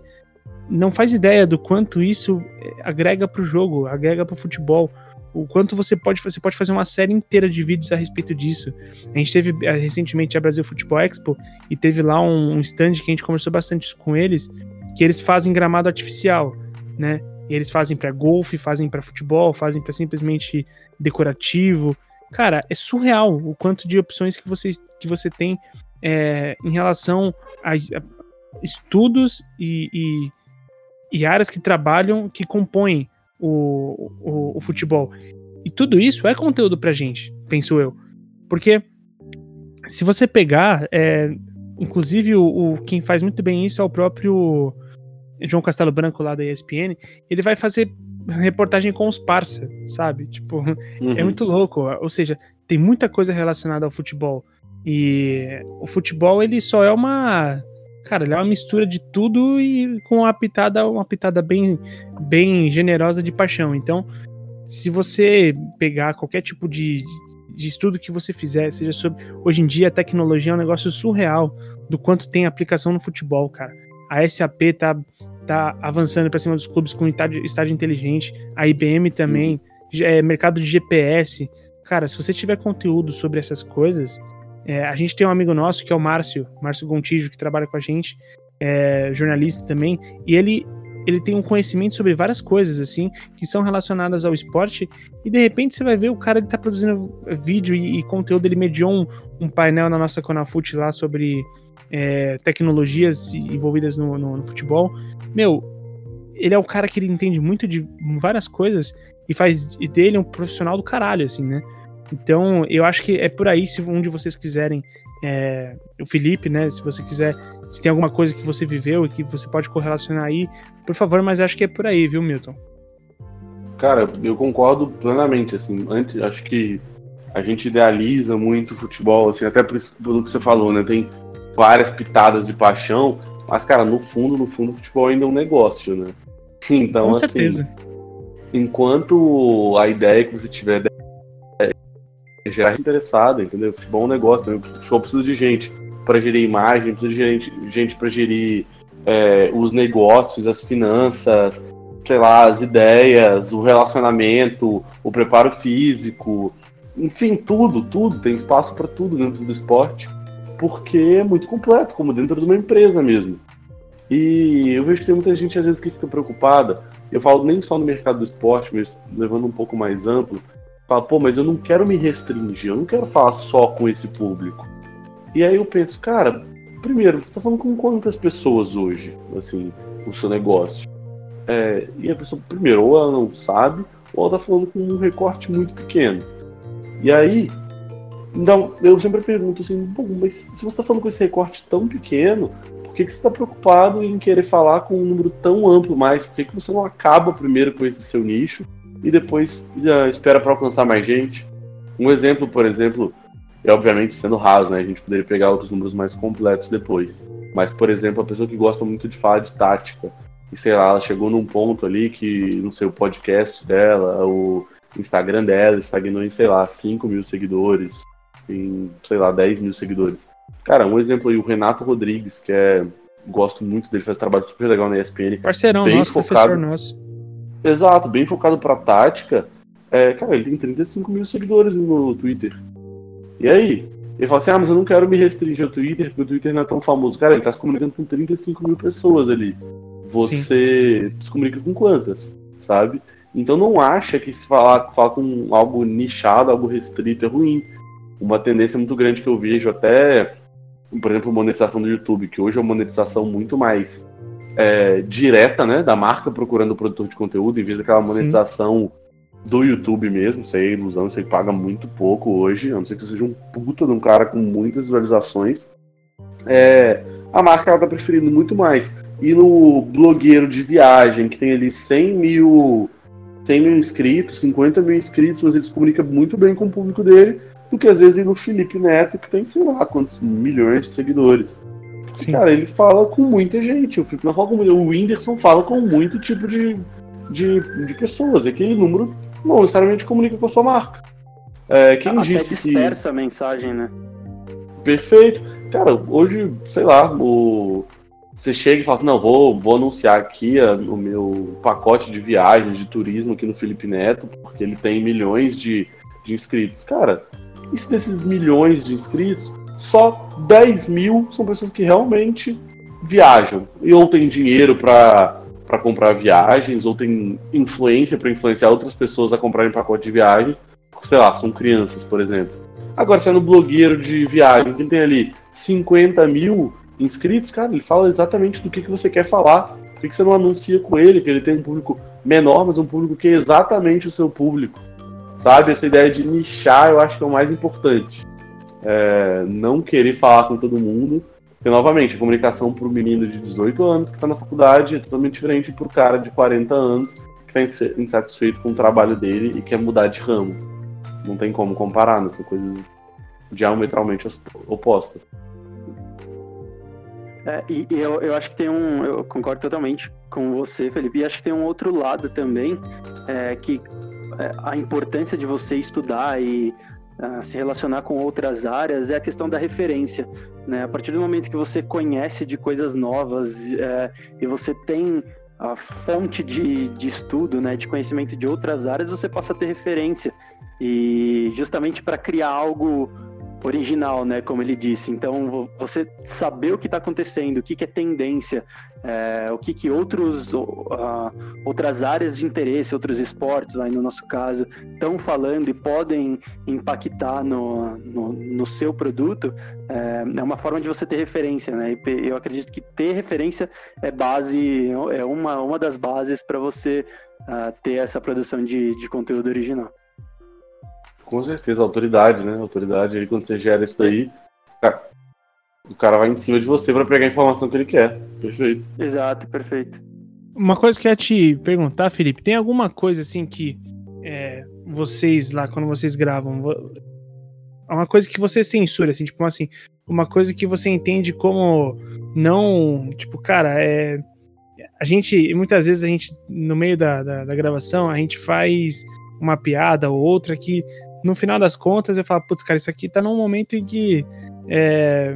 não faz ideia do quanto isso é, agrega pro jogo, agrega pro futebol o quanto você pode você pode fazer uma série inteira de vídeos a respeito disso. A gente teve eh, recentemente a Brasil Futebol Expo e teve lá um, um stand que a gente conversou bastante com eles, que eles fazem gramado artificial, né? E eles fazem para golfe, fazem para futebol, fazem para simplesmente decorativo. Cara, é surreal o quanto de opções que você, que você tem é, em relação a, a estudos e, e, e áreas que trabalham, que compõem o, o, o futebol. E tudo isso é conteúdo pra gente, penso eu. Porque se você pegar, é, inclusive o, o, quem faz muito bem isso é o próprio João Castelo Branco lá da ESPN, ele vai fazer reportagem com os parça, sabe? Tipo, (laughs) uhum. é muito louco. Ou seja, tem muita coisa relacionada ao futebol. E o futebol, ele só é uma Cara, ele é uma mistura de tudo e com uma pitada, uma pitada bem, bem generosa de paixão. Então, se você pegar qualquer tipo de, de estudo que você fizer, seja sobre. Hoje em dia, a tecnologia é um negócio surreal do quanto tem aplicação no futebol, cara. A SAP tá, tá avançando para cima dos clubes com estádio, estádio inteligente, a IBM também, é, mercado de GPS. Cara, se você tiver conteúdo sobre essas coisas, é, a gente tem um amigo nosso que é o Márcio, Márcio Gontijo, que trabalha com a gente, é, jornalista também, e ele ele tem um conhecimento sobre várias coisas, assim, que são relacionadas ao esporte, e de repente você vai ver o cara ele tá produzindo vídeo e, e conteúdo, ele mediou um, um, painel na nossa Conafute lá sobre é, tecnologias envolvidas no, no, no, futebol. Meu, ele é o cara que ele entende muito de várias coisas e faz dele um profissional do caralho, assim, né? Então, eu acho que é por aí, se um de vocês quiserem, é, o Felipe, né, se você quiser, se tem alguma coisa que você viveu e que você pode correlacionar aí, por favor, mas acho que é por aí, viu, Milton? Cara, eu concordo plenamente, assim, antes, acho que a gente idealiza muito o futebol, assim, até por isso pelo que você falou, né, tem várias pitadas de paixão, mas, cara, no fundo, no fundo, o futebol ainda é um negócio, né? (laughs) Então, Com assim, certeza. enquanto a ideia que você tiver gerar interessada, entendeu? Futebol é um negócio, o futebol precisa de gente para gerir imagem, precisa de gente, gente para gerir é, os negócios, as finanças, sei lá, as ideias, o relacionamento, o preparo físico, enfim, tudo, tudo, tem espaço para tudo dentro do esporte, porque é muito completo, como dentro de uma empresa mesmo. E eu vejo que tem muita gente às vezes que fica preocupada. Eu falo nem só no mercado do esporte, mas levando um pouco mais amplo, Fala, pô, mas eu não quero me restringir, eu não quero falar só com esse público. E aí eu penso, cara, primeiro, você tá falando com quantas pessoas hoje, assim, o seu negócio? É, e a pessoa, primeiro, ou ela não sabe, ou ela tá falando com um recorte muito pequeno. E aí, então, eu sempre pergunto assim, bom, mas se você tá falando com esse recorte tão pequeno, por que, que você está preocupado em querer falar com um número tão amplo mais? Por que, que você não acaba primeiro com esse seu nicho e depois já espera para alcançar mais gente. Um exemplo, por exemplo, é obviamente sendo raso, né? A gente poderia pegar outros números mais completos depois. Mas, por exemplo, a pessoa que gosta muito de falar de tática, e sei lá, ela chegou num ponto ali que, não sei, o podcast dela, o Instagram dela estagnou em, sei lá, 5 mil seguidores, em, sei lá, 10 mil seguidores. Cara, um exemplo aí, o Renato Rodrigues, que é. Gosto muito dele, faz um trabalho super legal na ESPN. Parceirão bem nosso, focado, professor nosso Exato, bem focado pra tática. É, cara, ele tem 35 mil seguidores no Twitter. E aí? Ele fala assim: ah, mas eu não quero me restringir ao Twitter, porque o Twitter não é tão famoso. Cara, ele tá se comunicando com 35 mil pessoas ali. Você Sim. se comunica com quantas? Sabe? Então não acha que se falar, falar com algo nichado, algo restrito é ruim. Uma tendência muito grande que eu vejo até, por exemplo, monetização do YouTube, que hoje é uma monetização muito mais é, direta, né, da marca procurando o produtor de conteúdo, em vez daquela monetização Sim. do YouTube mesmo. Isso aí é ilusão, isso aí paga muito pouco hoje, a não ser que você seja um puta de um cara com muitas visualizações. É, a marca ela tá preferindo muito mais. E no blogueiro de viagem, que tem ali 100 mil, 100 mil inscritos, 50 mil inscritos, mas ele se comunica muito bem com o público dele, do que às vezes ir no Felipe Neto, que tem, sei lá, quantos milhões de seguidores. Sim. Cara, ele fala com muita gente. O Felipe não fala com O Whindersson fala com muito tipo de, de, de pessoas. E aquele número não necessariamente comunica com a sua marca. É, quem Até disse dispersa que... a mensagem, né? Perfeito. Cara, hoje, sei lá, o... você chega e fala assim, não, vou, vou anunciar aqui a, o meu pacote de viagens, de turismo aqui no Felipe Neto, porque ele tem milhões de, de inscritos. Cara, e se desses milhões de inscritos, só 10 mil são pessoas que realmente viajam e ou tem dinheiro para comprar viagens, ou tem influência para influenciar outras pessoas a comprarem pacote de viagens, porque, sei lá, são crianças, por exemplo. Agora, sendo blogueiro de viagem, que tem ali 50 mil inscritos, cara, ele fala exatamente do que, que você quer falar. Por que, que você não anuncia com ele, que ele tem um público menor, mas um público que é exatamente o seu público? Sabe? Essa ideia de nichar eu acho que é o mais importante. É, não querer falar com todo mundo. Porque, novamente, a comunicação para o menino de 18 anos que está na faculdade é totalmente diferente para o cara de 40 anos que está insatisfeito com o trabalho dele e quer mudar de ramo. Não tem como comparar, né? São coisas diametralmente opostas. É, e, eu, eu acho que tem um. Eu concordo totalmente com você, Felipe. E acho que tem um outro lado também, é, que é, a importância de você estudar e se relacionar com outras áreas é a questão da referência. Né? A partir do momento que você conhece de coisas novas é, e você tem a fonte de, de estudo, né, de conhecimento de outras áreas, você passa a ter referência. E justamente para criar algo original, né? Como ele disse. Então, você saber o que está acontecendo, o que, que é tendência, é, o que, que outros, uh, outras áreas de interesse, outros esportes, aí no nosso caso, estão falando e podem impactar no, no, no seu produto, é, é, uma forma de você ter referência, né? Eu acredito que ter referência é base, é uma, uma das bases para você uh, ter essa produção de, de conteúdo original. Com certeza, autoridade, né? Autoridade aí, quando você gera isso daí, cara, o cara vai em cima de você para pegar a informação que ele quer. Perfeito. Exato, perfeito. Uma coisa que eu ia te perguntar, Felipe, tem alguma coisa assim que é, vocês lá, quando vocês gravam, uma coisa que você censura, assim, tipo assim, uma coisa que você entende como não, tipo, cara, é. A gente, muitas vezes a gente, no meio da, da, da gravação, a gente faz uma piada ou outra que no final das contas eu falo, putz, cara, isso aqui tá num momento em que é,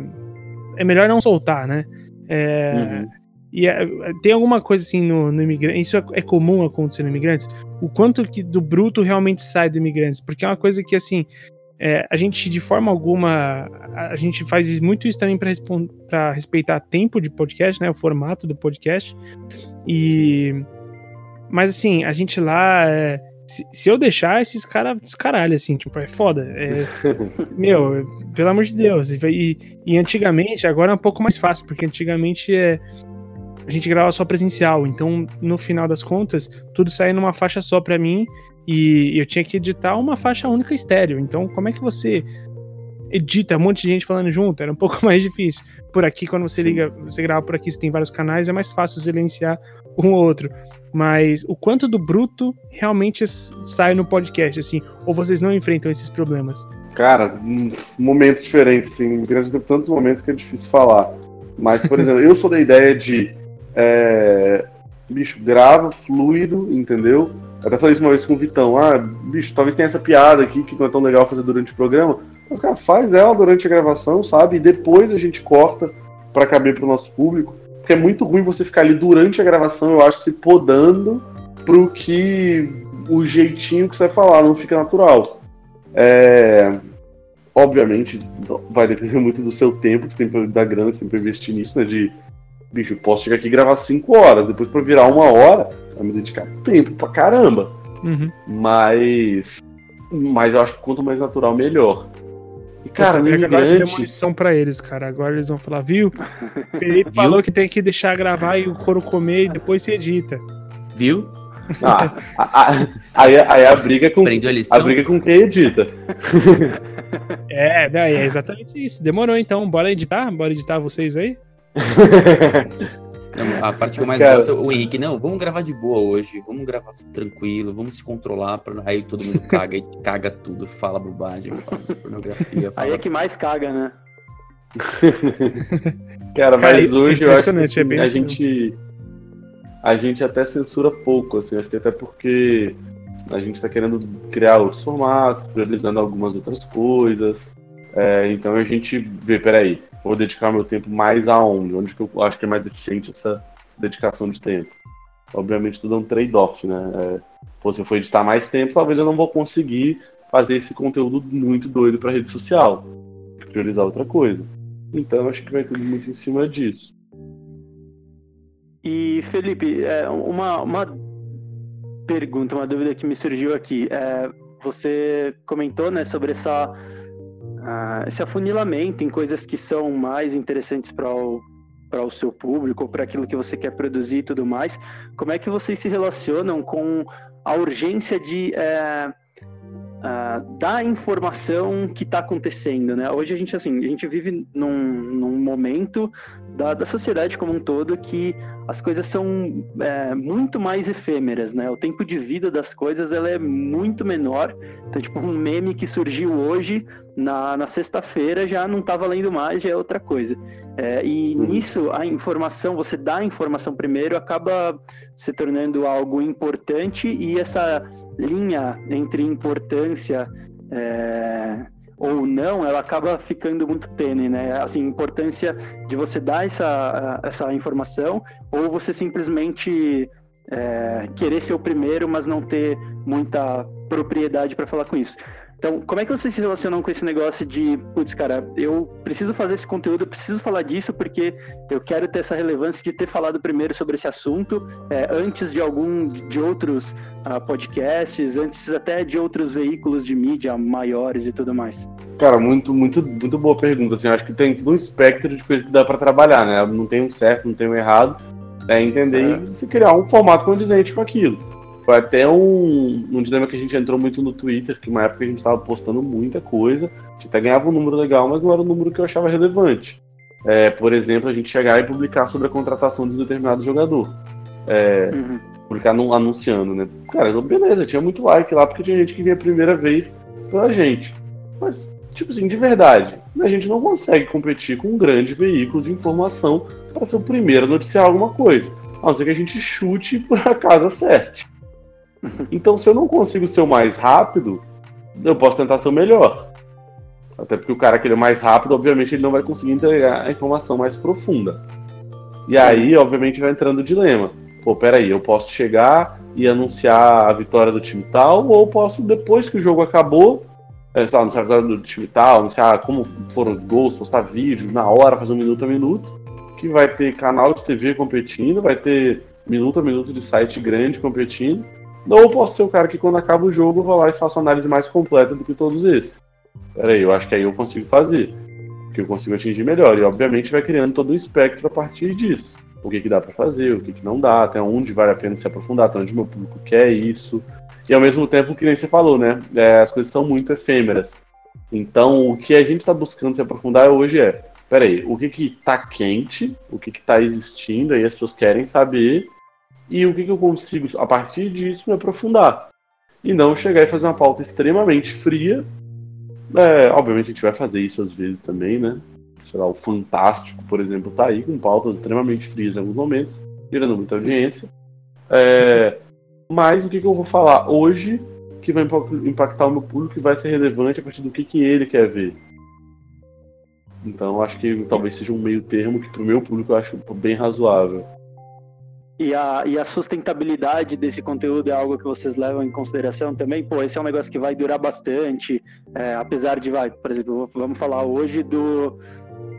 é melhor não soltar, né? É, uhum. E é, tem alguma coisa assim no, no imigrante, isso é, é, comum acontecer no imigrantes, o quanto que do bruto realmente sai do imigrantes, porque é uma coisa que assim, é, a gente de forma alguma, a gente faz muito isso também para respeitar tempo de podcast, né, o formato do podcast, e mas assim, a gente lá é, se, se eu deixar, esses caras descaralham, assim, tipo, é foda. É, (laughs) meu, pelo amor de Deus. E, e, antigamente, agora é um pouco mais fácil, porque antigamente é, a gente gravava só presencial. Então, no final das contas, tudo saía numa faixa só pra mim. E eu tinha que editar uma faixa única estéreo. Então, como é que você edita um monte de gente falando junto? Era um pouco (laughs) mais difícil. Por aqui, quando você liga, você grava por aqui, você tem vários canais, é mais fácil silenciar um ou outro mas o quanto do bruto realmente sai no podcast, assim, ou vocês não enfrentam esses problemas? Cara, momentos diferentes, assim, tem tantos momentos que é difícil falar. Mas, por (laughs) exemplo, eu sou da ideia de é, bicho, grava fluido, entendeu? Eu até falei isso uma vez com o Vitão, ah, bicho, talvez tenha essa piada aqui que não é tão legal fazer durante o programa. Mas, cara, faz ela durante a gravação, sabe? E depois a gente corta para caber pro nosso público. Porque é muito ruim você ficar ali durante a gravação, eu acho, se podando pro que o jeitinho que você vai falar não fica natural. É, obviamente, vai depender muito do seu tempo, que você tem da grana que você tem pra investir nisso, né? De, bicho, posso chegar aqui e gravar 5 horas, depois pra virar uma hora, vai me dedicar tempo pra caramba. Uhum. Mas, mas eu acho que quanto mais natural, melhor. E, cara, no Agora você deu imigrante, munição pra eles, cara. Agora eles vão falar, viu? O Felipe falou que tem que deixar gravar e o couro comer e depois se edita. Viu? ah, a- a- aí, aí a briga com a a briga com quem edita. (laughs) É, não, é exatamente isso. Demorou então. Bora editar? Bora editar vocês aí? (laughs) Não, a parte que eu mais Cara. gosto é o Henrique. Não, vamos gravar de boa hoje. Vamos gravar tranquilo. Vamos se controlar. Pra... Aí todo mundo caga e (laughs) caga tudo. Fala bobagem, fala pornografia. Fala Aí é que mais caga, né? (laughs) Cara, Cara, mas é hoje eu acho que é bem a assim. gente a gente até censura pouco, assim, acho que até porque a gente está querendo criar outros formatos, priorizando algumas outras coisas. É, então a gente vê, peraí, vou dedicar meu tempo mais aonde? Onde que eu acho que é mais eficiente essa, dedicação de tempo? Obviamente tudo é um trade-off, né? É, pô, se eu for editar mais tempo, talvez eu não vou conseguir fazer esse conteúdo muito doido para rede social. Priorizar outra coisa. Então acho que vai tudo muito em cima disso. E, Felipe, é, uma, uma pergunta, uma dúvida que me surgiu aqui. É, você comentou né, sobre essa, ah, esse afunilamento em coisas que são mais interessantes para o, para o seu público, para aquilo que você quer produzir e tudo mais. Como é que vocês se relacionam com a urgência de é, ah, da informação que está acontecendo, né? Hoje a gente assim, a gente vive num, num momento da, da sociedade como um todo que as coisas são é, muito mais efêmeras, né? O tempo de vida das coisas ela é muito menor. Então, tipo, um meme que surgiu hoje na, na sexta-feira já não tá valendo mais, já é outra coisa. É, e nisso, a informação, você dá a informação primeiro, acaba se tornando algo importante e essa linha entre importância é, ou não, ela acaba ficando muito tênue, né? Assim, importância de você dar essa, essa informação ou você simplesmente é, querer ser o primeiro, mas não ter muita propriedade para falar com isso. Então, como é que vocês se relacionam com esse negócio de, putz, cara, eu preciso fazer esse conteúdo, eu preciso falar disso porque eu quero ter essa relevância de ter falado primeiro sobre esse assunto, é, antes de algum de outros ah, podcasts, antes até de outros veículos de mídia maiores e tudo mais? Cara, muito, muito, muito boa pergunta. Assim, eu acho que tem todo um espectro de coisas que dá pra trabalhar, né? Não tem um certo, não tem um errado. É entender e se criar um formato condizente com aquilo. Foi até um, um dilema que a gente entrou muito no Twitter, que uma época a gente estava postando muita coisa, a gente até ganhava um número legal, mas não era um número que eu achava relevante. É, por exemplo, a gente chegar e publicar sobre a contratação de um determinado jogador. É, Uhum. publicar num- anunciando, né? Cara, beleza, tinha muito like lá, porque tinha gente que via a primeira vez pela gente. Mas, tipo assim, de verdade, a gente não consegue competir com um grande veículo de informação para ser o primeiro a noticiar alguma coisa. A não ser que a gente chute e por (laughs) acaso acerte. (laughs) Então, se eu não consigo ser o mais rápido, eu posso tentar ser o melhor. Até porque o cara que ele é mais rápido, obviamente, ele não vai conseguir entregar a informação mais profunda. E aí, obviamente, vai entrando o dilema. Pô, peraí, eu posso chegar e anunciar a vitória do time tal, ou posso, depois que o jogo acabou, é, sei lá, anunciar a vitória do time tal, anunciar como foram os gols, postar vídeo, na hora, fazer um minuto a minuto, que vai ter canal de TV competindo, vai ter minuto a minuto de site grande competindo, ou posso ser o cara que quando acaba o jogo eu vou lá e faço análise mais completa do que todos esses. Peraí, eu acho que aí eu consigo fazer. Que eu consigo atingir melhor. E obviamente vai criando todo um espectro a partir disso. O que, que dá para fazer, o que, que não dá, até onde vale a pena se aprofundar, até onde o meu público quer isso. E ao mesmo tempo, que nem você falou, né? é, as coisas são muito efêmeras. Então, o que a gente está buscando se aprofundar hoje é: peraí, o que que tá quente, o que que tá existindo, aí as pessoas querem saber, e o que, que eu consigo, a partir disso, me aprofundar. E não chegar e fazer uma pauta extremamente fria. É, obviamente a gente vai fazer isso às vezes também, né? Sei lá, o Fantástico, por exemplo, tá aí com pautas extremamente frias em alguns momentos, gerando muita audiência. É, mas o que, que eu vou falar hoje que vai impa- impactar o meu público e vai ser relevante a partir do que, que ele quer ver. Então acho que talvez seja um meio termo que pro meu público eu acho bem razoável. E a, e a sustentabilidade desse conteúdo é algo que vocês levam em consideração também? Pô, esse é um negócio que vai durar bastante, é, apesar de, vai, por exemplo, vamos falar hoje do.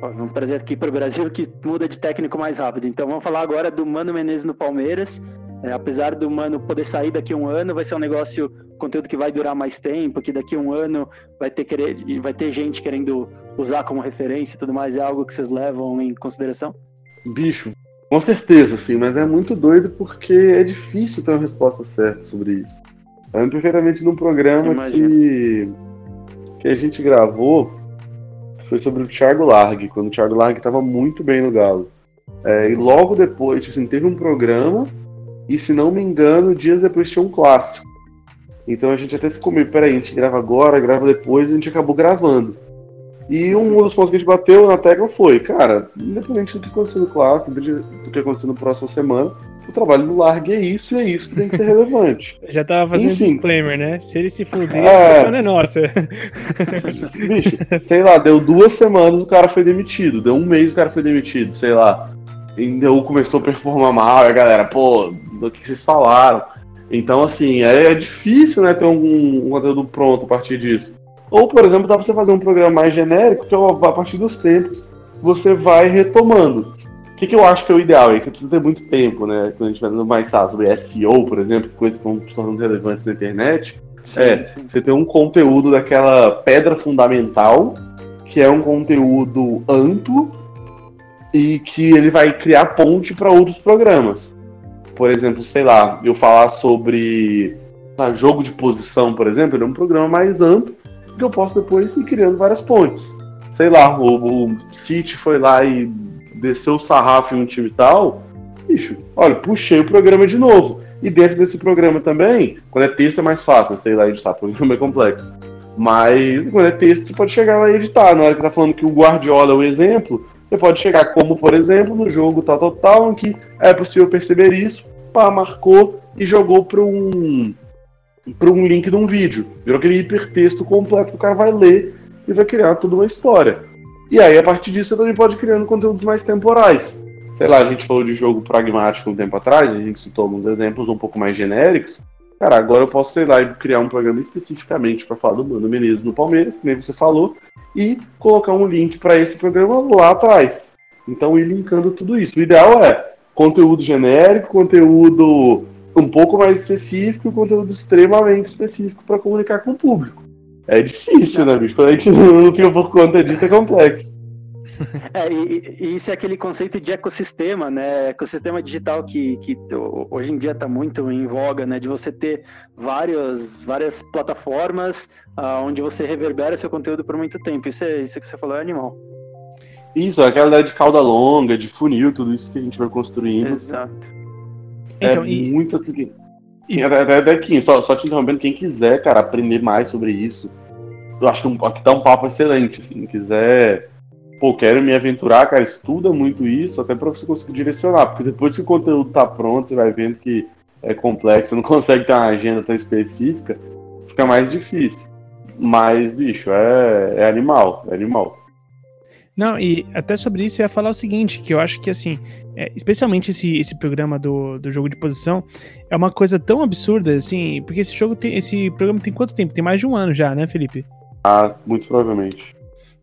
Vamos trazer aqui para o Brasil que muda de técnico mais rápido. Então vamos falar agora do Mano Menezes no Palmeiras. É, apesar do mano poder sair daqui a um ano, vai ser um negócio, conteúdo que vai durar mais tempo, que daqui a um ano vai ter, querer, vai ter gente querendo usar como referência e tudo mais. É algo que vocês levam em consideração? Bicho, com certeza, sim, mas é muito doido porque é difícil ter uma resposta certa sobre isso. Eu lembro perfeitamente num programa que, que a gente gravou, foi sobre o Thiago Largue, quando o Thiago Largue estava muito bem no Galo. É, e logo depois, tipo assim, teve um programa, e se não me engano, dias depois tinha um clássico. Então a gente até ficou meio, peraí, a gente grava agora, grava depois, e a gente acabou gravando. E um dos pontos que a gente bateu na tecla foi, cara, independente do que acontecer no clássico, do que acontecer no próximo semana, o trabalho do Largue é isso e é isso que tem que ser relevante. (laughs) Já tava fazendo Enfim, disclaimer, né? Se ele se fuder, é... não é nossa. (laughs) Bicho, sei lá, deu duas semanas o cara foi demitido, deu um mês o cara foi demitido, sei lá. E deu, começou a performar mal, e a galera, pô, do que vocês falaram. Então, assim, é, é difícil, né, ter um, um conteúdo pronto a partir disso. Ou, por exemplo, dá pra você fazer um programa mais genérico, que a partir dos tempos você vai retomando. O que, que eu acho que é o ideal? É que você precisa ter muito tempo, né? Quando a gente vai dando mais sabe, sobre SEO, por exemplo, coisas que estão se tornando relevantes na internet. Sim, é, sim. você ter um conteúdo daquela pedra fundamental, que é um conteúdo amplo e que ele vai criar ponte para outros programas. Por exemplo, sei lá, eu falar sobre ah, jogo de posição, por exemplo, ele é um programa mais amplo que eu posso depois ir criando várias pontes. Sei lá, o, o City foi lá e desceu o sarrafo em um time tal, bicho, olha, puxei o programa de novo. E dentro desse programa também, quando é texto é mais fácil, sei lá, editar, (laughs) porque o programa é complexo. Mas quando é texto, você pode chegar lá e editar. Na hora que tá falando que o Guardiola é o exemplo, você pode chegar como, por exemplo, no jogo tal, tal, tal, em que é possível perceber isso, pá, marcou e jogou para um para um link de um vídeo. Virou aquele hipertexto completo que o cara vai ler e vai criar toda uma história. E aí, a partir disso, você também pode criando conteúdos mais temporais. Sei lá, a gente falou de jogo pragmático um tempo atrás, a gente citou alguns exemplos um pouco mais genéricos. Cara, agora eu posso, sei lá, criar um programa especificamente para falar do Mano Menezes no Palmeiras, nem você falou, e colocar um link para esse programa lá atrás. Então, ir linkando tudo isso. O ideal é conteúdo genérico, conteúdo um pouco mais específico e conteúdo extremamente específico para comunicar com o público. É difícil, né, bicho? Quando a gente não fica por conta disso, é complexo. (laughs) É, e, e, isso é aquele conceito de ecossistema, né? Ecossistema digital que, que hoje em dia está muito em voga, né? De você ter várias, várias plataformas uh, onde você reverbera seu conteúdo por muito tempo. Isso, é, isso que você falou é animal. Isso, é aquela ideia de cauda longa, de funil, tudo isso que a gente vai construindo. Exato. É então, e... muito assim. E... Aqui, só, só te interrompendo, quem quiser, cara, aprender mais sobre isso, eu acho que um, aqui dá um papo excelente. Se assim, quiser, pô, quero me aventurar, cara, estuda muito isso, até pra você conseguir direcionar, porque depois que o conteúdo tá pronto, você vai vendo que é complexo, não consegue ter uma agenda tão específica, fica mais difícil. Mas, bicho, é, é animal, é animal. Não, e até sobre isso eu ia falar o seguinte, que eu acho que assim, é, especialmente esse, esse programa do, do jogo de posição, é uma coisa tão absurda, assim, porque esse jogo tem. Esse programa tem quanto tempo? Tem mais de um ano já, né, Felipe? Ah, muito provavelmente.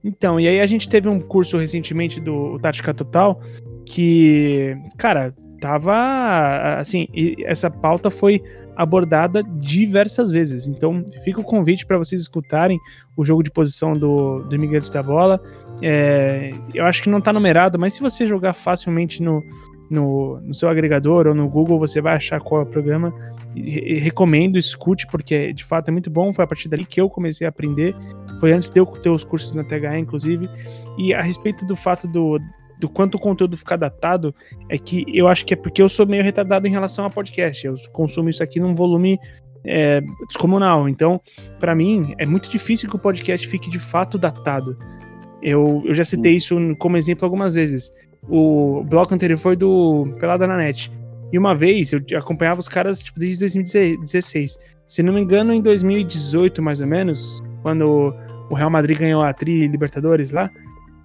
Então, e aí a gente teve um curso recentemente do Tática Total, que, cara, tava. Assim, essa pauta foi abordada diversas vezes. Então, fica o convite para vocês escutarem o jogo de posição do, do Imigrantes da Bola. É, eu acho que não está numerado, mas se você jogar facilmente no, no, no, seu agregador ou no Google, você vai achar qual é o programa. E, recomendo, escute, porque de fato é muito bom. Foi a partir dali que eu comecei a aprender. Foi antes de eu ter os cursos na THE, inclusive. E a respeito do fato do, do quanto o conteúdo fica datado, é que eu acho que é porque eu sou meio retardado em relação a podcast. Eu consumo isso aqui num volume é, descomunal. Então, para mim, é muito difícil que o podcast fique de fato datado. Eu, eu já citei isso como exemplo algumas vezes. O bloco anterior foi do Pelada na Net. E uma vez eu acompanhava os caras tipo, desde 2016. Se não me engano, em 2018, mais ou menos, quando o Real Madrid ganhou a Tri Libertadores lá.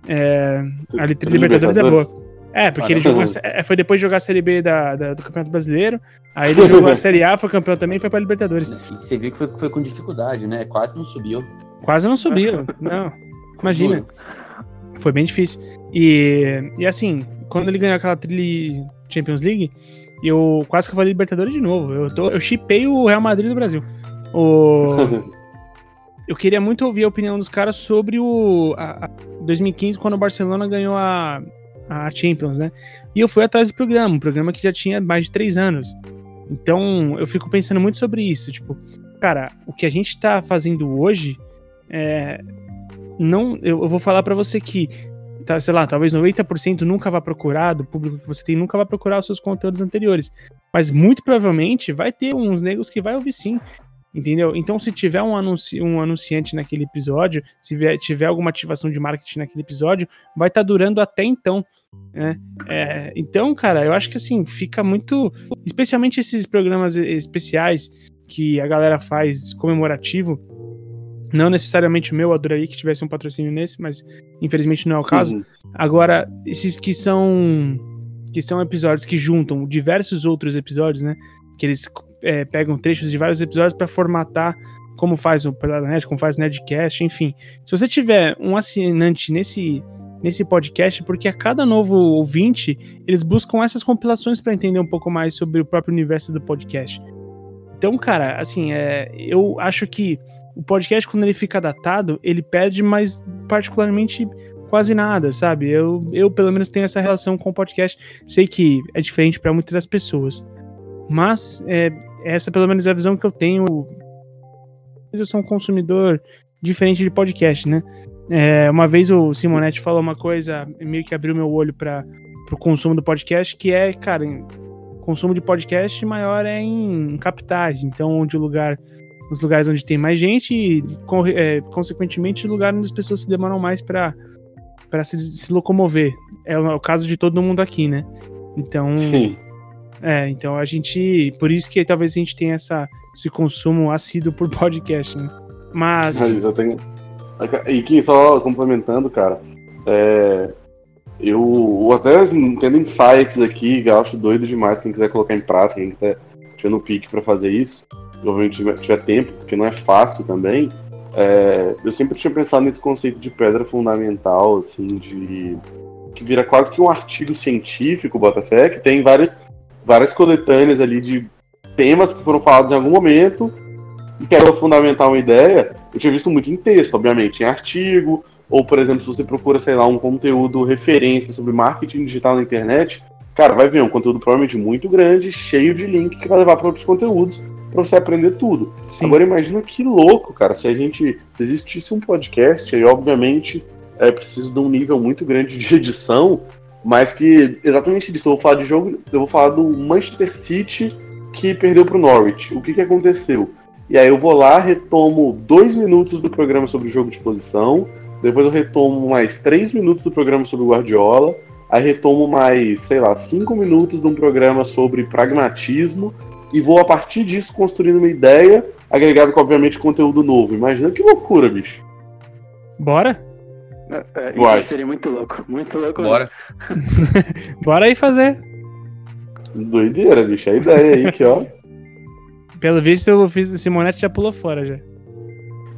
É, a Tri Libertadores é boa. É, porque ele jogou. É, foi depois de jogar a Série B da, da, do Campeonato Brasileiro. Aí ele jogou a (laughs) Série A, foi campeão também e foi pra Libertadores. E você viu que foi, foi com dificuldade, né? Quase não subiu. Quase não subiu. não. (laughs) Imagina. Foi bem difícil. E, e assim, quando ele ganhou aquela trilha Champions League, eu quase que falei Libertadores de novo. Eu, tô, eu chipei o Real Madrid do Brasil. O... (laughs) eu queria muito ouvir a opinião dos caras sobre o a, a 2015, quando o Barcelona ganhou a, a Champions, né? E eu fui atrás do programa, um programa que já tinha mais de três anos. Então eu fico pensando muito sobre isso. Tipo, cara, o que a gente tá fazendo hoje é. Não, eu, eu vou falar para você que tá, sei lá, talvez 90% nunca vá procurar, do público que você tem, nunca vai procurar os seus conteúdos anteriores. Mas muito provavelmente vai ter uns negros que vai ouvir sim. Entendeu? Então, se tiver um, anunci um anunciante naquele episódio, se tiver alguma ativação de marketing naquele episódio, vai estar tá durando até então. Né? É, então, cara, eu acho que assim, fica muito. Especialmente esses programas especiais que a galera faz comemorativo. Não necessariamente o meu, adoraria que tivesse um patrocínio nesse, mas infelizmente não é o caso. Uhum. Agora, esses que são que são episódios que juntam diversos outros episódios, né? Que eles é, pegam trechos de vários episódios para formatar como faz o Peladanet, como faz o Nerdcast, enfim. Se você tiver um assinante nesse nesse podcast, porque a cada novo ouvinte, eles buscam essas compilações para entender um pouco mais sobre o próprio universo do podcast. Então, cara, assim, é, eu acho que o podcast, quando ele fica datado, ele perde, mas particularmente quase nada, sabe? Eu, eu pelo menos tenho essa relação com o podcast. Sei que é diferente para muitas das pessoas. Mas é, essa pelo menos é a visão que eu tenho. Eu sou um consumidor diferente de podcast, né? É, uma vez o Simonetti falou uma coisa, meio que abriu meu olho para o consumo do podcast, que é, cara, consumo de podcast maior é em capitais, então onde o lugar nos lugares onde tem mais gente e, é, consequentemente, lugares onde as pessoas se demoram mais para para se, se, locomover. É o, é o, caso de todo mundo aqui, né? Então, Sim. É, então a gente, por isso que talvez a gente tenha essa, esse consumo assíduo por (laughs) podcast, né? Mas. eu tenho... E que só complementando, cara, é... eu até assim, tendo insights aqui, eu acho doido demais quem quiser colocar em prática, quem quiser no pique para fazer isso provavelmente tiver, tiver tempo, porque não é fácil também, é, eu sempre tinha pensado nesse conceito de pedra fundamental, assim, de que vira quase que um artigo científico, Botafé, que tem várias, várias coletâneas ali de temas que foram falados em algum momento e que era fundamentar uma ideia. Eu tinha visto muito em texto, obviamente, em artigo, ou, por exemplo, se você procura, sei lá, um conteúdo referência sobre marketing digital na internet, cara, vai ver um conteúdo provavelmente muito grande, cheio de link que vai levar para outros conteúdos para você aprender tudo. Sim. Agora imagina que louco, cara, se a gente se existisse um podcast, aí obviamente é preciso de um nível muito grande de edição, mas que exatamente disso, eu vou falar de jogo, eu vou falar do Manchester City que perdeu para o Norwich. O que, que aconteceu? E aí eu vou lá, retomo dois minutos do programa sobre o jogo de posição, depois eu retomo mais três minutos do programa sobre o Guardiola, aí retomo mais, sei lá, cinco minutos de um programa sobre pragmatismo, e vou a partir disso construindo uma ideia, agregado com, obviamente, conteúdo novo. Imagina que loucura, bicho. Bora? É, é, isso seria muito louco, muito louco. Bora. (laughs) Bora aí fazer. Doideira, bicho. A ideia aí que, ó. (laughs) Pelo visto, eu fiz, o Simonete já pulou fora já.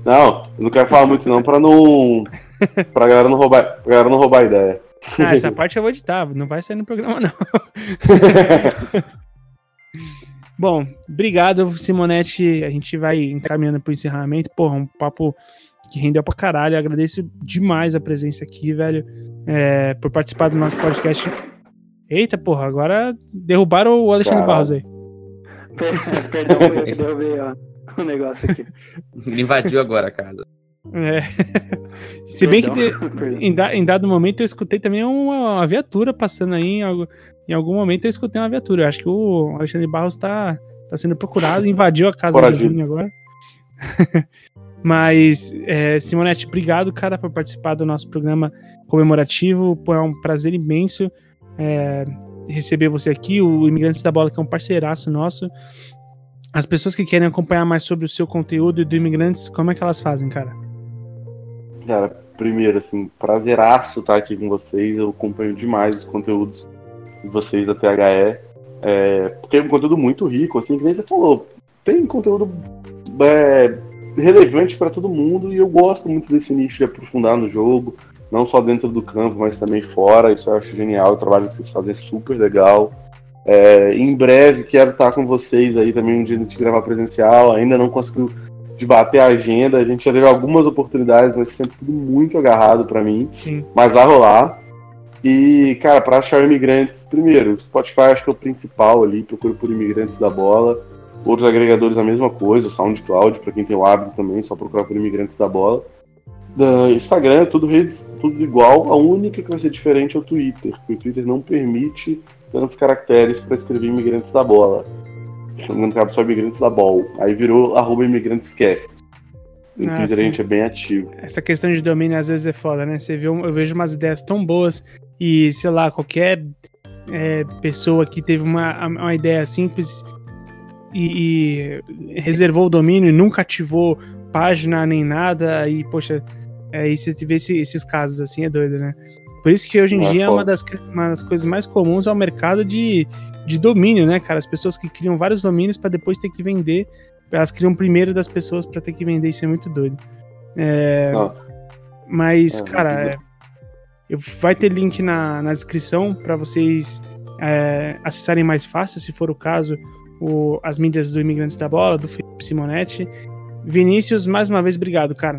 Não, eu não quero falar muito não pra não. (laughs) pra galera não roubar, pra galera não roubar a ideia. Ah, essa parte eu vou editar, não vai sair no programa, não. Bom, obrigado, Simonete. A gente vai encaminhando pro encerramento. Porra, um papo que rendeu pra caralho. Eu agradeço demais a presença aqui, velho. É, por participar do nosso podcast. Eita, porra, agora derrubaram o Alexandre Caralho. Barros aí. (laughs) Perdão, eu derrubei ó, o negócio aqui. (laughs) Invadiu agora a casa. É. Se bem que em, em, dado momento eu escutei também uma, uma viatura passando aí em, em algum momento eu escutei uma viatura. Eu acho que o Alexandre Barros tá, tá sendo procurado, invadiu a casa do Júnior agora. (laughs) Mas, é, Simonete, obrigado, cara, por participar do nosso programa comemorativo. Pô, é um prazer imenso é, receber você aqui, o Imigrantes da Bola, que é um parceiraço nosso. As pessoas que querem acompanhar mais sobre o seu conteúdo e do Imigrantes, como é que elas fazem, cara? Cara, primeiro, assim, prazeraço estar aqui com vocês. Eu acompanho demais os conteúdos vocês da THE, é, porque é um conteúdo muito rico, assim, que nem você falou, tem conteúdo é, relevante para todo mundo e eu gosto muito desse nicho de aprofundar no jogo, não só dentro do campo, mas também fora, isso eu acho genial, o trabalho que vocês fazem é super legal. É, em breve quero estar com vocês aí também um dia a gente gravar presencial. Ainda não conseguiu debater a agenda. A gente já teve algumas oportunidades, mas sempre tudo muito agarrado para mim. Sim. Mas vai rolar. E, cara, para achar imigrantes, primeiro, Spotify acho que é o principal ali, procure por imigrantes da bola. Outros agregadores a mesma coisa, SoundCloud, para quem tem o hábito também, só procurar por imigrantes da bola. Da Instagram, tudo redes, tudo igual. A única que vai ser diferente é o Twitter, porque o Twitter não permite tantos caracteres para escrever imigrantes da bola. Não cabe só imigrantes da bola. Aí virou arroba imigrantescast. No Ah, Twitter a gente é bem ativo. Essa questão de domínio às vezes é foda, né? Você vê, eu vejo umas ideias tão boas e, sei lá, qualquer é, pessoa que teve uma, uma ideia simples e, e reservou o domínio e nunca ativou página nem nada, aí, poxa, aí você vê esse- esses casos assim, é doido, né? Por isso que hoje em É dia foda. uma das, uma das coisas mais comuns é o mercado de, de domínio, né, cara? As pessoas que criam vários domínios para depois ter que vender, elas criam primeiro das pessoas para ter que vender, isso é muito doido. É, mas, É, cara, é, eu, vai ter link na, na descrição para vocês é, acessarem mais fácil, se for o caso, o- as mídias do Imigrantes da Bola, do Felipe Simonetti. Vinícius, mais uma vez, obrigado, cara.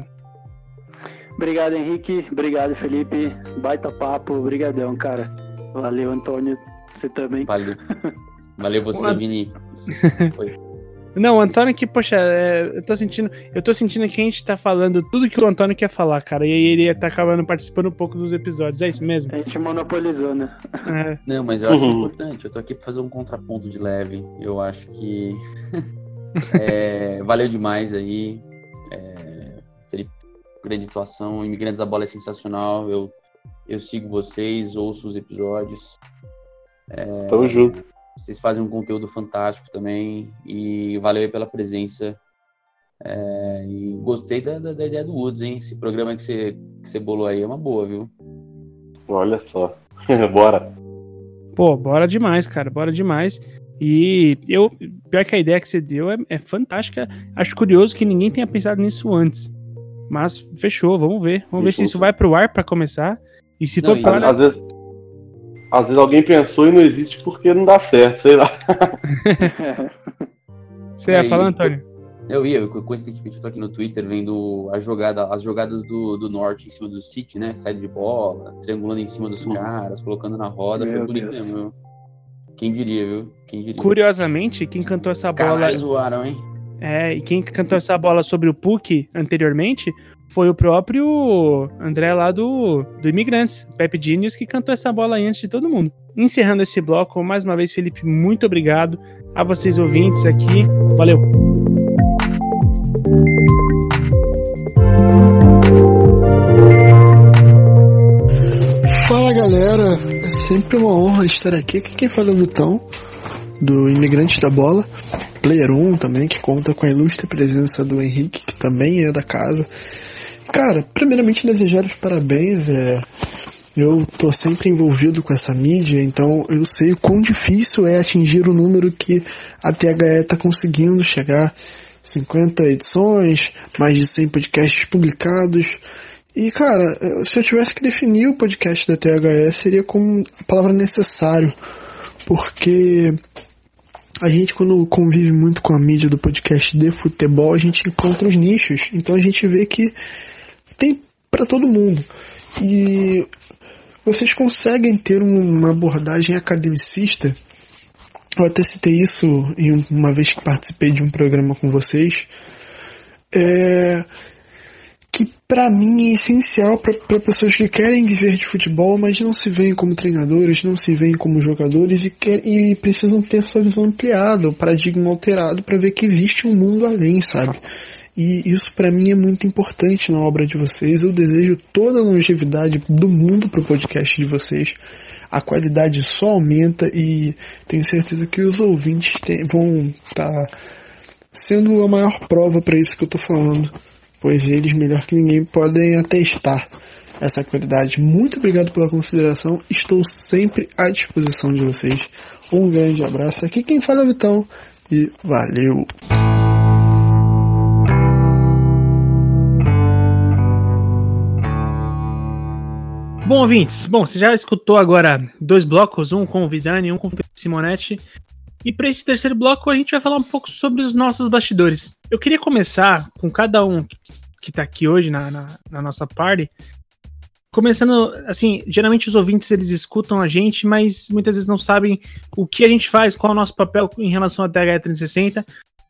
Obrigado, Henrique. Obrigado, Felipe. Baita papo. Obrigadão, cara. Valeu, Antônio. Você também. Valeu. Valeu você, Vini. Foi. (laughs) Não, o Antônio que, poxa, é, eu tô sentindo, eu tô sentindo que a gente tá falando tudo que o Antônio quer falar, cara, e aí ele tá acabando participando um pouco dos episódios, é isso mesmo? A gente monopolizou, né? É, Não, mas eu acho Uhum. importante. Eu tô aqui pra fazer um contraponto de leve. Eu acho que (laughs) é, valeu demais aí. É, Felipe, grande atuação. Imigrantes da Bola é sensacional. Eu, eu sigo vocês, ouço os episódios. Tamo junto. Vocês fazem um conteúdo fantástico também. E valeu aí pela presença. É, e gostei da, da- da ideia do Woods, hein? Esse programa que você, que você bolou aí é uma boa, viu? Olha só. (laughs) Bora. Pô, bora demais, cara, bora demais. E eu, pior que a ideia que você deu é, é fantástica. Acho curioso que ninguém tenha pensado nisso antes. Mas fechou, vamos ver. Vamos ver se Fechou. isso vai pro ar pra começar. E se Não, for e- ar, às vezes. Às vezes alguém pensou e não existe porque não dá certo, sei lá. (laughs) você ia aí, falar, Antônio? Eu ia, eu, coincidentemente eu tô aqui no Twitter vendo a jogada, as jogadas do, do Norte em cima do City, né? Saída de bola, triangulando em cima dos caras, colocando na roda, foi Meu bonito Deus. mesmo. viu? Quem diria, viu? Quem diria? Curiosamente, quem cantou essa Os bola. caras zoaram, hein? É, e quem cantou essa bola sobre o PUC anteriormente foi o próprio André lá do, do Imigrantes, Pepe Genius, que cantou essa bola aí antes de todo mundo. Encerrando esse bloco, mais uma vez, Felipe, muito obrigado a vocês ouvintes aqui. Valeu! Fala galera, é sempre uma honra estar aqui. Aqui quem fala é o Vitão, do Imigrantes da Bola, Player 1 também, que conta com a ilustre presença do Henrique, que também é da casa. Cara, primeiramente desejar os parabéns, é, eu tô sempre envolvido com essa mídia, então eu sei o quão difícil é atingir o número que a THE tá conseguindo chegar. 50 edições, mais de 100 podcasts publicados. E, cara, se eu tivesse que definir o podcast da THS, seria como a palavra necessário. Porque a gente, quando convive muito com a mídia do podcast de futebol, a gente encontra os nichos. Então a gente vê que tem para todo mundo. E vocês conseguem ter uma abordagem academicista. Eu até citei isso em um- uma vez que participei de um programa com vocês. É, que para mim é essencial para pessoas que querem viver de futebol, mas não se veem como treinadores, não se veem como jogadores e, quer, e precisam ter essa visão ampliada, o paradigma alterado para ver que existe um mundo além, sabe? E isso para mim é muito importante na obra de vocês. Eu desejo toda a longevidade do mundo pro podcast de vocês. A qualidade só aumenta e tenho certeza que os ouvintes vão estar sendo a maior prova para isso que eu tô falando pois eles, melhor que ninguém, podem atestar essa qualidade. Muito obrigado pela consideração, estou sempre à disposição de vocês. Um grande abraço. Aqui quem fala é o Vitão e valeu! Bom, ouvintes, bom, você já escutou agora dois blocos, um com o Vidani e um com o Simonetti. E para esse terceiro bloco a gente vai falar um pouco sobre os nossos bastidores. Eu queria começar com cada um que está aqui hoje na, na, na, nossa party. Começando, assim, geralmente os ouvintes eles escutam a gente, mas muitas vezes não sabem o que a gente faz, qual é o nosso papel em relação à TH360.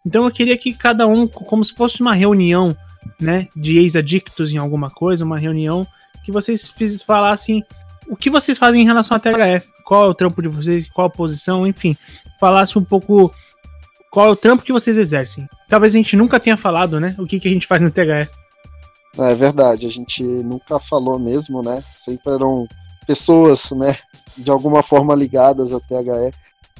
Então eu queria que cada um, como se fosse uma reunião, né, de ex-adictos em alguma coisa, uma reunião que vocês falassem o que vocês fazem em relação à THE, qual é o trampo de vocês, qual a posição, enfim, falasse um pouco qual é o trampo que vocês exercem. Talvez a gente nunca tenha falado, né, o que, que a gente faz no THE. É verdade, a gente nunca falou mesmo, né, sempre eram pessoas, né, de alguma forma ligadas à THE.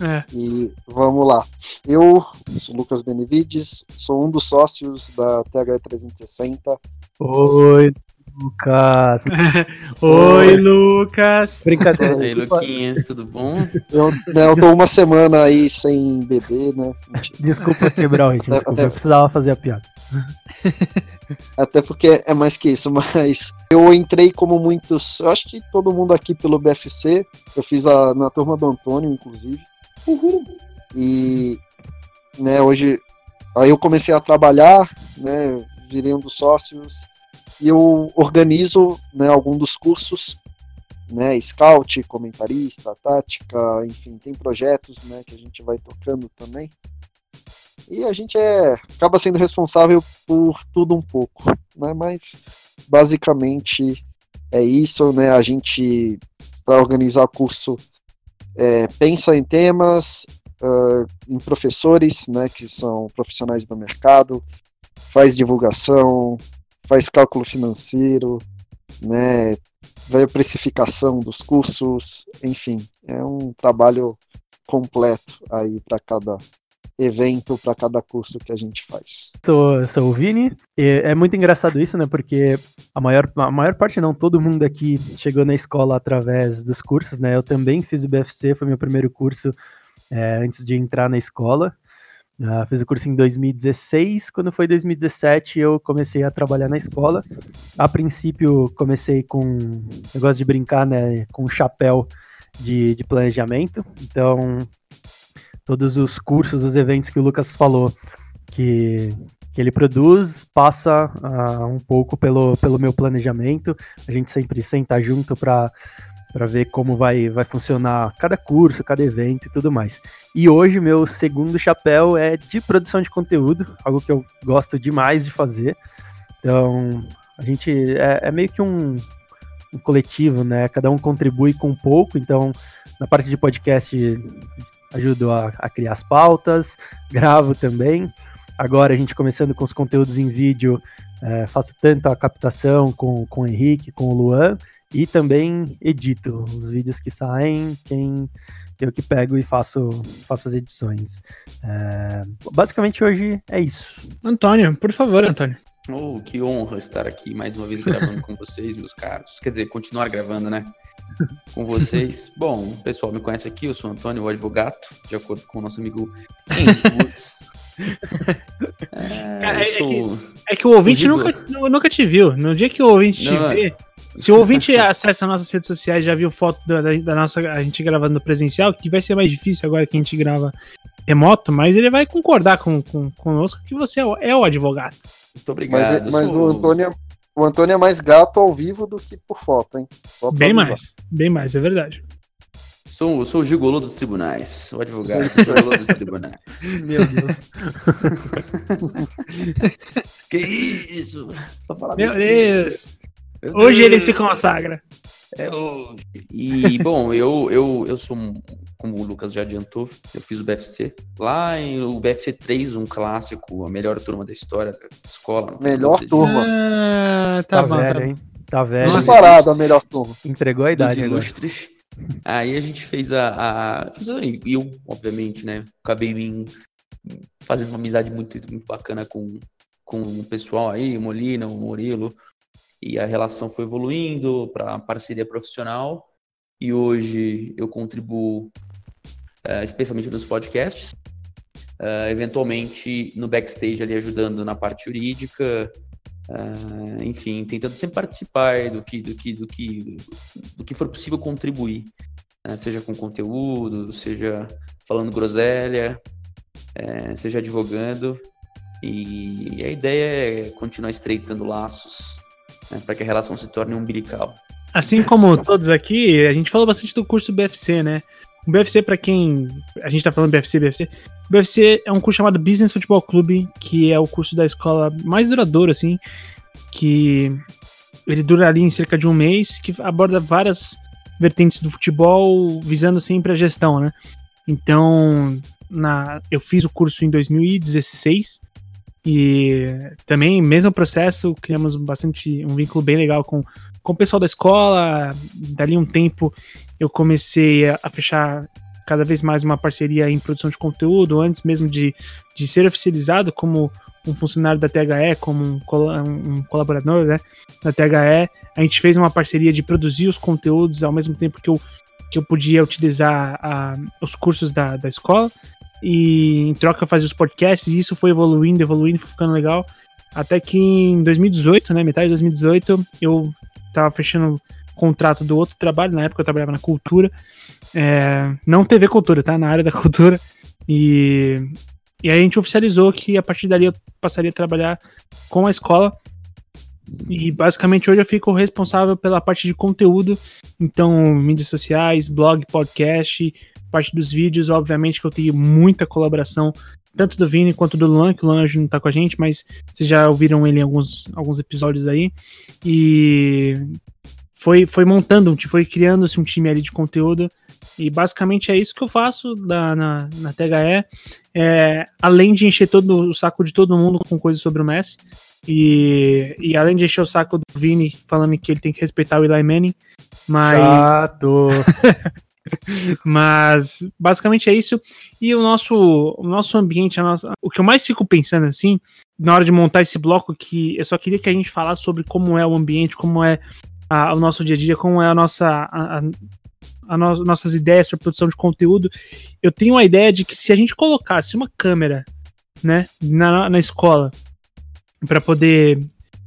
É. E vamos lá. Eu sou Lucas Benevides, sou um dos sócios da THE 360. Oi, Lucas. (laughs) Oi, Lucas. Brincadeira. Oi, Luquinhas, tudo bom? Eu, né, eu tô uma semana aí sem beber, né? Desculpa quebrar o ritmo, desculpa, até... eu precisava fazer a piada. Até porque é mais que isso, (laughs) mas eu entrei como muitos. Eu acho que todo mundo aqui pelo BFC. Eu fiz a, na turma do Antônio, inclusive. Uhum. E né, hoje aí eu comecei a trabalhar, né? Virei um dos sócios eu organizo né, algum dos cursos, né, scout, comentarista, tática, enfim, tem projetos né, que a gente vai tocando também. E a gente é, acaba sendo responsável por tudo um pouco, né, mas basicamente é isso, né, a gente, para organizar o curso, é, pensa em temas, uh, em professores, né, que são profissionais do mercado, faz divulgação, faz cálculo financeiro, né, vai a precificação dos cursos, enfim, é um trabalho completo aí para cada evento, para cada curso que a gente faz. Sou, sou o Vini, é muito engraçado isso, né, porque a maior, a maior parte não, todo mundo aqui chegou na escola através dos cursos, né, eu também fiz o BFC, foi meu primeiro curso é, antes de entrar na escola, Uh, fiz o curso em 2016. Quando foi 2017, eu comecei a trabalhar na escola. A princípio, comecei com. Eu gosto de brincar, né? Com chapéu de, de planejamento. Então, todos os cursos, os eventos que o Lucas falou que, que ele produz, passa uh, um pouco pelo, pelo meu planejamento. A gente sempre senta junto para para ver como vai, vai funcionar cada curso, cada evento e tudo mais. E hoje meu segundo chapéu é de produção de conteúdo, algo que eu gosto demais de fazer. Então, a gente é, é meio que um, um, coletivo, né? Cada um contribui com um pouco. Então, na parte de podcast, ajudo a, a criar as pautas, gravo também. Agora a gente começando com os conteúdos em vídeo, é, faço tanto a captação com, com o Henrique, com o Luan, e também edito os vídeos que saem, quem eu que pego e faço, faço as edições. É, basicamente hoje é isso. Antônio, por favor, Antônio. Oh, que honra estar aqui mais uma vez gravando com vocês, meus caros. Quer dizer, continuar gravando, né? Com vocês. Bom, o pessoal me conhece aqui, eu sou Antônio, o advogado, de acordo com o nosso amigo Henrique É, é, sou... é, que, é, que, o ouvinte nunca, nunca te viu. No dia que o ouvinte te Não, vê, se o ouvinte acessa nossas redes sociais já viu foto da, da, nossa a gente gravando presencial, que vai ser mais difícil agora que a gente grava remoto, mas ele vai concordar com, com conosco que você é o, é o advogado. Muito obrigado. Mas, mas sou... o, Antônio, é, o Antônio é mais gato ao vivo do que por foto, hein? bem avisar. mais, bem mais, é verdade. Sou, sou o gigolô dos tribunais, o advogado o (laughs) gigolô dos tribunais. Meu Deus. (laughs) que isso? Meu Deus. Hoje ele se consagra. É hoje. E, bom, eu, eu, eu sou, como o Lucas já adiantou, eu fiz o BFC. Lá em o BFC 3, um clássico, a melhor turma da história da escola. Melhor turma. Ah, tá, tá bom, velho, tá hein? Tá velho. Disparado a melhor turma. Entregou a idade ilustres. Aí a gente fez a. a eu, obviamente, né? Acabei me fazendo uma amizade muito, muito bacana com, com o pessoal aí, o Molina, o Murilo. E a relação foi evoluindo para parceria profissional. E hoje eu contribuo uh, especialmente nos podcasts, uh, eventualmente no backstage ali ajudando na parte jurídica, Uh, enfim, tentando sempre participar do que, do que, do que, do que for possível contribuir, né? seja com conteúdo, seja falando groselha, é, seja advogando. E a ideia é continuar estreitando laços né, para que a relação se torne umbilical. Assim como todos aqui, a gente falou bastante do curso BFC, né? O BFC, para quem. A gente tá falando BFC, BFC. O BFC é um curso chamado Business Futebol Clube, que é o curso da escola mais duradouro, assim. Que ele dura ali em cerca de um mês, que aborda várias vertentes do futebol, visando sempre a gestão, né? Então, na, eu fiz o curso em 2016 e também, mesmo processo, criamos bastante um vínculo bem legal com, com o pessoal da escola. Dali um tempo eu comecei a, fechar cada vez mais uma parceria em produção de conteúdo, antes mesmo de, de ser oficializado como um funcionário da THE, como um, um, colaborador né, da THE. A gente fez uma parceria de produzir os conteúdos ao mesmo tempo que eu, que eu podia utilizar a, os cursos da, da escola e em troca fazer os podcasts, e isso foi evoluindo, evoluindo, foi ficando legal. Até que em 2018, né, metade de 2018, eu tava fechando contrato do outro trabalho, na época eu trabalhava na cultura, é, não TV Cultura, tá? Na área da cultura, e, e aí a gente oficializou que a partir dali eu passaria a trabalhar com a escola, e basicamente hoje eu fico responsável pela parte de conteúdo, então mídias sociais, blog, podcast, parte dos vídeos, obviamente que eu tenho muita colaboração, tanto do Vini quanto do Luan, que o Luan não tá com a gente, mas vocês já ouviram ele em alguns, alguns episódios aí. E foi, foi montando, foi criando-se um time ali de conteúdo. E basicamente é isso que eu faço da, na, na THE. É, além de encher todo o saco de todo mundo com coisas sobre o Messi. E, e além de encher o saco do Vini falando que ele tem que respeitar o Eli Manning. Mas. Chato. (laughs) Mas basicamente é isso. E o nosso, o nosso ambiente, a nossa, o que eu mais fico pensando assim, na hora de montar esse bloco, que eu só queria que a gente falasse sobre como é o ambiente, como é a, o nosso dia a dia, como é a nossa. A, a no, nossas ideias para produção de conteúdo. Eu tenho uma ideia de que se a gente colocasse uma câmera, né, na, na escola, para poder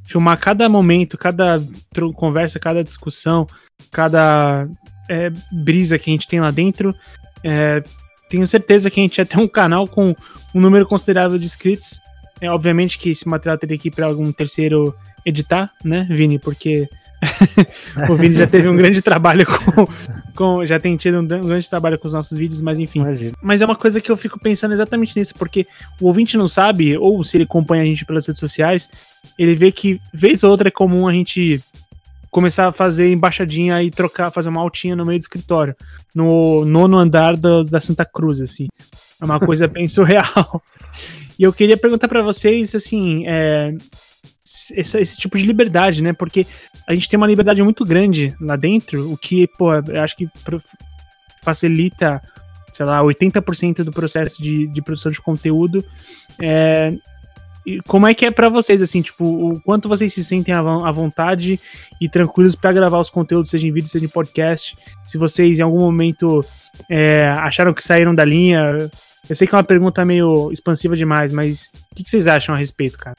filmar cada momento, cada conversa, cada discussão, cada é, brisa que a gente tem lá dentro. É, tenho certeza que a gente ia ter um canal com um número considerável de inscritos. É, obviamente que esse material teria que ir para algum terceiro editar, né, Vini? Porque (laughs) o Vini já teve um grande trabalho com, com, Já tem tido um grande trabalho com os nossos vídeos, mas enfim. Imagina. Mas é uma coisa que eu fico pensando exatamente nisso, porque o ouvinte não sabe, ou se ele acompanha a gente pelas redes sociais, ele vê que vez ou outra é comum a gente começar a fazer embaixadinha e trocar, fazer uma altinha no meio do escritório, no nono andar do, da Santa Cruz, assim. É uma coisa bem (laughs) surreal. E eu queria perguntar para vocês, assim, é, esse, esse, tipo de liberdade, né? Porque a gente tem uma liberdade muito grande lá dentro, o que, pô, eu acho que facilita, sei lá, 80% do processo de, de produção de conteúdo. É, e como é que é para vocês, assim, tipo, o quanto vocês se sentem à vontade e tranquilos para gravar os conteúdos, seja em vídeo, seja em podcast? Se vocês em algum momento é, acharam que saíram da linha. Eu sei que é uma pergunta meio expansiva demais, mas o que, que vocês acham a respeito, cara?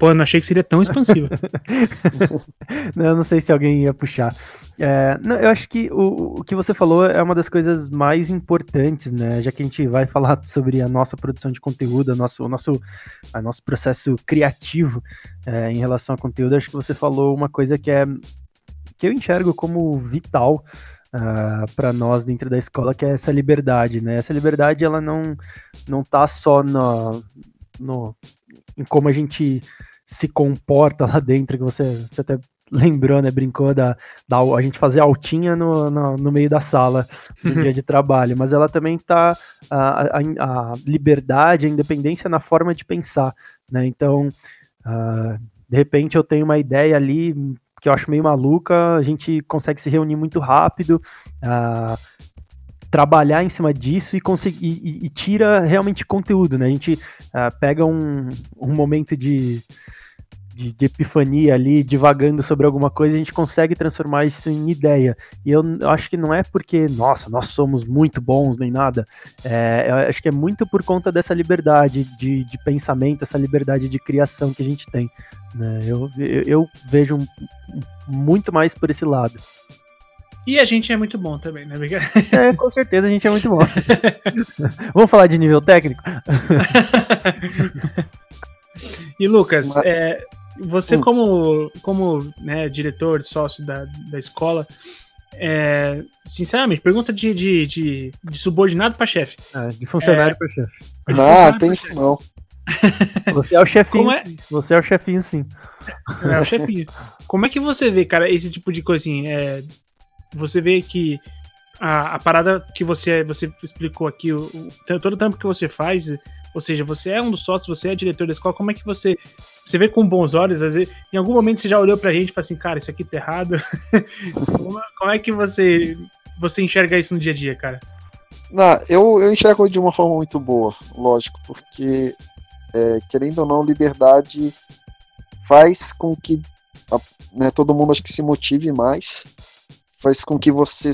Pô, eu não achei que seria tão expansiva. (laughs) eu não sei se alguém ia puxar. É, não, eu acho que o, o que você falou é uma das coisas mais importantes, né? Já que a gente vai falar sobre a nossa produção de conteúdo, a nosso, o nosso, a nosso processo criativo é, em relação a conteúdo, acho que você falou uma coisa que é que eu enxergo como vital Uh, ah, para nós dentro da escola, que é essa liberdade, né? Essa liberdade ela não não tá só no, no em como a gente se comporta lá dentro, que você, você até lembrou, né? Brincou da, da a gente fazer altinha no, no, no meio da sala no dia de (laughs) trabalho, mas ela também tá a, a, a, liberdade, a independência na forma de pensar, né? Então, uh, de repente eu tenho uma ideia ali que eu acho meio maluca, a gente consegue se reunir muito rápido, uh, trabalhar em cima disso e, conseguir, e, e tira realmente conteúdo, né? A gente uh, pega um, um momento de de, de, epifania ali, divagando sobre alguma coisa, a gente consegue transformar isso em ideia. E eu, eu acho que não é porque, nossa, nós somos muito bons nem nada. É, eu acho que é muito por conta dessa liberdade de, de pensamento, essa liberdade de criação que a gente tem. Né? Eu, eu, eu vejo muito mais por esse lado. E a gente é muito bom também, né? (laughs) É, com certeza a gente é muito bom. (laughs) Vamos falar de nível técnico? (laughs) e Lucas, é, você hum. como, como né, diretor, sócio da, da escola, é, sinceramente, pergunta de, de, de, de subordinado para chefe. É, de funcionário é, para chefe. Não, tem isso não. Você é o chefinho. É? Você é o chefinho, sim. É o chefinho. Como é que você vê, cara, esse tipo de coisa assim? É, você vê que a, a parada que você, você explicou aqui, o, o, todo o tempo que você faz, ou seja, você é um dos sócios, você é diretor da escola, como é que você. Você vê com bons olhos, às vezes, em algum momento você já olhou pra gente e falou assim, cara, isso aqui tá errado. (laughs) como, como, é que você, você enxerga isso no dia a dia, cara? Não, eu, eu enxergo de uma forma muito boa, lógico, porque, é, querendo ou não, liberdade faz com que né, todo mundo acho que se motive mais, faz com que você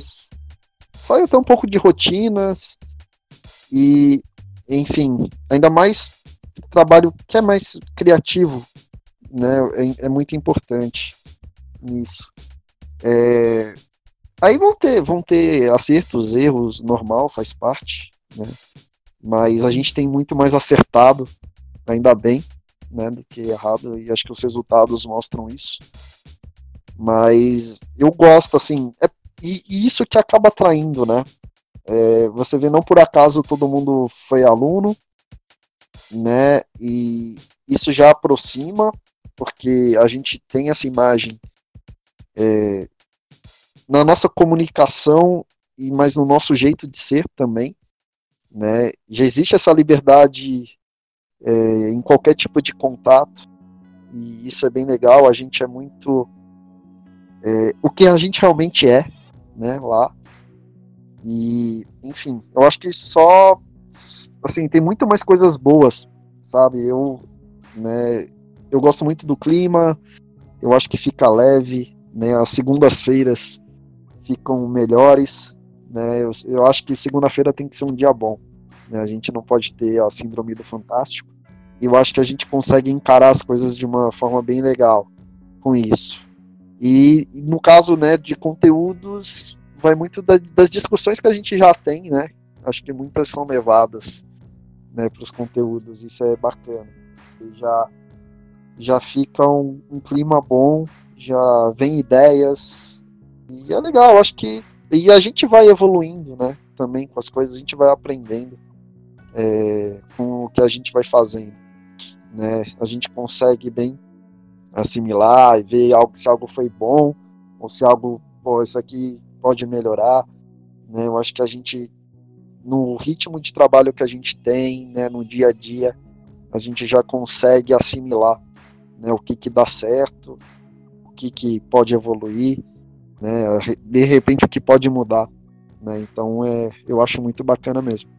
saia até um pouco de rotinas e, enfim, ainda mais trabalho que é mais criativo, né? É, é muito importante nisso. É, aí vão ter, vão ter acertos, erros, normal, faz parte, né? Mas a gente tem muito mais acertado, ainda bem, né, do que errado, e acho que os resultados mostram isso. Mas eu gosto, assim, é, e, e isso que acaba atraindo, né? É, você vê, não por acaso todo mundo foi aluno, né? E isso já aproxima, porque a gente tem essa imagem é, na nossa comunicação, e mas no nosso jeito de ser também, né? Já existe essa liberdade é, em qualquer tipo de contato, e isso é bem legal. A gente é muito é, o que a gente realmente é, né, lá. E, enfim, eu acho que só, assim, tem muito mais coisas boas, sabe? Eu, né, eu gosto muito do clima, eu acho que fica leve, né? As segundas-feiras ficam melhores, né? Eu, eu acho que segunda-feira tem que ser um dia bom, né? A gente não pode ter a síndrome do fantástico. E eu acho que a gente consegue encarar as coisas de uma forma bem legal com isso. E no caso né, de conteúdos, vai muito da, das discussões que a gente já tem, né? Acho que muitas são levadas né, para os conteúdos, isso é bacana. E já, já fica um, um, clima bom, já vem ideias, e é legal, acho que. E a gente vai evoluindo, né? Também com as coisas, a gente vai aprendendo é, com o que a gente vai fazendo. Né? A gente consegue bem assimilar e ver algo, se algo foi bom ou se algo, pô, isso aqui pode melhorar. Né? Eu acho que a gente, no ritmo de trabalho que a gente tem, né, no dia a dia, a gente já consegue assimilar né, o que, que dá certo, o que, que pode evoluir, né, de repente o que pode mudar. Né? Então é, eu acho muito bacana mesmo.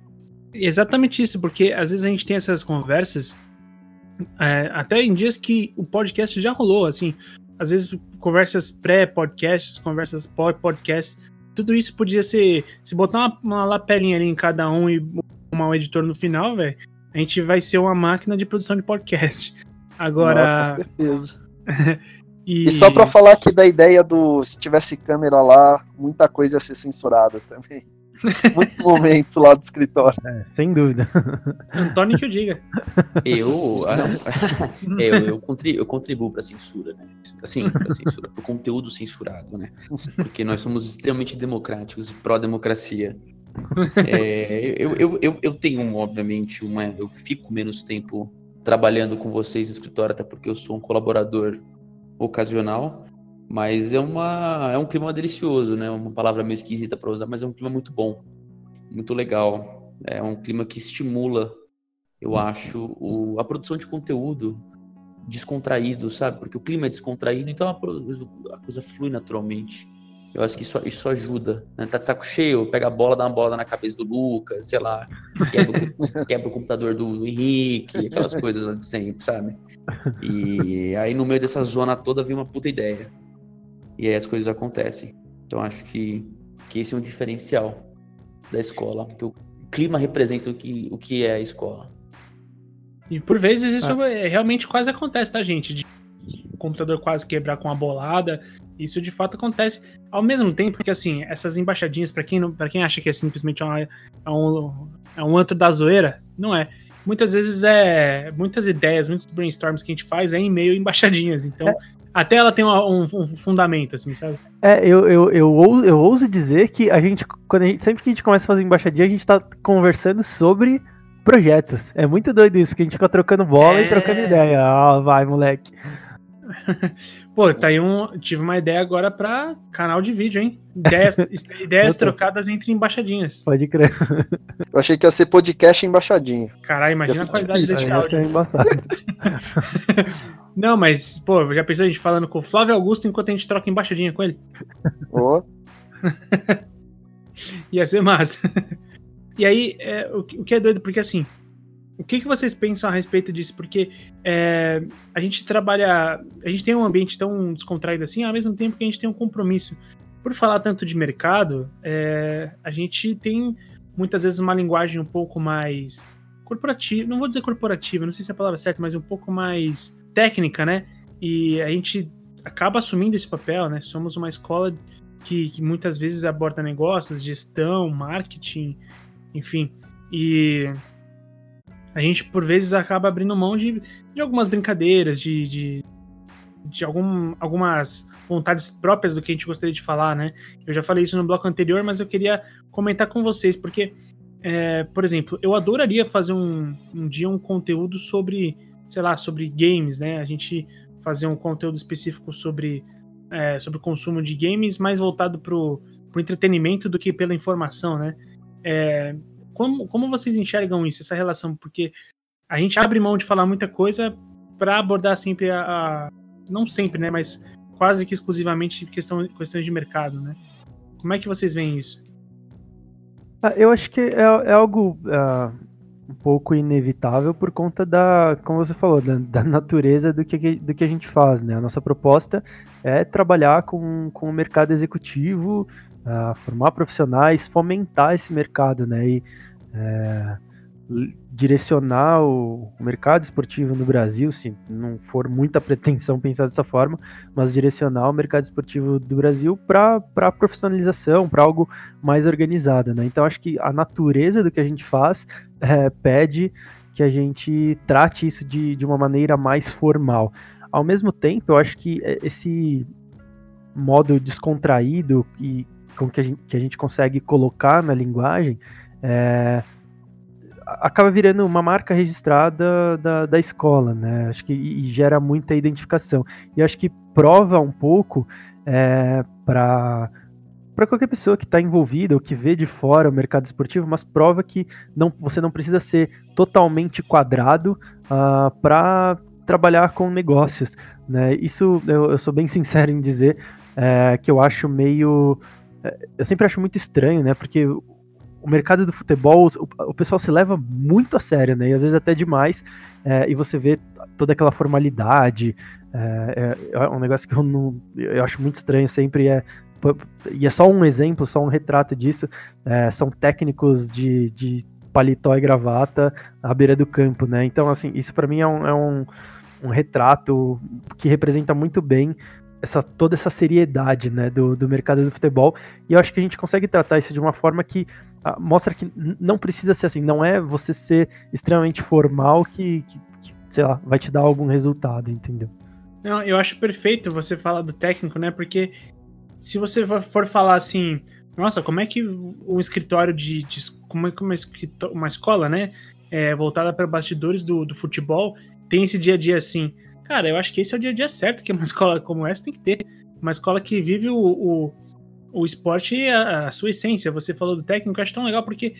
Exatamente isso, porque às vezes a gente tem essas conversas é, até em dias que o podcast já rolou, assim, às vezes conversas pré-podcasts, conversas pós-podcast, tudo isso podia ser, se botar uma, uma lapelinha ali em cada um e um editor no final, velho, a gente vai ser uma máquina de produção de podcast. (laughs) Agora. Não, com certeza. (laughs) e... e... só para falar aqui da ideia do se tivesse câmera lá, muita coisa ia ser censurada também. Muito momento lá do escritório. É, sem dúvida. Antônio que eu diga. Eu, ah, (laughs) eu, eu, contribuo, eu contribuo para censura, né? Assim, para censura, para conteúdo censurado, né? Porque nós somos extremamente democráticos e pró-democracia. É, eu, eu, eu, eu tenho, obviamente, uma. Eu fico menos tempo trabalhando com vocês no escritório, até porque eu sou um colaborador ocasional. Mas é, uma, é um clima delicioso, né? Uma palavra meio esquisita para usar, mas é um clima muito bom, muito legal. É um clima que estimula, eu acho, o, a produção de conteúdo descontraído, sabe? Porque o clima é descontraído, então a, a coisa flui naturalmente. Eu acho que isso, isso ajuda. Né? Tá de saco cheio, pega a bola, dá uma bola na cabeça do Lucas, sei lá, quebra, o- (laughs) quebra o computador do Henrique, aquelas coisas lá de sempre, sabe? E aí no meio dessa zona toda vem uma puta ideia. E aí as coisas acontecem. Então acho que, que esse é um diferencial da escola, porque o clima representa o que, o que é a escola. E por vezes isso é, realmente quase acontece, tá, gente? De o computador quase quebrar com a bolada. Isso de fato acontece. Ao mesmo tempo que, assim, essas embaixadinhas, pra quem, não- pra quem acha que é simplesmente uma- é um, é um antro da zoeira, não é. Muitas vezes é. Muitas ideias, muitos brainstorms que a gente faz é em meio embaixadinhas. Então, até ela tem um, um fundamento, assim, sabe? É, eu, eu, eu, eu ouso dizer que a gente, quando a gente, sempre que a gente começa a fazer embaixadinha, a gente tá conversando sobre projetos. É muito doido isso, porque a gente fica trocando bola É. e trocando ideia. Ah, vai, moleque. (laughs) Pô, tá aí um. Tive uma ideia agora pra canal de vídeo, hein? Ideias, (laughs) ideias trocadas entre embaixadinhas. Pode crer. Eu achei que ia ser podcast embaixadinha. Caralho, imagina a é qualidade difícil. desse áudio. você é embaçado. (laughs) Não, mas, pô, já pensou a gente falando com o Flávio Augusto enquanto a gente troca embaixadinha com ele? Ó, Ia ser massa. e aí, é, o que é doido, porque assim, o que, que vocês pensam a respeito disso? Porque é, a gente trabalha, a gente tem um ambiente tão descontraído assim, ao mesmo tempo que a gente tem um compromisso. Por falar tanto de mercado, é, a gente tem muitas vezes uma linguagem um pouco mais corporativa, não vou dizer corporativa, não sei se é a palavra certa, mas um pouco mais técnica, né? E a gente acaba assumindo esse papel, né? Somos uma escola que, que muitas vezes aborda negócios, gestão, marketing, enfim. E a gente, por vezes, acaba abrindo mão de, de algumas brincadeiras, de, de, de algum, algumas vontades próprias do que a gente gostaria de falar, né? Eu já falei isso no bloco anterior, mas eu queria comentar com vocês, porque, é, por exemplo, eu adoraria fazer um, um dia um conteúdo sobre, sei lá, sobre games, né? A gente fazer um conteúdo específico sobre é, sobre o consumo de games mais voltado pro, pro entretenimento do que pela informação, né? É, como, como vocês enxergam isso, essa relação? Porque a gente abre mão de falar muita coisa para abordar sempre a, a- Não sempre, né? Mas quase que exclusivamente questão, questões de mercado, né? Como é que vocês veem isso? Ah, Eu acho que é, é algo ah, um pouco inevitável por conta da, como você falou, da, da natureza do que, do que a gente faz, né? A nossa proposta é trabalhar com, com o mercado executivo, ah, formar profissionais, fomentar esse mercado, né? E é, direcionar o, mercado esportivo no Brasil, se não for muita (laughs) pretensão pensar dessa forma, mas direcionar o mercado esportivo do Brasil para a profissionalização, para algo mais organizada, né? Então acho que a natureza do que a gente faz é, pede que a gente trate isso de, de uma maneira mais formal. Ao mesmo tempo, eu acho que é, esse modo descontraído e com que a gente, que a gente consegue colocar na linguagem é, acaba virando uma marca registrada da, da escola, né? Acho que e, gera muita identificação. E acho que prova um pouco é, para para qualquer pessoa que está envolvida ou que vê de fora o mercado esportivo, mas prova que não, você não precisa ser totalmente quadrado para trabalhar com negócios. Né? Isso eu, eu sou bem (laughs) sincero em dizer é, que eu acho meio. é, Eu sempre acho muito estranho, né? Porque o mercado do futebol, o, o pessoal se leva muito a sério, né? E às vezes até demais. é, e você vê toda aquela formalidade. É, é- é um negócio que eu não. Eu acho muito estranho sempre. É, e é só um exemplo, só um retrato disso. É, são técnicos de, de paletó e gravata à beira do campo, né? Então, assim, isso para mim é um, é um, um retrato que representa muito bem essa, toda essa seriedade né, do, do mercado do futebol. E eu acho que a gente consegue tratar isso de uma forma que mostra que não precisa ser assim, não é você ser extremamente formal que, que, que, sei lá, vai te dar algum resultado, entendeu? Não, eu acho perfeito você falar do técnico, né? Porque se você for- falar assim, nossa, como é que um escritório de. de como é que uma, uma escola, né? É, voltada para bastidores do, do futebol tem esse dia a dia assim. Cara, eu acho que esse é o dia a dia certo que uma (laughs) escola como essa tem que ter. Uma escola que vive o, o, o esporte e a, a sua essência. Você falou do técnico, eu acho tão legal porque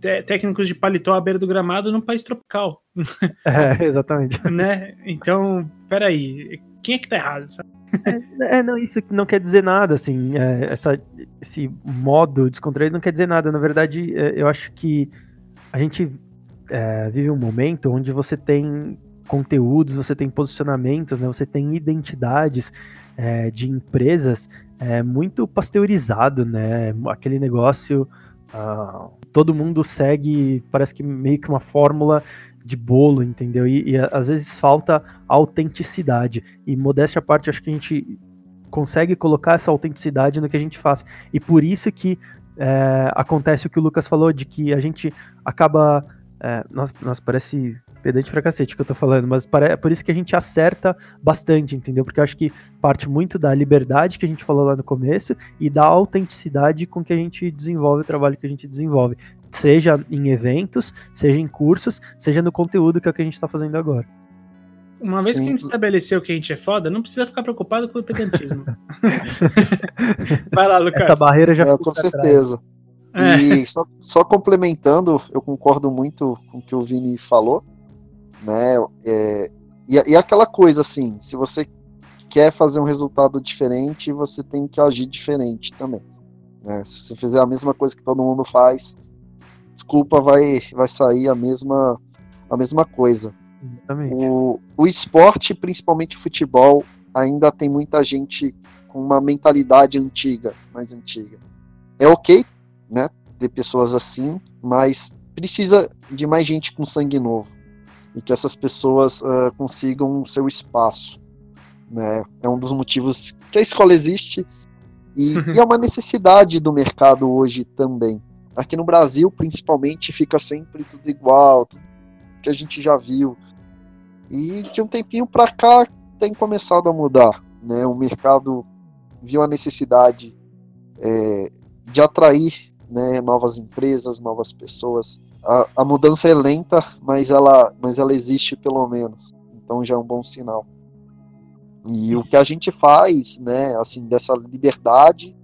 té- técnicos de paletó à beira do gramado num país tropical (laughs) É, exatamente. né? Então, peraí, quem é que tá errado? É, é, não, isso não quer dizer nada, assim, é, essa, esse modo descontraído não quer dizer nada. Na verdade, é, eu acho que a gente é, vive um momento onde você tem conteúdos, você tem posicionamentos, né, você tem identidades é, de empresas é, muito pasteurizado, né? Aquele negócio, uh, todo mundo segue, parece que meio que uma fórmula de bolo, entendeu? E, e, às vezes falta autenticidade. E modéstia à parte, acho que a gente consegue colocar essa autenticidade no que a gente faz. E por isso que é, acontece o que o Lucas falou, de que a gente acaba. É, nossa, nossa, parece pedante pra cacete que eu tô falando, mas é por isso que a gente acerta bastante, entendeu? Porque eu acho que parte muito da liberdade que a gente falou lá no começo e da autenticidade com que a gente desenvolve o trabalho que a gente desenvolve. Seja em eventos, seja em cursos, seja no conteúdo que é o que a gente tá fazendo agora. Uma vez Sim. que a gente estabeleceu que a gente é foda, não precisa ficar preocupado com o pedantismo. (laughs) Vai lá, Lucas. Essa barreira já é, Com certeza. É. E só, só complementando, eu concordo muito com o que o Vini falou né? É, e, e aquela coisa assim, se você quer fazer um resultado diferente, você tem que agir diferente também. Né? Se você fizer a mesma coisa que todo mundo faz, desculpa, vai, vai sair a mesma, a mesma coisa. O, o esporte, principalmente o futebol, ainda tem muita gente com uma mentalidade antiga, mais antiga. É ok, né, ter pessoas assim, mas precisa de mais gente com sangue novo e que essas pessoas uh, consigam seu espaço. Né? É um dos motivos que a escola existe e, (laughs) e, é uma necessidade do mercado hoje também. Aqui no Brasil, principalmente, fica sempre tudo igual, tudo que a gente já viu. E de um tempinho para cá tem começado a mudar. Né? O mercado viu a necessidade é, de atrair né, novas empresas, novas pessoas a, a mudança é lenta, mas ela, mas ela existe pelo menos. Então já é um bom sinal. E Isso. o que a gente faz, né, assim, dessa liberdade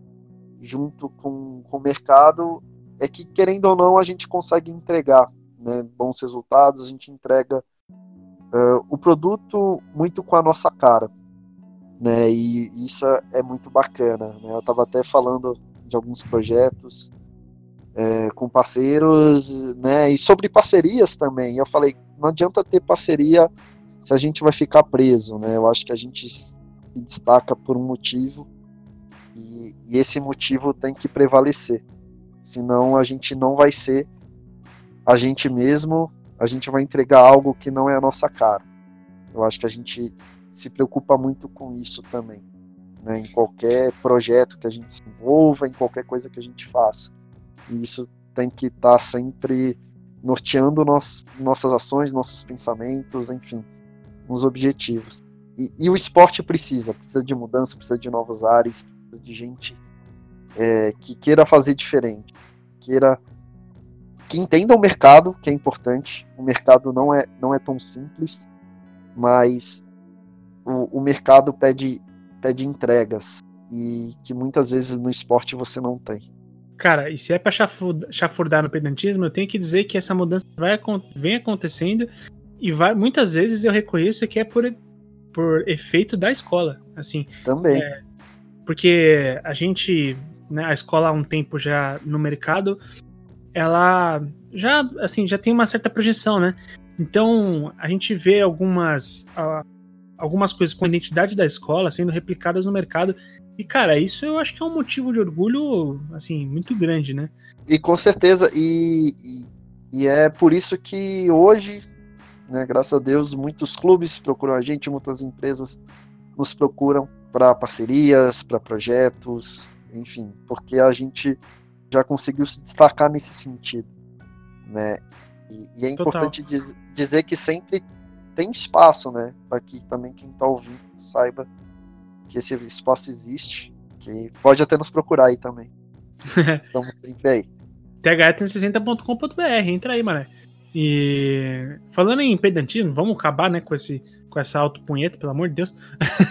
junto com, com o mercado é que, querendo ou não, a gente consegue entregar né, bons resultados, a gente entrega uh, o produto muito com a nossa cara. Né, e isso é muito bacana. Né? Eu estava até falando de alguns projetos é, com parceiros, né? E sobre parcerias também. Eu falei, não adianta ter parceria se a gente vai ficar preso, né? Eu acho que a gente se destaca por um motivo e, e esse motivo tem que prevalecer. Senão a gente não vai ser a gente mesmo, a gente vai entregar algo que não é a nossa cara. Eu acho que a gente se preocupa muito com isso também. Né, em qualquer projeto que a gente se envolva, em qualquer coisa que a gente faça. E isso tem que estar tá sempre norteando nos, nossas ações, nossos pensamentos, enfim, nos objetivos. E, e, o esporte precisa, precisa de mudança, precisa de novos ares, precisa de gente é, que queira fazer diferente, queira que entenda o mercado, que é importante. O mercado não é, não é tão simples, mas o, o mercado pede, pede entregas e que muitas vezes no esporte você não tem. Cara, e se é pra chafurdar no pedantismo, eu tenho que dizer que essa mudança vai, vem acontecendo e vai, muitas vezes eu reconheço que é por, por efeito da escola, assim. Também. É, porque a gente, né, a escola há um tempo já no mercado, ela já, assim, já tem uma certa projeção, né? Então, a gente vê algumas, algumas coisas com a identidade da escola sendo replicadas no mercado e, cara, isso eu acho que é um motivo de orgulho, assim, muito grande, né? E com certeza, e, e, e é por isso que hoje, né, graças a Deus, muitos clubes procuram a gente, muitas empresas nos procuram para parcerias, para projetos, enfim, porque a gente já conseguiu se destacar nesse sentido, né? E, e é Total. importante dizer que sempre tem espaço, né, para que também quem está ouvindo saiba que esse espaço existe, que pode até nos procurar aí também. (laughs) Estamos sempre aí. THT60.com.br, entra aí, mané. E falando em pedantismo, vamos acabar, né, com esse com essa autopunheta, pelo amor de Deus.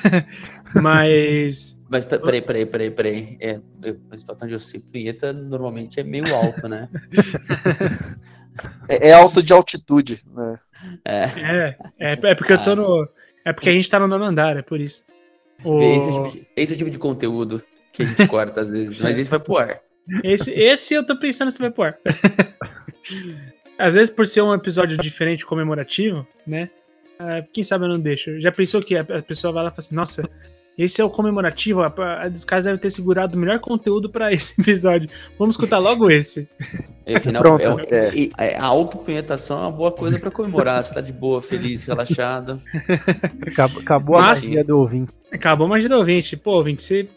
(laughs) mas. Mas peraí, peraí, peraí, peraí. É, eu, mas onde eu sei, punheta normalmente é meio alto, né? é, é alto de altitude, né? É. É, é, é porque eu tô no. É porque a gente tá no nono andar, é por isso. O- Esse, é o tipo de, esse é o tipo de conteúdo que a gente (laughs) corta às vezes, mas esse vai pro ar. Esse, esse eu tô pensando se vai pro ar. (laughs) Às vezes, por ser um episódio diferente, comemorativo, né? ah, quem sabe eu não deixo. Já pensou que a, a pessoa vai lá e fala assim, nossa, esse é o comemorativo, a, a, os caras devem ter segurado o melhor conteúdo pra (laughs) esse episódio. Vamos escutar logo esse. E, afinal, Pronto. é, e- é, a autopunhetação é uma boa coisa pra comemorar. Você tá de boa, feliz, relaxado. Acabou, acabou a Mas- magia do ouvinte. Acabou mais de ouvinte. Pô, ouvinte, você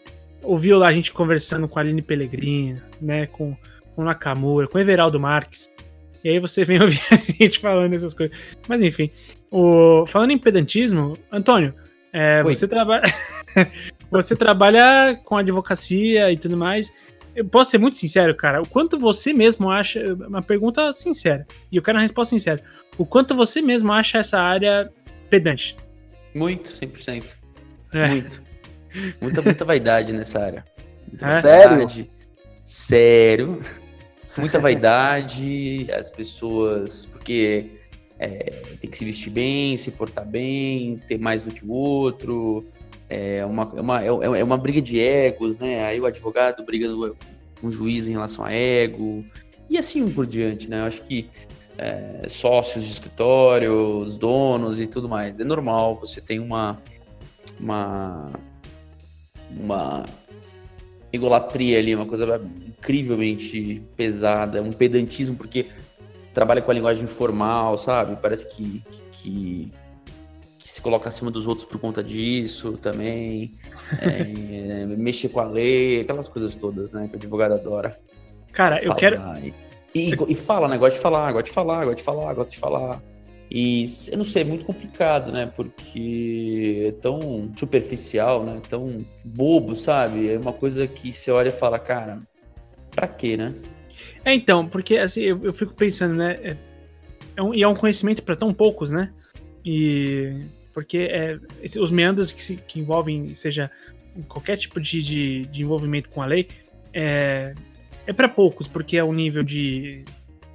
ouviu lá a gente conversando com a Aline Pellegrini, né? Com, com o Nakamura, com o Everaldo Marques. E aí você vem (laughs) ouvir a gente falando essas coisas. Mas enfim, o, falando em pedantismo, Antônio, é, você, trabalha (laughs) você trabalha com advocacia e tudo mais. Eu posso ser muito sincero, cara. O quanto você mesmo acha. Uma pergunta sincera. E eu quero uma resposta sincera. O quanto você mesmo acha essa área pedante? Muito, 100%. É. Muito. Muita, muita vaidade nessa área. Muita É? vaidade. Sério. Muita vaidade. As pessoas. Porque é, tem que se vestir bem, se portar bem, ter mais do que o outro. É uma, é uma, é é uma briga de egos, né? Aí o advogado brigando com o juiz em relação a ego. E assim por diante, né? Eu acho que é, sócios de escritório, os donos e tudo mais. É normal, você tem uma. Uma. Uma egolatria ali, uma coisa incrivelmente pesada, um pedantismo, porque trabalha com a linguagem informal, sabe? Parece que, que, que se coloca acima dos outros por conta disso também. É, mexer com a lei, aquelas coisas todas, né? Que o advogado adora. Cara, eu Falar quero. E, e, e fala, né? Gosta de falar, gosta de falar, gosta de falar, gosta de falar. E eu não sei, é muito complicado, né? Porque é tão superficial, né? Tão bobo, sabe? É uma coisa que você olha e fala, cara, pra quê, né? É, então, porque assim, eu, eu fico pensando, né? É, é um, e é um conhecimento para tão poucos, né? E porque é, esse- os meandros que, se, que envolvem, seja qualquer tipo de, de, de envolvimento com a lei, é, é para poucos, porque é um nível de,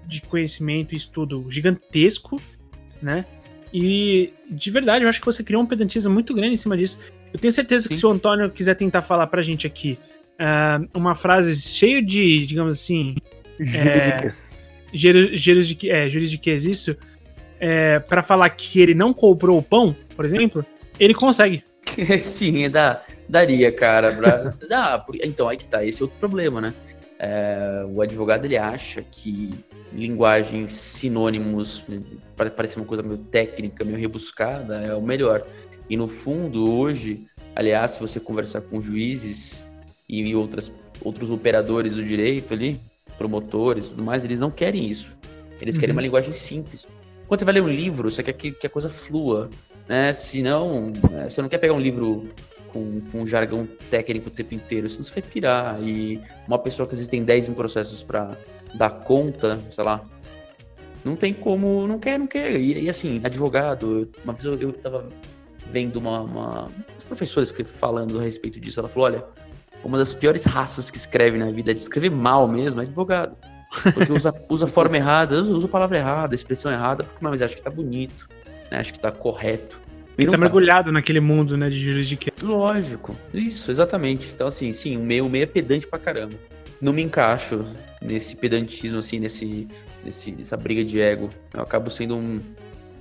de conhecimento e estudo gigantesco, né? E de verdade, eu acho que você criou um pedantismo muito grande em cima disso. Eu tenho certeza que Sim. se o Antônio quiser tentar falar pra gente aqui ah, uma frase cheia de, digamos assim, Jurídicas. é, juridiquês, isso, é, para falar que ele não comprou o pão, por exemplo, ele consegue. (laughs) Sim, dá, daria, cara. pra- (laughs) dá, então, aí que tá, esse é outro problema, né? É, o advogado ele acha que linguagens sinônimos, para parecer uma coisa meio técnica, meio rebuscada, é o melhor. E no fundo, hoje, aliás, se você conversar com juízes e outras, outros operadores do direito ali, promotores e tudo mais, eles não querem isso. Eles querem Uhum. uma linguagem simples. Quando você vai ler um livro, você quer que, que a coisa flua, né? Senão, é, você não quer pegar um livro com, com um jargão técnico o tempo inteiro, senão você vai pirar. E uma pessoa que às vezes tem 10 mil processos para dar conta, sei lá, não tem como, não quer, não quer. E, e assim, advogado, uma vez eu, eu tava vendo uma, uma, umas professoras que- falando a respeito disso, ela falou, olha, uma das piores raças que escreve na vida, de escrever mal mesmo, é advogado. Porque usa, usa forma errada, usa palavra errada, expressão errada, porque mas acha que tá bonito, né? Acho que tá correto. Ele não tá tá. mergulhado naquele mundo, né, de juridiquês. Lógico, isso, exatamente. Então, assim, sim, o meu, o meu é pedante pra caramba. Não me encaixo nesse pedantismo, assim, nesse, nesse, nessa briga de ego. Eu acabo sendo um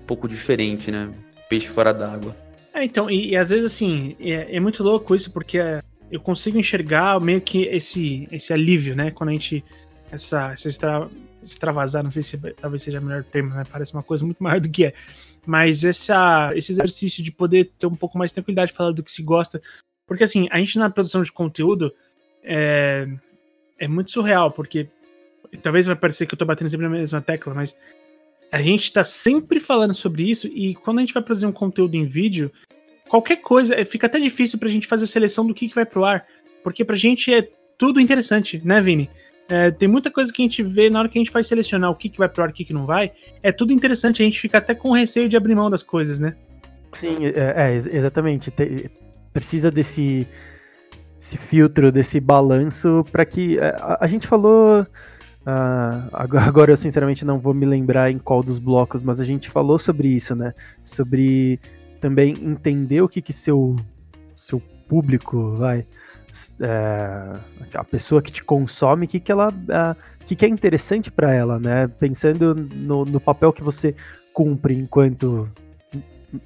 pouco diferente, né? Peixe fora d'água. É, então, e, e às vezes assim, é, é muito louco isso, porque é, eu consigo enxergar meio que esse, esse alívio, né? Quando a gente. Essa, essa extra, extravasar, não sei se talvez seja o melhor termo, né? Parece uma coisa muito maior do que é. Mas essa, esse exercício de poder ter um pouco mais de tranquilidade de falar do que se gosta. Porque assim, a gente na produção de conteúdo é, é muito surreal, porque talvez vai parecer que eu tô batendo sempre na mesma tecla, mas a gente tá sempre falando sobre isso e quando a gente vai produzir um conteúdo em vídeo, qualquer coisa, é, fica até difícil pra gente fazer seleção do que, que vai pro ar, porque pra gente é tudo interessante, né, Vini? É, tem muita coisa que a gente vê na hora que a gente vai selecionar o que, que vai pro ar e o que, que não vai, é tudo interessante, a gente fica até com receio de abrir mão das coisas, né? Sim, é, é, ex- exatamente. Te- precisa desse, esse filtro, desse balanço para que é, a, a gente falou. agora, (laughs) agora eu sinceramente não vou me lembrar em qual dos blocos, mas a gente falou sobre isso, né? Sobre também entender o que que seu seu público, vai, é, a pessoa que te consome, o que, que ela, uh, que, que é interessante para ela, né? Pensando no, no papel que você cumpre enquanto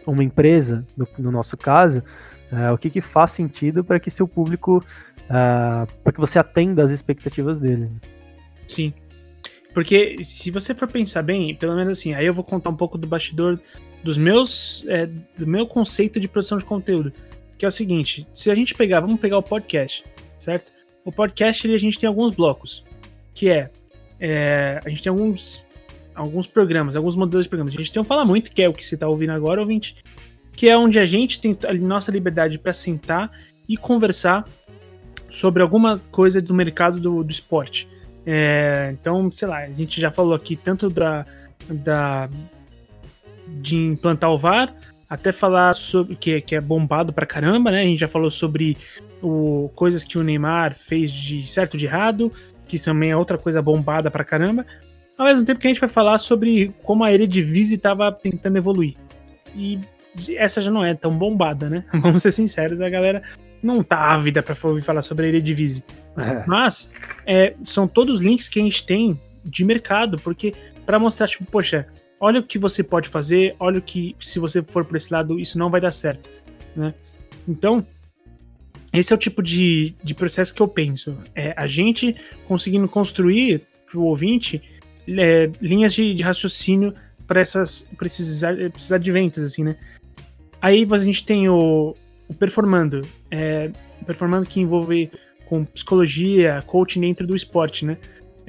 uma empresa, no, no nosso caso, uh, o que, que faz sentido para que seu público, uh, para que você atenda às expectativas dele. Sim. Porque se você for pensar bem, pelo menos assim, aí eu vou contar um pouco do bastidor dos meus, é, do meu conceito de produção de conteúdo, que é o seguinte: se a gente pegar, vamos pegar o podcast, certo? O podcast ele, a gente tem alguns blocos, que é, é a gente tem alguns alguns programas, alguns modelos de programas. A gente tem um Fala Muito, que é o que você está ouvindo agora, ouvinte, que é onde a gente tem a nossa liberdade para sentar e conversar sobre alguma coisa do mercado do, do esporte. É, então, sei lá, a gente já falou aqui tanto da, da de implantar o VAR, até falar sobre que, que é bombado pra caramba, né? A gente já falou sobre o, coisas que o Neymar fez de certo de errado, que também é outra coisa bombada pra caramba. Ao mesmo tempo que a gente vai falar sobre como a Eredivisie estava tentando evoluir. E essa já não é tão bombada, né? (laughs) Vamos ser sinceros, a galera não tá ávida para ouvir falar sobre a Eredivisie. É. Mas é, são todos links que a gente tem de mercado, porque para mostrar, tipo, poxa, olha o que você pode fazer, olha o que, se você for por esse lado, isso não vai dar certo, né? Então, esse é o tipo de, de processo que eu penso. É a gente conseguindo construir para o ouvinte é, linhas de, de raciocínio para essas esses, esses adventos, assim, né? Aí a gente tem o, o Performando. É, performando que envolve com psicologia, coaching dentro do esporte, né?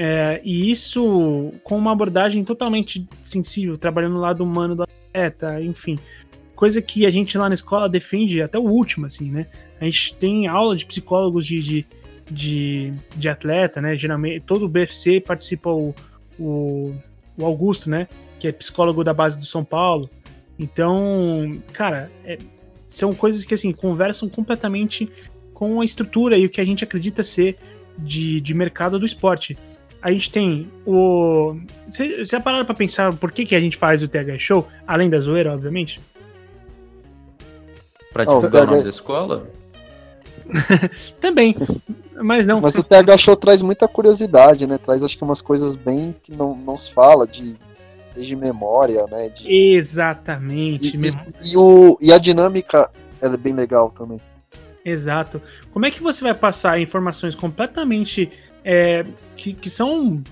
É, e isso com uma abordagem totalmente sensível, trabalhando no lado humano do atleta, enfim. Coisa que a gente lá na escola defende até o último, assim, né? A gente tem aula de psicólogos de, de, de, de atleta, né? Geralmente, todo o BFC participa o, o, o Augusto, né? Que é psicólogo da base do São Paulo. Então, cara, é, são coisas que assim conversam completamente com a estrutura e o que a gente acredita ser de, de mercado do esporte. A gente tem o. Vocês já pararam pra pensar por que, que a gente faz o TH Show? Além da zoeira, obviamente? Pra divulgar oh, o nome da escola? (laughs) Também. Mas não. Mas o TH Show traz muita curiosidade, né? Traz acho que umas coisas bem que não, não se fala de de memória, né? De... Exatamente. E, e, e, o, e a dinâmica é bem legal também. Exato. Como é que você vai passar informações completamente é, que, que são.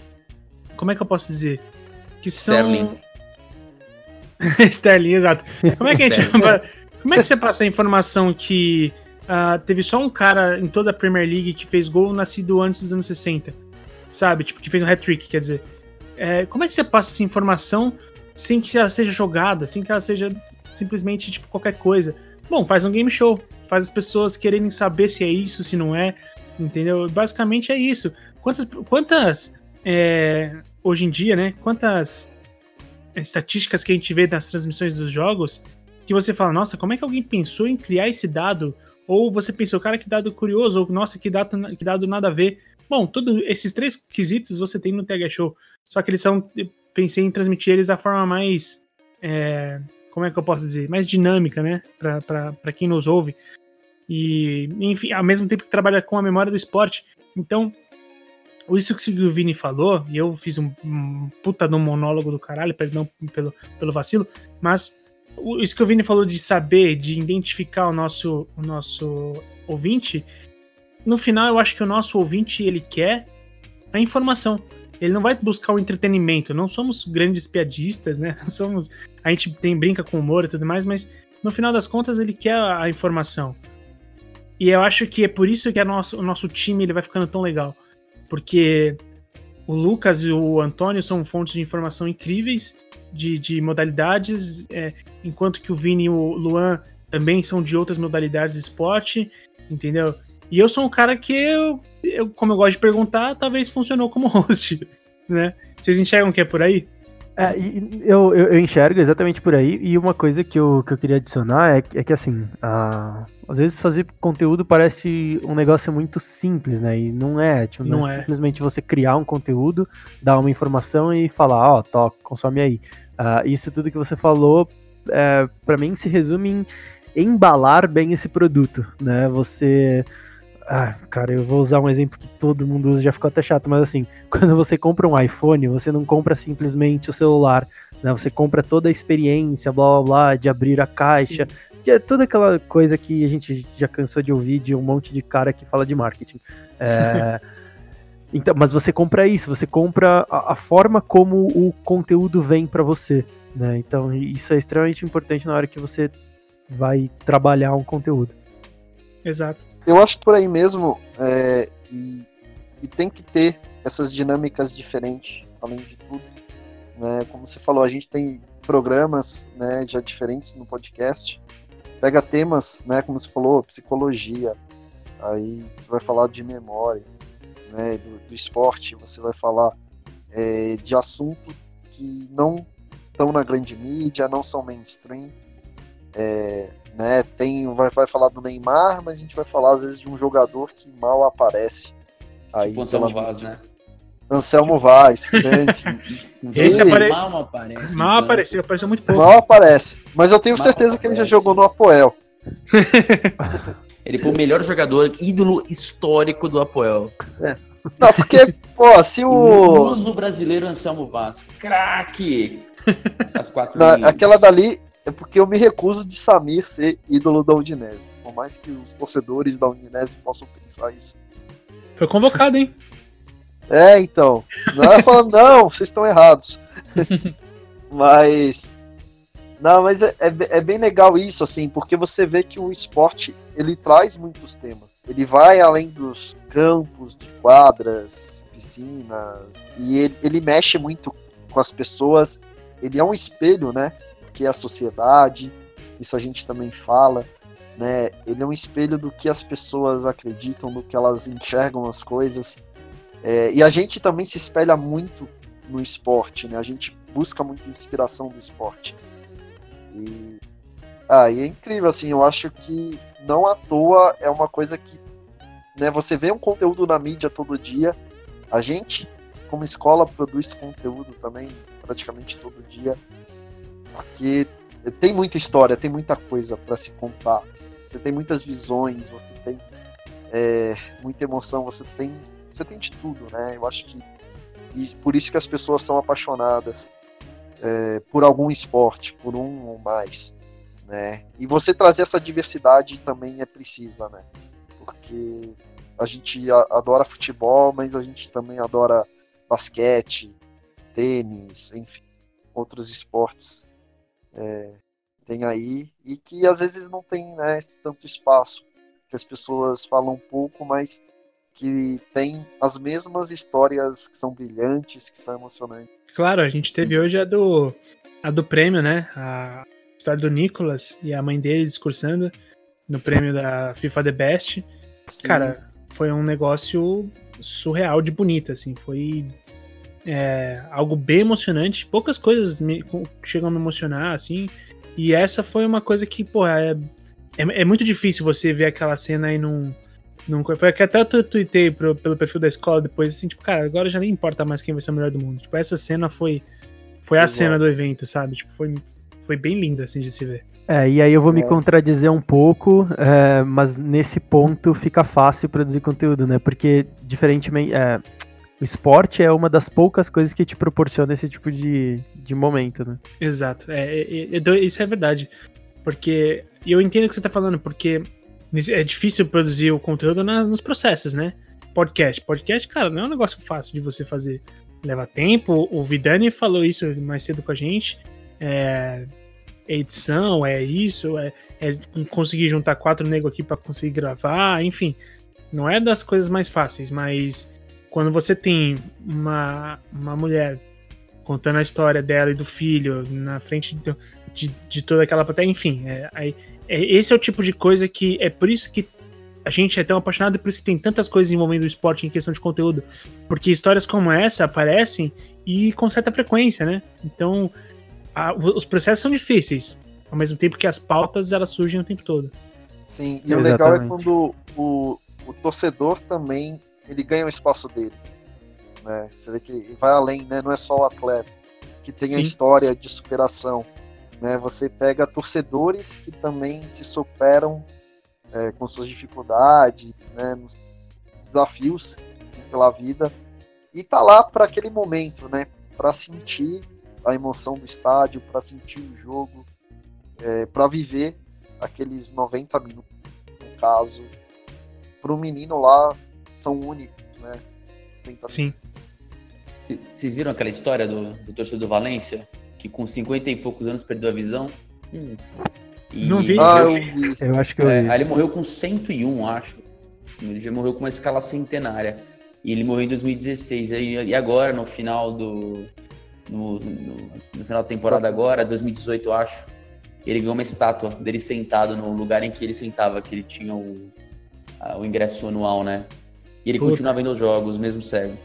Como é que eu posso dizer? Que são. Sterling. (laughs) Sterling, exato. Como é que a gente. (laughs) como é que você passa a informação que uh, teve só um cara em toda a Premier League que fez gol nascido antes dos anos 60? Sabe? Tipo, que fez um hat-trick, quer dizer. É, como é que você passa essa informação sem que ela seja jogada, sem que ela seja simplesmente tipo qualquer coisa? Bom, faz um game show, faz as pessoas quererem saber se é isso, se não é, entendeu? Basicamente é isso. Quantas, quantas é, hoje em dia, né? Quantas estatísticas que a gente vê nas transmissões dos jogos que você fala, nossa, como é que alguém pensou em criar esse dado? Ou você pensou, cara, que dado curioso, ou nossa, que dado, que dado nada a ver. Bom, todos esses três quesitos você tem no TH Show. Só que eles são. Pensei em transmitir eles da forma mais. É, como é que eu posso dizer? Mais dinâmica, né? Para quem nos ouve. E, enfim, ao mesmo tempo que trabalha com a memória do esporte. Então, isso que o Vini falou, e eu fiz um, um puta no monólogo do caralho, perdão pelo, pelo vacilo, mas isso que o Vini falou de saber, de identificar o nosso, o nosso ouvinte, no final eu acho que o nosso ouvinte ele quer a informação. Ele não vai buscar o entretenimento. Não somos grandes piadistas, né? (laughs) Somos, a gente tem brinca com humor e tudo mais, mas no final das contas ele quer a informação. E eu acho que é por isso que nosso, o nosso time ele vai ficando tão legal. Porque o Lucas e o Antônio são fontes de informação incríveis, de, de modalidades, é, enquanto que o Vini e o Luan também são de outras modalidades de esporte, entendeu? E eu sou um cara que eu, eu, como eu gosto de perguntar, talvez funcionou como (laughs) host, né? Vocês enxergam que é por aí? É, eu, eu, eu, enxergo exatamente por aí, e uma coisa que eu, que eu queria adicionar é, é que, assim, a, às vezes fazer conteúdo parece um negócio muito simples, né? E não é, tipo, não, não é, é, simplesmente você criar um conteúdo, dar uma informação e falar, ó, oh, consome aí. Uh, isso tudo que você falou, é, para mim, se resume em embalar bem esse produto, né? Você ah, cara, eu vou usar um exemplo que todo mundo usa, já ficou até chato, mas assim, (laughs) quando você compra um iPhone, você não compra simplesmente o celular, né? Você compra toda a experiência, blá blá blá, de abrir a caixa, que é toda aquela coisa que a gente já cansou de ouvir de um monte de cara que fala de marketing. É, (laughs) então, mas você compra isso, você compra a, a forma como o conteúdo vem para você, né? Então, isso é extremamente importante na hora que você vai trabalhar um conteúdo. Exato. Eu acho por aí mesmo, é, e, e tem que ter essas dinâmicas diferentes, além de tudo. Né? Como você falou, a gente tem programas né, já diferentes no podcast. Pega temas, né, como você falou, psicologia, aí você vai falar de memória, né, do, do esporte, você vai falar é, de assunto que não estão na grande mídia, não são mainstream. É, né, tem, vai, vai falar do Neymar, mas a gente vai falar às vezes de um jogador que mal aparece. Aí, tipo Anselmo Vaz, né? Anselmo Vaz. Né? Esse apare... mal aparece. Mal então. apareceu, apareceu muito pouco. Mal aparece. Mas eu tenho Mal certeza que ele já aparece. jogou no Apoel. (laughs) Ele foi o melhor jogador, ídolo histórico do Apoel. Não, porque, pô, se O o. uso brasileiro Anselmo Vaz. Craque! (laughs) As quatro Na, linhas. aquela dali é porque eu me recuso de Samir ser ídolo da Udinese. Por mais que os torcedores da Udinese possam pensar isso. Foi convocado, hein? (laughs) É, então. Não é falando, (laughs) não, vocês estão errados. (laughs) mas. Não, mas é, é, é bem legal isso, assim, porque você vê que o esporte ele traz muitos temas. Ele vai além dos campos, de quadras, piscinas, e ele, ele mexe muito com as pessoas. Ele é um espelho, né? Que é a sociedade, isso a gente também fala, né? Ele é um espelho do que as pessoas acreditam, do que elas enxergam as coisas. É, e a gente também se espelha muito no esporte, né? A gente busca muita inspiração do esporte. E, ah, e é incrível, assim, eu acho que não à toa é uma coisa que, né, você vê um conteúdo na mídia todo dia, a gente, como escola, produz conteúdo também praticamente todo dia, porque tem muita história, tem muita coisa para se contar, você tem muitas visões, você tem é, muita emoção, você tem, você tem de tudo, né, eu acho que e por isso que as pessoas são apaixonadas é, por algum esporte, por um ou mais, né? E você trazer essa diversidade também é precisa, né? Porque a gente adora futebol, mas a gente também adora basquete, tênis, enfim, outros esportes é, tem aí e que às vezes não tem né, tanto espaço, que as pessoas falam um pouco, mas que tem as mesmas histórias que são brilhantes, que são emocionantes. Claro, a gente teve hoje a do, a do prêmio, né? A história do Nicolas e a mãe dele discursando no prêmio da FIFA The Best. Sim. Cara, foi um negócio surreal de bonito, assim. Foi é, algo bem emocionante. Poucas coisas me, chegam a me emocionar, assim. E essa foi uma coisa que, pô, é, é, é muito difícil você ver aquela cena e não. não foi que até eu tu- tuitei pro, pelo perfil da escola depois, assim, tipo, cara, agora já nem importa mais quem vai ser o melhor do mundo. Tipo, essa cena foi. Foi a Exato. cena do evento, sabe? Tipo, foi, foi bem linda, assim, de se ver. É, e aí eu vou me contradizer um pouco, é, mas nesse ponto fica fácil produzir conteúdo, né? Porque, diferentemente, é, o esporte é uma das poucas coisas que te proporciona esse tipo de, de momento, né? Exato, é, é- é do- isso é verdade. Porque. Eu entendo o que você tá falando, porque é difícil produzir o conteúdo na- nos processos, né? Podcast. Podcast, cara, não é um negócio fácil de você fazer. Leva tempo. O Vidani falou isso mais cedo com a gente. É, é edição, é isso, é, é conseguir juntar quatro negros aqui pra conseguir gravar, enfim. Não é das coisas mais fáceis, mas quando você tem uma, uma mulher contando a história dela e do filho na frente do- de, de toda aquela plateia, enfim, é, é- esse é o tipo de coisa que é por isso que a gente é tão apaixonado e por isso que tem tantas coisas envolvendo o esporte em questão de conteúdo, porque histórias como essa aparecem e com certa frequência, né? Então, a- os processos são difíceis, ao mesmo tempo que as pautas elas surgem o tempo todo. Sim, e o legal é Exatamente. quando o, o torcedor também ele ganha o espaço dele. Né? Você vê que vai além, né? Não é só o atleta que tem a Sim. história de superação. né? Você pega torcedores que também se superam é, com suas dificuldades, né? Nos desafios pela vida e tá lá para aquele momento, né? Para sentir a emoção do estádio, para sentir o jogo, é, para viver aqueles 90 minutos, no caso, para o menino lá são únicos, né? Sim. Vocês viram aquela história do, do torcedor do Valência? Que com 50 e poucos anos perdeu a visão? Hum. E não vi. Ah, eu, vi. eu acho que eu é, vi. Aí ele morreu com 101, acho. Ele já morreu com uma escala centenária. E ele morreu em 2016. E agora, no final do. No, no, no final da temporada agora, 2018, eu acho. Ele ganhou uma estátua dele sentado no lugar em que ele sentava, que ele tinha o, a, o ingresso anual, né? E ele Puta. continua vendo os jogos, mesmo cego.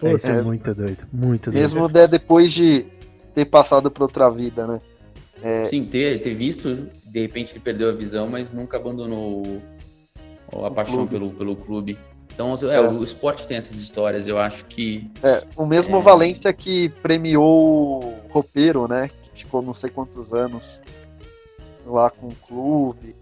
Pô, é, isso é muito doido, muito doido. Mesmo depois de ter passado por outra vida, né? É... Sim, ter, ter visto, de repente ele perdeu a visão, mas nunca abandonou a o paixão clube. Pelo, pelo clube. Então, é, é, o esporte tem essas histórias, eu acho que. É, o mesmo é... Valência que premiou o Roupeiro, né? Que ficou não sei quantos anos lá com o clube.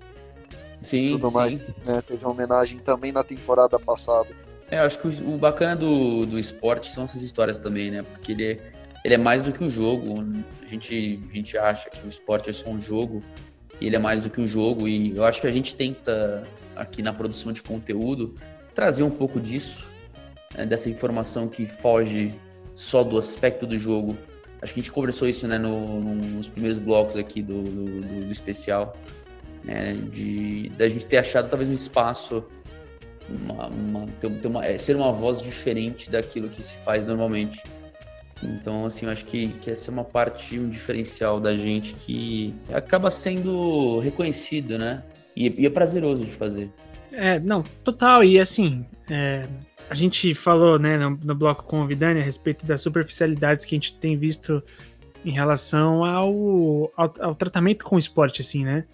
Sim, tudo sim. mais. Né? Teve uma homenagem também na temporada passada. É, eu acho que o, o bacana do, do esporte são essas histórias também, né? Porque ele é, ele é mais do que um jogo. A gente, a gente acha que o esporte é só um jogo, e ele é mais do que um jogo. E eu acho que a gente tenta, aqui na produção de conteúdo, trazer um pouco disso, né, dessa informação que foge só do aspecto do jogo. Acho que a gente conversou isso né, no, nos primeiros blocos aqui do, do, do especial, né, de da gente ter achado talvez um espaço, uma, uma, ter, ter uma, é, ser uma voz diferente daquilo que se faz normalmente. Então, assim, eu acho que, que essa é uma parte, um diferencial da gente que acaba sendo reconhecido, né? E, e é prazeroso de fazer. É, não, total. E assim, é, a gente falou né, no, no, bloco com o Vidani a respeito das superficialidades que a gente tem visto em relação ao, ao, ao tratamento com o esporte, assim, né?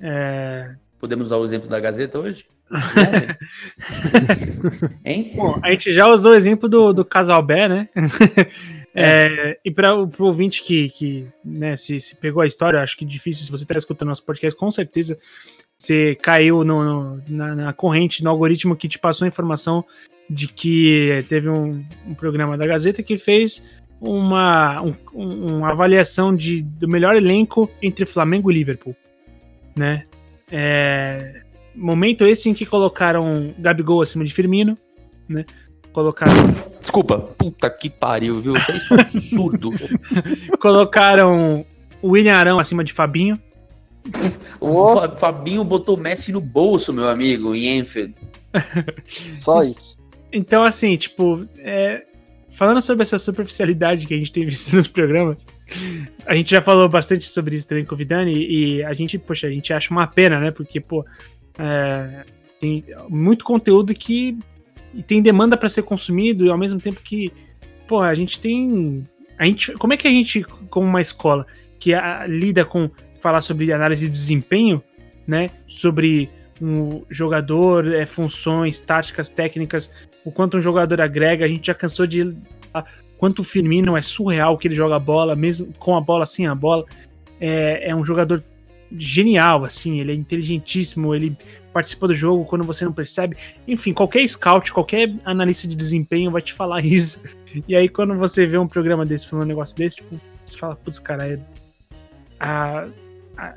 É... Podemos usar o exemplo da Gazeta hoje? (laughs) hein? Bom, a gente já usou o exemplo do, do Casalbé, né? (laughs) É. É, e para o ouvinte que, que né, se, se, pegou a história, acho que difícil, se você está escutando nosso podcast, com certeza você caiu no, no, na, na, corrente, no algoritmo que te passou a informação de que teve um, um programa da Gazeta que fez uma, um, uma avaliação de, do melhor elenco entre Flamengo e Liverpool. Né? É, momento esse em que colocaram Gabigol acima de Firmino, né? Colocaram. Desculpa, puta que pariu, viu? Que isso é absurdo. (laughs) colocaram o William Arão acima de Fabinho. O Fabinho botou o Messi no bolso, meu amigo, em Enfield. Só isso. Então, assim, tipo, é, falando sobre essa superficialidade que a gente tem visto (laughs) nos programas, a gente já falou bastante sobre isso também com o Vidani, e a gente, poxa, a gente acha uma pena, né? Porque, pô, é, tem muito conteúdo que tem demanda para ser consumido, e ao mesmo tempo que, pô, a gente tem. A gente, como é que a gente, como uma escola que a, lida com falar sobre análise de desempenho, né? Sobre um jogador, é, funções, táticas, técnicas, o quanto um jogador agrega. A gente já cansou de. A, quanto o Firmino é surreal que ele joga a bola, mesmo com a bola, sem a bola. É, é um jogador genial, assim, ele é inteligentíssimo, ele participa do jogo quando você não percebe. Enfim, qualquer scout, qualquer analista de desempenho vai te falar (laughs) isso. E aí, quando você vê um programa desse falando um negócio desse, tipo, você fala, putz, cara, é, a,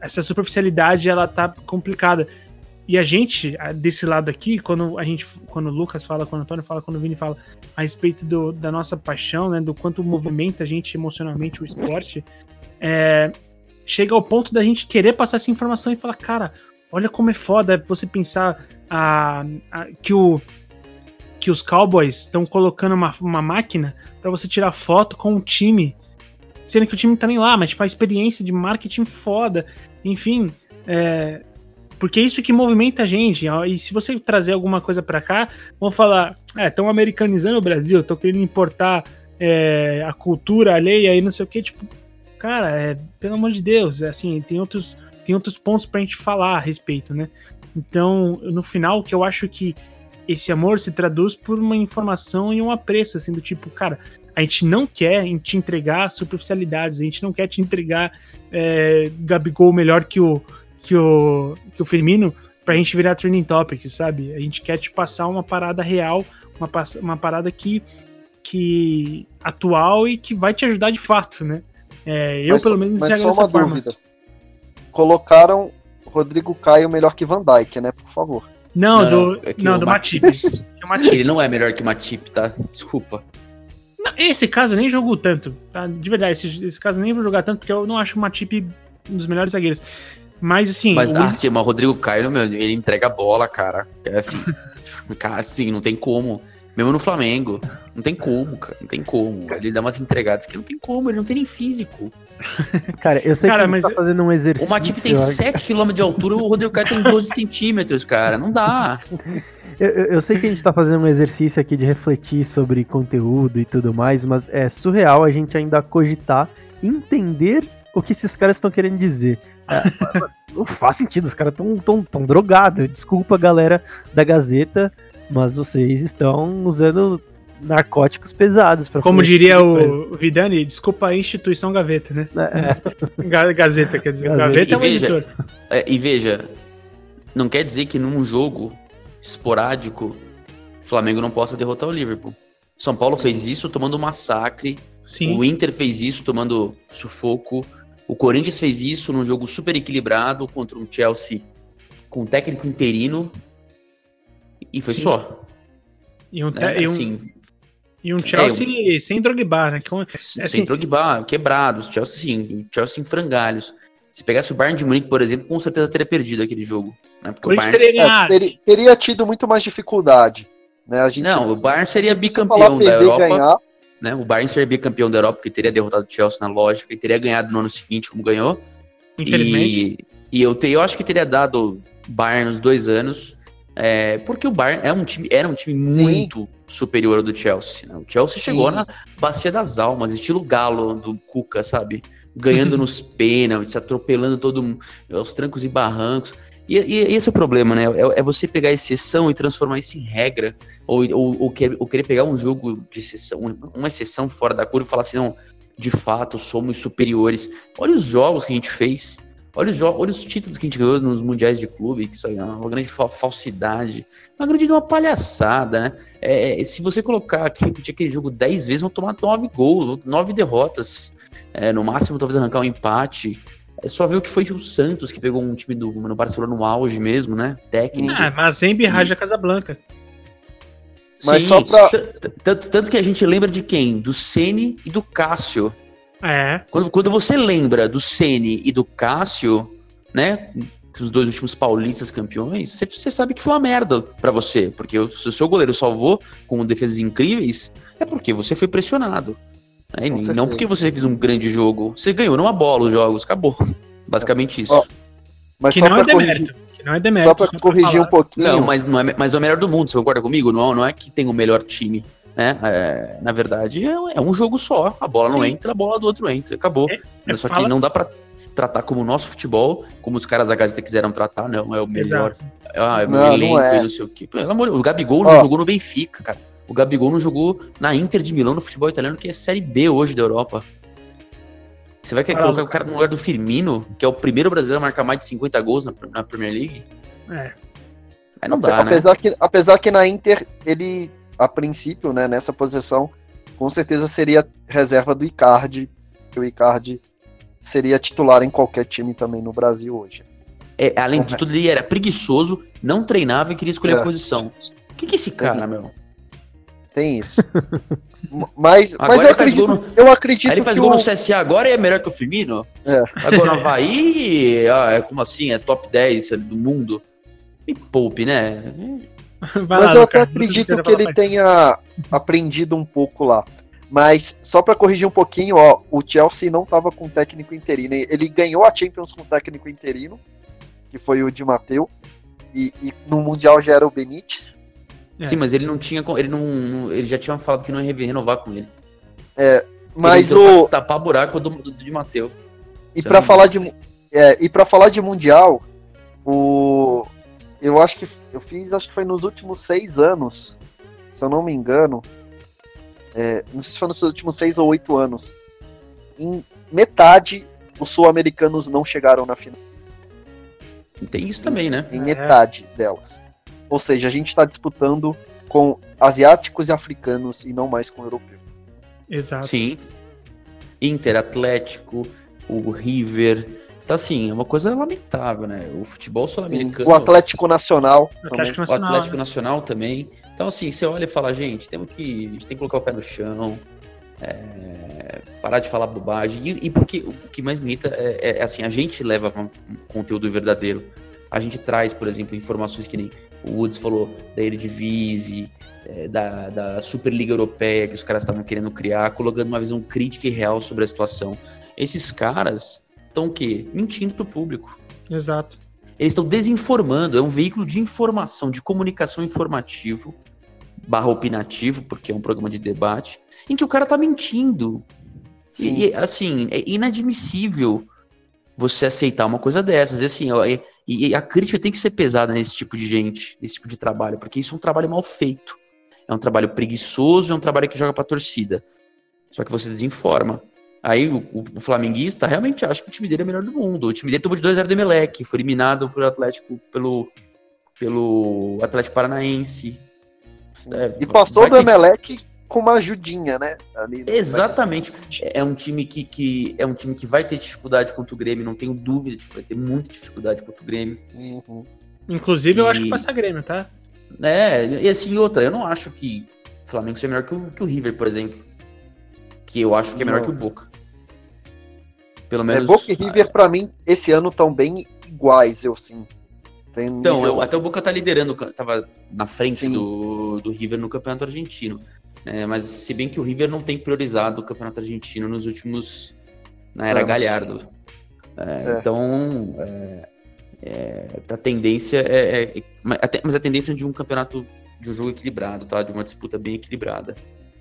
essa superficialidade ela tá complicada. E a gente, desse lado aqui, quando a gente, quando o Lucas fala, quando o Antônio fala, quando o Vini fala a respeito do, da nossa paixão, né, do quanto movimenta a gente emocionalmente o esporte, é, chega ao ponto da gente querer passar essa informação e falar, cara, olha como é foda você pensar a, a que o que os Cowboys estão colocando uma, uma máquina para você tirar foto com o time Sendo que o time não tá nem lá, mas tipo, a experiência de marketing foda. Enfim, é, porque é isso que movimenta a gente. E se você trazer alguma coisa para cá, vão falar: é, estão americanizando o Brasil, estão querendo importar é, a cultura alheia e não sei o que. Tipo, cara, é, pelo amor de Deus, é assim, tem outros, tem outros pontos pra gente falar a respeito, né? Então, no final, que eu acho que esse amor se traduz por uma informação e um apreço, assim, do tipo, cara, A gente não quer te entregar superficialidades, a gente não quer te entregar é, Gabigol melhor que o, que o, que o Firmino pra gente virar trending topic, sabe? A gente quer te passar uma parada real, uma, uma parada que, que atual e que vai te ajudar de fato, né? É, eu, Mas pelo menos, mas enxergo só dessa uma forma. dúvida. Colocaram Rodrigo Caio melhor que Van Dijk, né? Por favor. Não, Não, do, é que não, do Matip- (laughs) Matip. Ele não é melhor que o Matip, tá? Desculpa. Não, Esse caso eu nem jogou tanto, tá? De verdade, esse, esse caso eu nem vou jogar tanto porque eu não acho o Matip um dos melhores zagueiros. Mas assim, Mas, o- assim, mas o Rodrigo Caio, meu, ele entrega a bola, cara. É assim, (laughs) cara, assim, não tem como. Mesmo no Flamengo, não tem como, cara. Não tem como. Ele dá umas entregadas que não tem como, ele não tem nem físico. (laughs) Cara, eu sei Cara, que ele mas tá fazendo um exercício. O Matip tem eu- 7km de altura, o Rodrigo Caio tem 12 (laughs) centímetros, cara. Não dá. Eu, eu- eu sei que a gente tá fazendo um exercício aqui de refletir sobre conteúdo e tudo mais, mas é surreal a gente ainda cogitar, entender o que esses caras estão querendo dizer. Não faz sentido, os caras tão, tão, tão drogados. Desculpa, galera da Gazeta, mas vocês estão usando narcóticos pesados como diria o Vidani, desculpa a instituição Gaveta, né? É, (laughs) Ga- Gazeta, quer dizer. Gazeta. Gaveta é um E veja, editor. É, e veja, não quer dizer que num jogo esporádico, o Flamengo não possa derrotar o Liverpool. São Paulo fez isso tomando um massacre. Sim. O Inter fez isso tomando sufoco. O Corinthians fez isso num jogo super equilibrado contra um Chelsea com um técnico interino. E foi Sim. só. E um, né? e um, Assim, e um Chelsea sem Drogba, né? Que é um- sem assim- Drogba, quebrados, Chelsea sim, Chelsea em frangalhos. Se pegasse o Bayern de Munique, por exemplo, com certeza teria perdido aquele jogo. Né? Porque o Bayern... teria É, teria tido muito mais dificuldade. Né? A gente Não, o Bayern seria bicampeão da Europa. ganhar. Né? O Bayern seria bicampeão da Europa, porque teria derrotado o Chelsea na lógica e teria ganhado no ano seguinte, como ganhou. Infelizmente. E, e eu, te, eu acho que teria dado Bayern nos dois anos, é, porque o Bayern é um time, era um time muito superior ao do Chelsea. né? O Chelsea chegou Sim. na bacia das almas, estilo galo do Cuca, sabe? Ganhando (laughs) nos pênaltis, atropelando todo mundo, aos trancos e barrancos. E, e esse é o problema, né? É, é você pegar exceção e transformar isso em regra. Ou, ou, ou, quer- ou querer pegar um jogo de exceção, uma exceção fora da curva e falar assim, não, de fato, somos superiores. Olha os jogos que a gente fez. Olha os, olha os títulos que a gente ganhou nos mundiais de clube, que isso é uma grande fa- falsidade, uma grande uma palhaçada, né? É, se você colocar aqui, repetir aquele jogo 10 vezes, vão tomar 9 gols, 9 derrotas. É, no máximo, talvez arrancar um empate. É só ver o que foi o Santos, que pegou um time do no Barcelona no auge mesmo, né? Técnico. Ah, Mazembe e Raja Casablanca. Mas Sim, só pra- Tanto, tanto que a gente lembra de quem? Do Ceni e do Cássio. É. Quando, quando você lembra do Ceni e do Cássio, né? Os dois últimos paulistas campeões, você, você sabe que foi uma merda pra você. Porque o, se o seu goleiro salvou com defesas incríveis, é porque você foi pressionado. Né? Com não certeza. porque você fez um grande jogo. Você ganhou numa bola os jogos, acabou. Basicamente isso. Ó, Mas Que só não é pra corrigir, demérito. Que não é demérito. só pra corrigir falar. um pouquinho. Não, mas não, é, mas não é o melhor do mundo, você concorda comigo? Não, não é que tem o melhor time. Né? É, na verdade, é, é um jogo só. A bola não Sim. entra, a bola do outro entra. Acabou. é só fala- que não dá pra tratar como o nosso futebol, como os caras da Gazeta quiseram tratar, não. É o melhor. Exato. Ah, é o Não, não elenco é. e não sei o quê. Pelo amor de Deus, o Gabigol não Ó. jogou no Benfica, cara. O Gabigol não jogou na Inter de Milão no futebol italiano, que é Série B hoje da Europa. Você vai querer Fala, colocar o cara no lugar do Firmino, que é o primeiro brasileiro a marcar mais de 50 gols na, na Premier League? É. Aí não dá, né? apesar, que, apesar que na Inter, ele, a princípio, né, nessa posição, com certeza seria reserva do Icardi. que O Icardi seria titular em qualquer time também no Brasil hoje. É, além de tudo, ele era preguiçoso, não treinava e queria escolher É. a posição. O que, que é esse cara, meu? Tem isso. (laughs) Mas, Agora mas eu ele faz acredito, no- eu acredito ele faz que gol o, no CSA agora e é melhor que o Firmino? É. Agora no Havaí, (laughs) ah, é como assim? É top 10 do mundo? Me poupe, né? Vai Mas lá, eu até acredito que ele mais. tenha aprendido um pouco lá. Mas só pra corrigir um pouquinho, ó, o Chelsea não tava com técnico interino. Ele ganhou a Champions com técnico interino, que foi o Di Matteo, e, e no Mundial já era o Benítez. É. Sim, mas ele não tinha. Ele não. não- Ele já tinha falado que não ia renovar com ele. Mas ele entrou o. pra tapar buraco do, do, de Mateu. E se para falar de é, e para falar de mundial, o eu acho que eu fiz, acho que foi nos últimos seis anos, se eu não me engano, é, não sei se foi nos últimos seis ou oito anos, em metade os sul-americanos não chegaram na final. Tem isso também, né? Em metade delas. Ou seja, a gente está disputando com asiáticos e africanos e não mais com europeus. Exato. Sim. Inter, Atlético, o River. Então, assim, é uma coisa lamentável, né? O futebol sul-americano. O Atlético Nacional. O Atlético também. O Nacional. Atlético né? Nacional também. Então, assim, você olha e fala, gente, temos que, a gente tem que colocar o pé no chão, é, parar de falar bobagem. E, e porque o que mais me irrita é, é, assim, a gente leva um conteúdo verdadeiro. A gente traz, por exemplo, informações que nem o Woods falou da Eredivisie, é, da, da Superliga Europeia que os caras estavam querendo criar, colocando uma visão crítica e real sobre a situação. Esses caras estão o quê? Mentindo pro público. Exato. Eles estão desinformando, é um veículo de informação, de comunicação informativo, barra opinativo, porque é um programa de debate, em que o cara tá mentindo. Sim. E, e, assim, é inadmissível você aceitar uma coisa dessas. E, assim, ó, e, a crítica tem que ser pesada nesse tipo de gente, nesse tipo de trabalho, porque isso é um trabalho mal feito. É um trabalho preguiçoso, é um trabalho que joga pra torcida. Só que você desinforma. Aí o, o- flamenguista realmente acha que o time dele é o melhor do mundo. O time dele tomou de 2x0 do Emelec, foi eliminado pelo Atlético, pelo, pelo Atlético Paranaense. É, E passou do que- Emelec com uma ajudinha, né? Ali no- Exatamente. É um time que, que é um time que vai ter dificuldade contra o Grêmio, não tenho dúvida de que vai ter muita dificuldade contra o Grêmio. Uhum. Inclusive, eu E- acho que passa Grêmio, tá? É, e assim, outra, eu não acho que o Flamengo seja melhor que o, que o River, por exemplo. Que eu acho que é melhor Não. que o Boca. Pelo É, menos. Boca e River, pra mim, esse ano estão bem iguais, eu sim. Tem Então, nível- eu- até o Boca tá liderando, tava na frente Sim. do, do River no Campeonato Argentino. É, mas se bem que o River não tem priorizado o Campeonato Argentino nos últimos. na era Anos. Galhardo. É, É. Então, é, é, a tendência é. é- mas a te- mas a tendência é de um campeonato, de um jogo equilibrado, tá? De uma disputa bem equilibrada.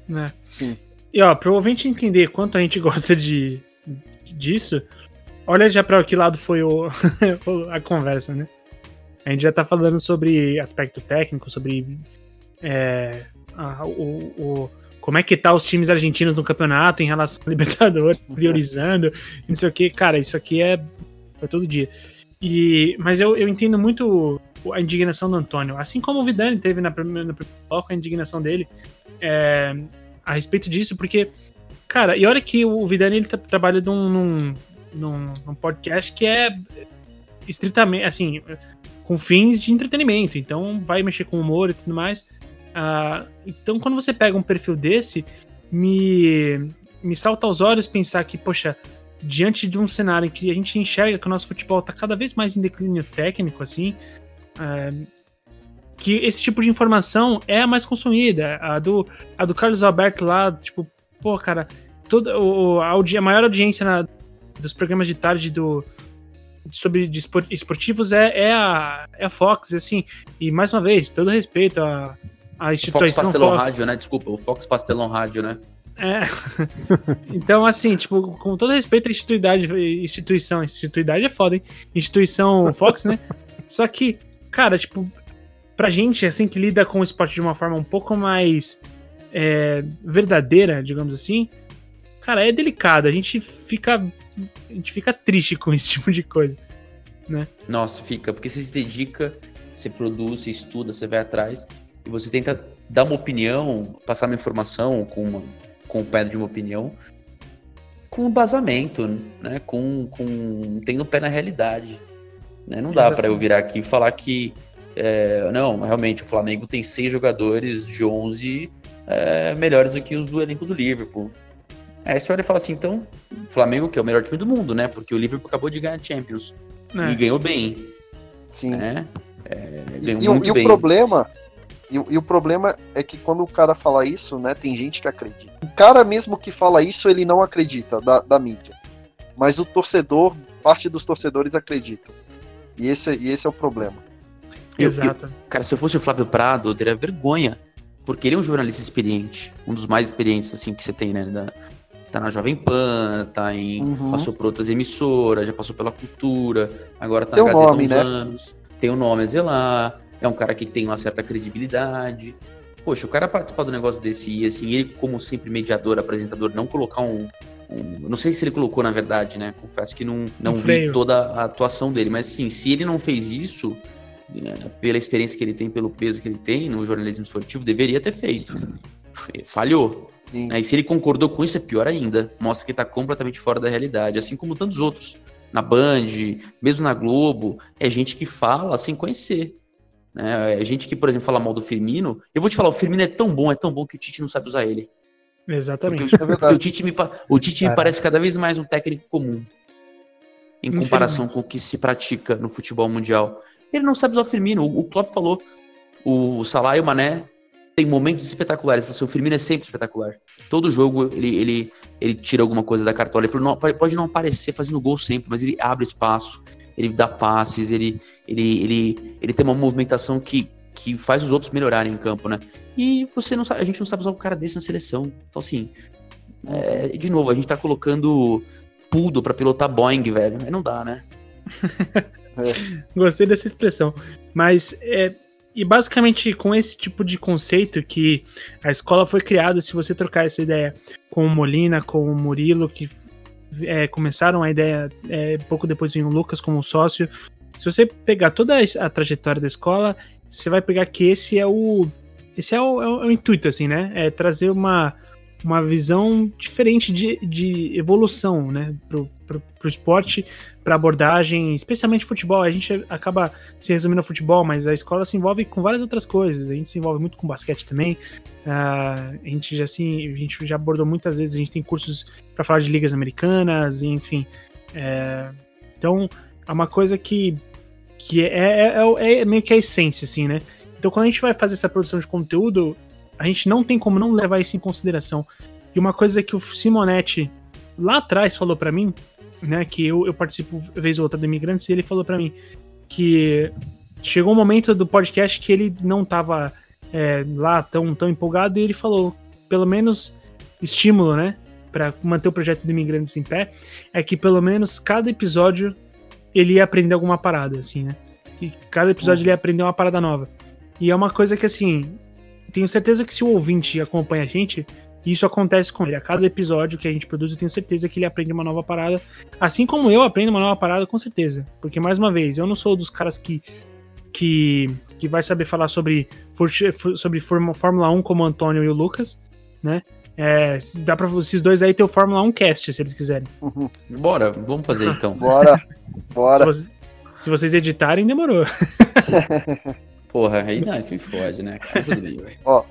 Né? Sim. E ó, pro ouvinte entender quanto a gente (laughs) gosta de disso, olha já pra que lado foi (laughs) o, a conversa, né? A gente já tá falando sobre aspecto técnico, sobre é, a- o, o- como é que tá os times argentinos no campeonato em relação ao (laughs) Libertadores, priorizando, não sei o que. Cara, isso aqui é todo dia. E, mas eu, eu entendo muito a indignação do Antônio. Assim como o Vidani teve na primeira, no primeiro bloco, a indignação dele é, a respeito disso, porque, cara, e olha que o Vidani ele tá, trabalha num, num, num podcast que é estritamente, assim, com fins de entretenimento, então vai mexer com humor e tudo mais. Ah, então, quando você pega um perfil desse, me, me salta aos olhos pensar que, poxa, diante de um cenário em que a gente enxerga que o nosso futebol tá cada vez mais em declínio técnico, assim, ah, que esse tipo de informação é a mais consumida. A do, a do Carlos Alberto lá, tipo, pô, cara, toda o, a, a maior audiência na- dos programas de tarde do sobre de espor- esportivos é, é, a, é a Fox, assim, e mais uma vez, todo respeito à, à Fox instituição Pastelão Fox. Rádio, né? Desculpa, o Fox Pastelão Rádio, né? É. (laughs) então, assim, tipo, com todo respeito à instituidade, instituição, instituidade é foda, hein? Instituição Fox, né? (laughs) Só que, cara, tipo, pra gente, assim, que lida com o esporte de uma forma um pouco mais é, verdadeira, digamos assim, cara, é delicado. A gente fica. A gente fica triste com esse (laughs) tipo de coisa. Nossa, fica, porque você se dedica, você produz, você estuda, você vai atrás e você tenta dar uma opinião, passar uma informação com, uma, com o pé de uma opinião, com embasamento, né? Com, com tendo pé na realidade. Né? Não dá para eu virar aqui e falar que é, não, realmente o Flamengo tem seis jogadores de 11 é, melhores do que os do elenco do Liverpool. Aí você olha e fala assim, então, o Flamengo que é o melhor time do mundo, né? Porque o Liverpool acabou de ganhar a Champions. né? E ganhou bem, Sim. né? É, ganhou E, o- muito e o bem. problema. E, o- e o problema é que quando o cara fala isso, né, tem gente que acredita. O cara mesmo que fala isso, ele não acredita da, da mídia. Mas o torcedor, parte dos torcedores acreditam. E esse, e esse é o problema. Eu- Exato. Cara, se eu fosse o Flávio Prado, eu teria vergonha. Porque ele é um jornalista experiente. Um dos mais experientes, assim, que você tem, né? da- tá na Jovem Pan, tá em. Uhum. Passou por outras emissoras, já passou pela cultura, agora tá Tem na um Gazeta há nome, uns né? anos. Tem um nome a zelar. É um cara que tem uma certa credibilidade. poxa, o cara participar do negócio desse e assim, ele, como sempre mediador, apresentador, não colocar um. um- não sei se ele colocou, na verdade, né? Confesso que não, não Um vi freio. toda a atuação dele. Mas sim, se ele não fez isso, é, pela experiência que ele tem, pelo peso que ele tem no jornalismo esportivo, deveria ter feito. Falhou. Né? E se ele concordou com isso, é pior ainda. Mostra que ele tá completamente fora da realidade, assim como tantos outros. Na Band, mesmo na Globo, é gente que fala sem conhecer. Né? É gente que, por exemplo, fala mal do Firmino. Eu vou te falar, o Firmino é tão bom, é tão bom que o Tite não sabe usar ele. Porque, Exatamente. o- porque o Tite, me, o Tite me parece cada vez mais um técnico comum. Em comparação com o que se pratica no futebol mundial. Ele não sabe usar o Firmino. O, o Klopp falou, o Salah e o Mané tem momentos espetaculares. Ele falou assim, o Firmino é sempre espetacular. Todo jogo ele, ele, ele tira alguma coisa da cartola. Ele falou, não, pode não aparecer fazendo gol sempre, mas ele abre espaço, ele dá passes, ele, ele, ele, ele tem uma movimentação que, que faz os outros melhorarem em campo, né? E você não sabe, a gente não sabe usar um cara desse na seleção. Então, assim, é, de novo, a gente tá colocando Pudo pra pilotar Boeing, velho. Aí não dá, né? (laughs) Gostei dessa expressão. Mas é. E basicamente com esse tipo de conceito que a escola foi criada, se você trocar essa ideia com o Molina, com o Murilo, que é, começaram a ideia é, pouco depois vinha o Lucas como sócio. Se você pegar toda a trajetória da escola, você vai pegar que esse é o. Esse é é o- é o intuito, assim, né? É trazer uma, uma visão diferente de, de evolução, né? Pro, pro, pro esporte, pra abordagem, especialmente futebol. A gente acaba se resumindo ao futebol, mas a escola se envolve com várias outras coisas. A gente se envolve muito com basquete também. Ah, a gente já assim, a gente já abordou muitas vezes. A gente tem cursos para falar de ligas americanas, e enfim. É, então é uma coisa que que é, é, é- é meio que a essência, assim, né? Então quando a gente vai fazer essa produção de conteúdo, a gente não tem como não levar isso em consideração. E uma coisa que o Simonetti lá atrás falou para mim, né, que eu, eu participo vez ou outra do Imigrantes, e ele falou para mim que chegou um momento do podcast que ele não tava é, lá tão, tão empolgado e ele falou, pelo menos estímulo, né, para manter o projeto do Imigrantes em pé, é que pelo menos cada episódio ele ia aprender alguma parada, assim, né? E cada episódio ele ia aprender uma parada nova. E é uma coisa que, assim, tenho certeza que se o ouvinte acompanha a gente, isso acontece com ele. A cada episódio que a gente produz, eu tenho certeza que ele aprende uma nova parada. Assim como eu aprendo uma nova parada, com certeza. Porque, mais uma vez, eu não sou dos caras que. Que, que vai saber falar sobre, sobre Fórmula Fórmula 1 como o Antônio e o Lucas, né? É, dá pra esses dois aí ter o Fórmula 1 cast, se eles quiserem. Bora, vamos fazer então. Bora, (laughs) bora. Se, você- se vocês editarem, demorou. (laughs) Porra, aí não, isso me fode, né? Mas tudo bem, velho. Ó,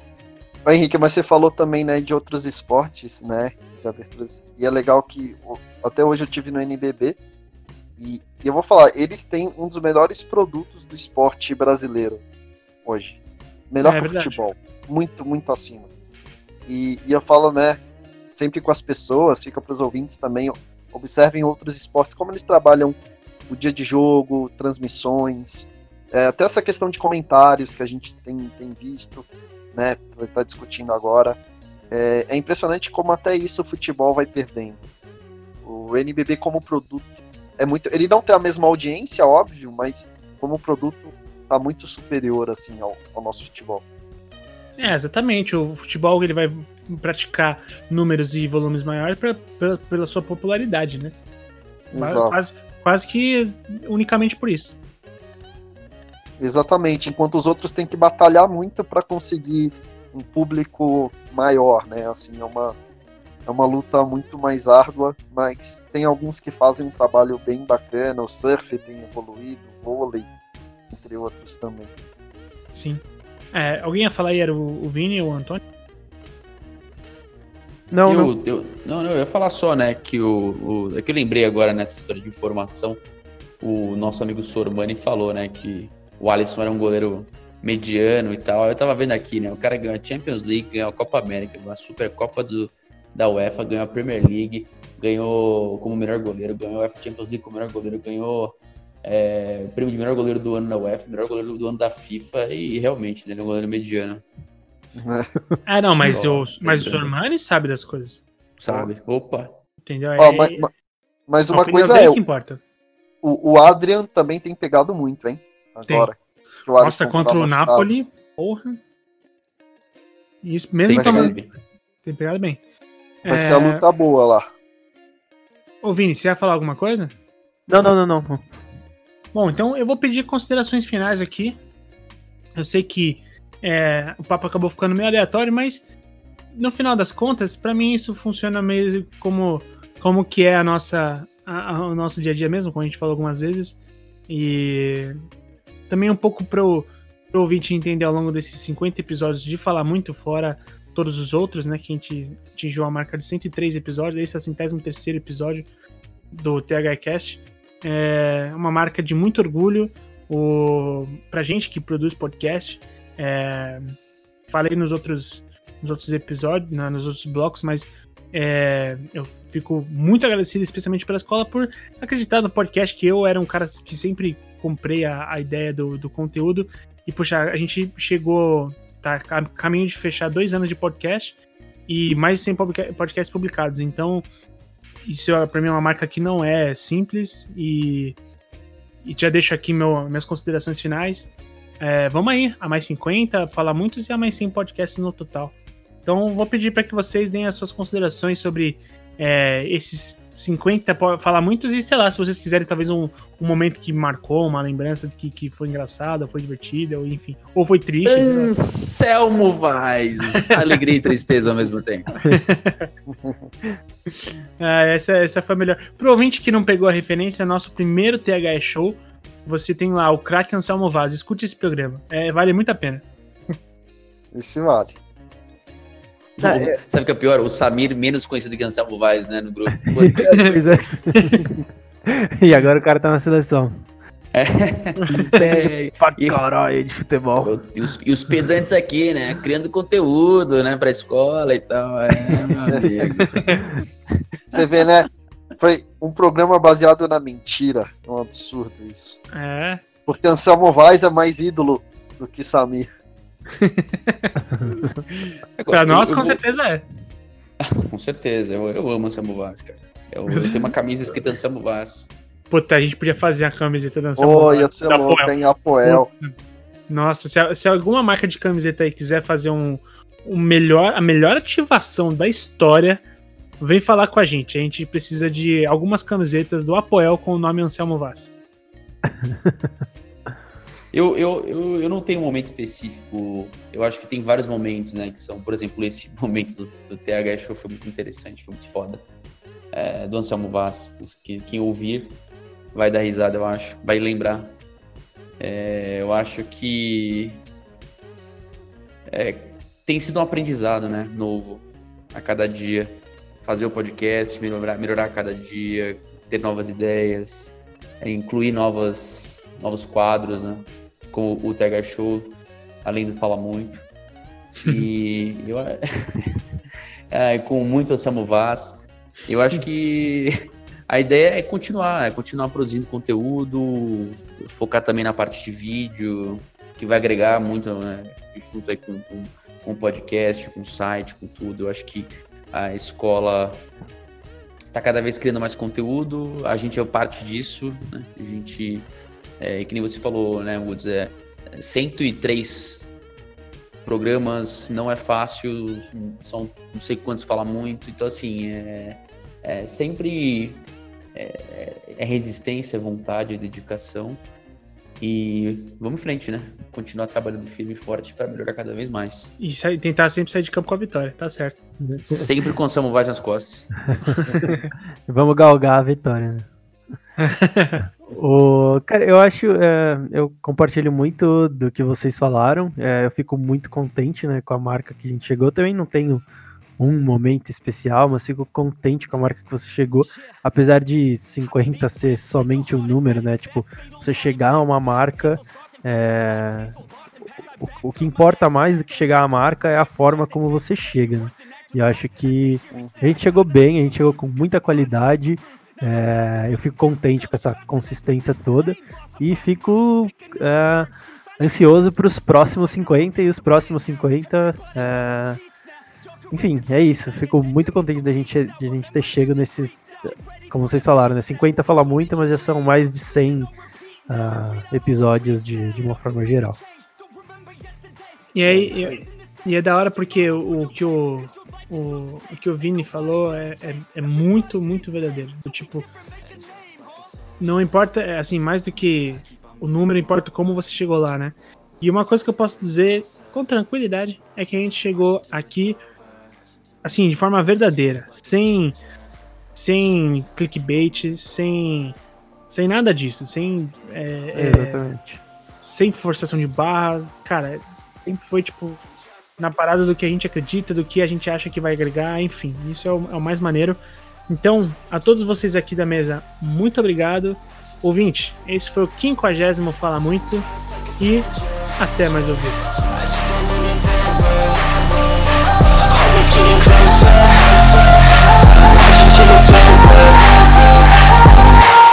Ô, Henrique, mas você falou também, né, de outros esportes, né, de aberturas. E é legal que até hoje eu tive no NBB e, e eu vou falar, eles têm um dos melhores produtos do esporte brasileiro hoje. Melhor É que o futebol. Muito, muito acima. E, e eu falo, né, sempre com as pessoas, fica para os ouvintes também, observem outros esportes, como eles trabalham o dia de jogo, transmissões, é, até essa questão de comentários que a gente tem, tem visto, né, tá, tá discutindo agora. É, é impressionante como até isso o futebol vai perdendo. O NBB como produto é muito, ele não tem a mesma audiência, óbvio, mas como produto tá muito superior assim ao, ao nosso futebol. É, exatamente. O futebol ele vai praticar números e volumes maiores pra, pela, pela sua popularidade, né? Exato. Quase, quase que unicamente por isso. Exatamente, enquanto os outros têm que batalhar muito para conseguir um público maior, né? Assim, é uma, é uma luta muito mais árdua, mas tem alguns que fazem um trabalho bem bacana, o surf tem evoluído, o vôlei, entre outros também. Sim. É, alguém ia falar aí, era o, o Vini ou o Antônio? Não, não. eu, eu- não, não, eu ia falar só, né, que o, o. É que eu lembrei agora nessa história de informação. O nosso amigo Sormani falou, né, que o Alisson era um goleiro mediano e tal. Eu tava vendo aqui, né? O cara ganhou a Champions League, ganhou a Copa América, ganhou a Supercopa do, da UEFA, ganhou a Premier League, ganhou como melhor goleiro, ganhou a UEFA Champions League como melhor goleiro, ganhou é, prêmio de melhor goleiro do ano da UEFA, melhor goleiro do ano da FIFA e realmente, né, ele é um goleiro mediano, Ah, não, mas, Ó, o, mas o. Sormani sabe das coisas. sabe? Opa! Entendeu? Ó, É- ma- ma- mas a uma coisa é, que importa. o, o Adrian também tem pegado muito, hein? Agora. Nossa, contra tá o. Napoli, porra. Isso, mesmo Tem tomando. Tem pegado bem. Vai ser a luta boa lá. Ô, Vini, você ia falar alguma coisa? Não, não, não, não. Bom, então eu vou pedir considerações finais aqui. Eu sei que é, o papo acabou ficando meio aleatório, mas no final das contas, pra mim isso funciona meio como, como que é a nossa, a- a- o nosso dia a dia mesmo, como a gente falou algumas vezes. E também um pouco pro, pro ouvinte entender ao longo desses 50 episódios de falar muito fora todos os outros, né? Que a gente atingiu a marca de 103 episódios, esse é o centésimo terceiro episódio do THCast. É uma marca de muito orgulho o, pra gente que produz podcast. É, falei nos outros, nos outros episódios, na- nos outros blocos, mas é, eu fico muito agradecido, especialmente pela escola, por acreditar no podcast, que eu era um cara que sempre comprei a, a ideia do, do conteúdo. E, puxa, a gente chegou, tá a caminho de fechar dois anos de podcast e mais de 100 publica- podcasts publicados. Então, isso é, pra mim é uma marca que não é simples e, e já deixo aqui meu, minhas considerações finais. É, vamos aí, a mais 50, falar muitos e a mais 100 podcasts no total. Então, vou pedir para que vocês deem as suas considerações sobre é, esses 50, po- falar muitos e sei lá, se vocês quiserem, talvez um, um momento que marcou, uma lembrança de que, que foi engraçada, foi divertida, ou enfim, ou foi triste. Anselmo Vaz. Alegria e tristeza ao mesmo tempo. (laughs) Ah, essa, essa foi a melhor. Pro ouvinte que não pegou a referência, nosso primeiro THE Show, você tem lá o craque Anselmo Vaz. Escute esse programa. É, vale muito a pena. Esse vale. Sabe o que é pior? O Samir, menos conhecido que Anselmo Vaz, né, no grupo. (laughs) Pois é. (laughs) (laughs) e agora o cara tá na seleção. É, Pra e- caralho de futebol. E os, e os pedantes aqui, né? Criando conteúdo, né? Pra escola e tal. É, meu amigo. Você vê, né? Foi um programa baseado na mentira. É um absurdo isso. É. Porque Anselmo Vaz é mais ídolo do que Samir. (laughs) Pra Eu- nós, eu com vou- certeza é. (laughs) Com certeza. Eu, eu amo Anselmo Vaz, cara. Eu, eu tenho uma camisa escrita Anselmo Vaz. Puta, a gente podia fazer a camiseta do Anselmo Oh, Vaz. ia ser da louco? Apoel. Nossa, se, se alguma marca de camiseta aí quiser fazer um, um melhor, a melhor ativação da história, vem falar com a gente. A gente precisa de algumas camisetas do Apoel com o nome Anselmo Vaz. (laughs) Eu, eu, eu, eu não tenho um momento específico. Eu acho que tem vários momentos, né? Que são, por exemplo, esse (laughs) momento do, do TH Show foi muito interessante, foi muito foda. É, do Anselmo Vaz. Que, quem ouvir vai dar risada, eu acho. Vai lembrar. É, eu acho que é, tem sido um aprendizado, né? Novo a cada dia. Fazer o podcast, melhorar, melhorar a cada dia, ter novas ideias, é, incluir novas, novos quadros, né? Como o TH Show, além do Fala Muito. E (laughs) eu, (laughs) é, com muito Anselmo Vaz. Eu acho que a ideia é continuar, é continuar produzindo conteúdo, focar também na parte de vídeo, que vai agregar muito, né, junto aí com, com, com podcast, com o site, com tudo. Eu acho que a escola tá cada vez criando mais conteúdo, a gente é parte disso, né? A gente, é, que nem você falou, né, Woods, é, 103 programas, não é fácil, são não sei quantos falar muito, então assim, é, é sempre é, é resistência, vontade, dedicação e vamos em frente, né? Continuar trabalhando firme e forte para melhorar cada vez mais. E tentar sempre sair de campo com a vitória, tá certo. Sempre com o Samu Vaz nas costas. (laughs) Vamos galgar a vitória, né? (laughs) o, cara, eu acho, é, eu compartilho muito do que vocês falaram. é, eu fico muito contente, né, com a marca que a gente chegou. Também não tenho um momento especial, mas fico contente com a marca que você chegou, apesar de 50 ser somente um número, né? Tipo, você chegar a uma marca, é, o, o que importa mais do que chegar à marca é a forma como você chega, né? E eu acho que a gente chegou bem, a gente chegou com muita qualidade. É, eu fico contente com essa consistência toda e fico é, ansioso para os próximos 50 e os próximos 50. é, enfim, é isso. Fico muito contente da gente, de a gente ter chegado nesses. Como vocês falaram, né? 50 fala muito, mas já são mais de 100 ah, episódios de, de uma forma geral. E aí, eu- E é da hora porque o, o que o, o, o, que o Vini falou é, é, é muito, muito verdadeiro. Do tipo, não importa, é, assim, mais do que o número, importa como você chegou lá, né? E uma coisa que eu posso dizer com tranquilidade é que a gente chegou aqui, assim, de forma verdadeira, sem, sem clickbait, sem, sem nada disso, sem. É, é, Exatamente. sem forçação de barra. Cara, sempre foi, tipo, na parada do que a gente acredita, do que a gente acha que vai agregar, enfim, isso é o, é o mais maneiro. Então, a todos vocês aqui da mesa, muito obrigado. Ouvinte, esse foi o 50 Fala Muito e até mais ouvir.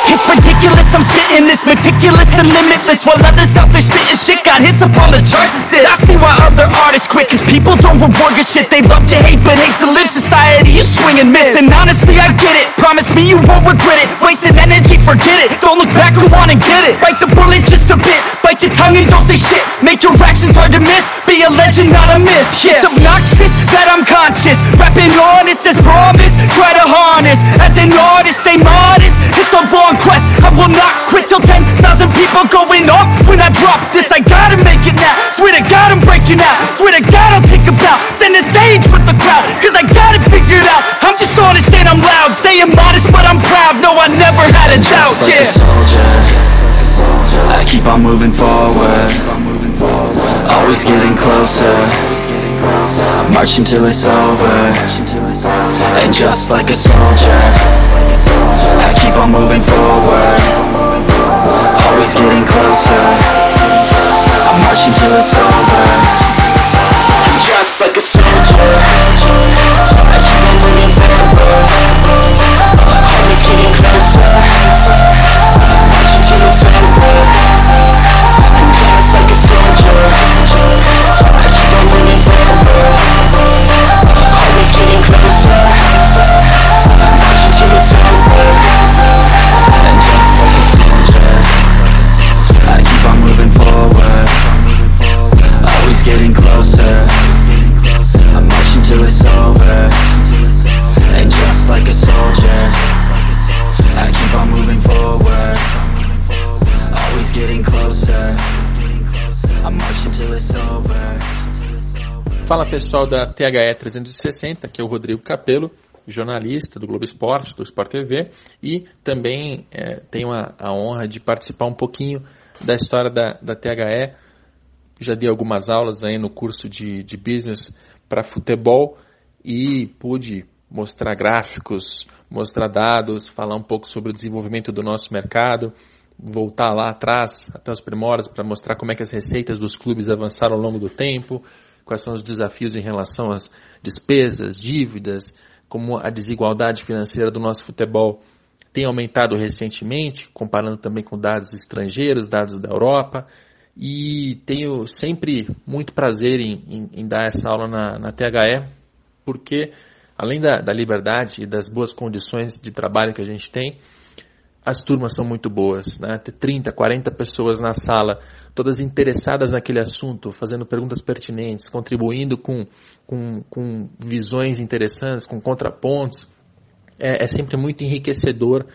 It's ridiculous, I'm spitting this meticulous and limitless While others out there spitting shit. Got hits up on the charts and it I see why other artists quit Cause people don't reward good shit. They love to hate but hate to live. Society you swing and miss And honestly I get it. Promise me you won't regret it. Wasting energy, forget it. Don't look back, go on and get it. Bite the bullet just a bit. Bite your tongue and don't say shit. Make your actions hard to miss. Be a legend, not a myth. Yeah. It's obnoxious that I'm conscious. Rapping honest as promise Try to harness. As an artist, stay modest. It's a long quest I will not quit till 10,000 people going off. When I drop this I gotta make it now. Swear to God I'm breaking out. Swear to God I'll take a bow. Stand the stage with the crowd Cause I got it figured out. I'm just honest and I'm loud. Saying modest but I'm proud. No I never had a doubt. Just like yeah. a soldier. I keep on moving forward. Always getting closer march until it's over. And just like a soldier I keep on moving forward. Always getting closer. I march until it's over. And just like a soldier I keep on moving forward. Always getting closer Fala pessoal da THE 360, aqui é o Rodrigo Capelo, jornalista do Globo Esporte, do Sport TV, e também é, tenho a, a, honra de participar um pouquinho da história da, da THE. Já dei algumas aulas aí no curso de, de business para futebol e pude mostrar gráficos, mostrar dados, falar um pouco sobre o desenvolvimento do nosso mercado, voltar lá atrás, até os primórdios, para mostrar como é que as receitas dos clubes avançaram ao longo do tempo, quais são os desafios em relação às despesas, dívidas, como a desigualdade financeira do nosso futebol tem aumentado recentemente, comparando também com dados estrangeiros, dados da Europa, e tenho sempre muito prazer em, em, em dar essa aula na, na THE, porque além da, da liberdade e das boas condições de trabalho que a gente tem, as turmas são muito boas, né? Ter 30, 40 pessoas na sala, todas interessadas naquele assunto, fazendo perguntas pertinentes, contribuindo com, com, com visões interessantes, com contrapontos. É, é, sempre muito enriquecedor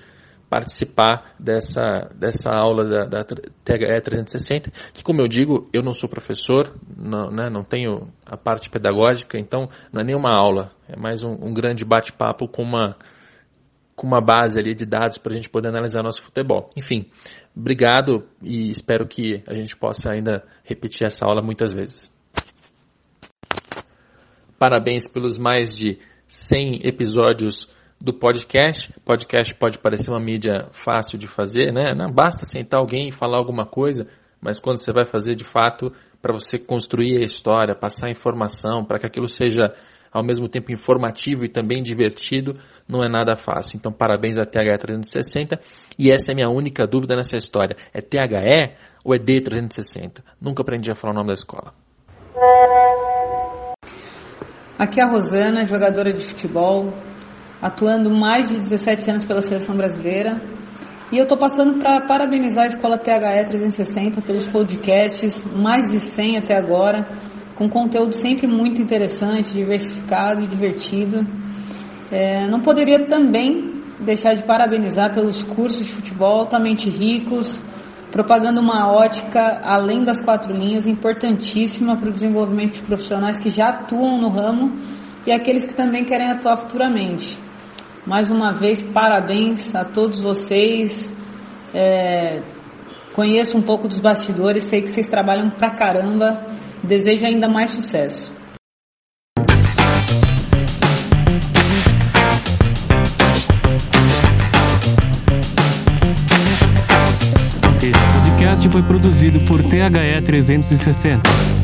participar dessa, dessa aula da, da THE 360, que como eu digo, eu não sou professor, não, né, não tenho a parte pedagógica, então não é nenhuma aula, é mais um, um grande bate-papo com uma com uma base ali de dados para a gente poder analisar nosso futebol. Enfim, obrigado e espero que a gente possa ainda repetir essa aula muitas vezes. Parabéns pelos mais de 100 episódios do podcast. Podcast pode parecer uma mídia fácil de fazer, né? Não basta sentar alguém e falar alguma coisa, mas quando você vai fazer de fato para você construir a história, passar informação, para que aquilo seja ao mesmo tempo informativo e também divertido, não é nada fácil. Então, parabéns a THE 360. E essa é a minha única dúvida nessa história: é THE ou é D360? Nunca aprendi a falar o nome da escola. Aqui é a Rosana, jogadora de futebol, atuando mais de 17 anos pela seleção brasileira. E eu estou passando para parabenizar a Escola THE 360 pelos podcasts, mais de 100 até agora. com conteúdo sempre muito interessante, diversificado e divertido. É, não poderia também deixar de parabenizar pelos cursos de futebol altamente ricos, propagando uma ótica além das quatro linhas, importantíssima para o desenvolvimento de profissionais que já atuam no ramo e aqueles que também querem atuar futuramente. Mais uma vez, parabéns a todos vocês. É, conheço um pouco dos bastidores, sei que vocês trabalham pra caramba. Desejo ainda mais sucesso. Podcast foi produzido por THE 360.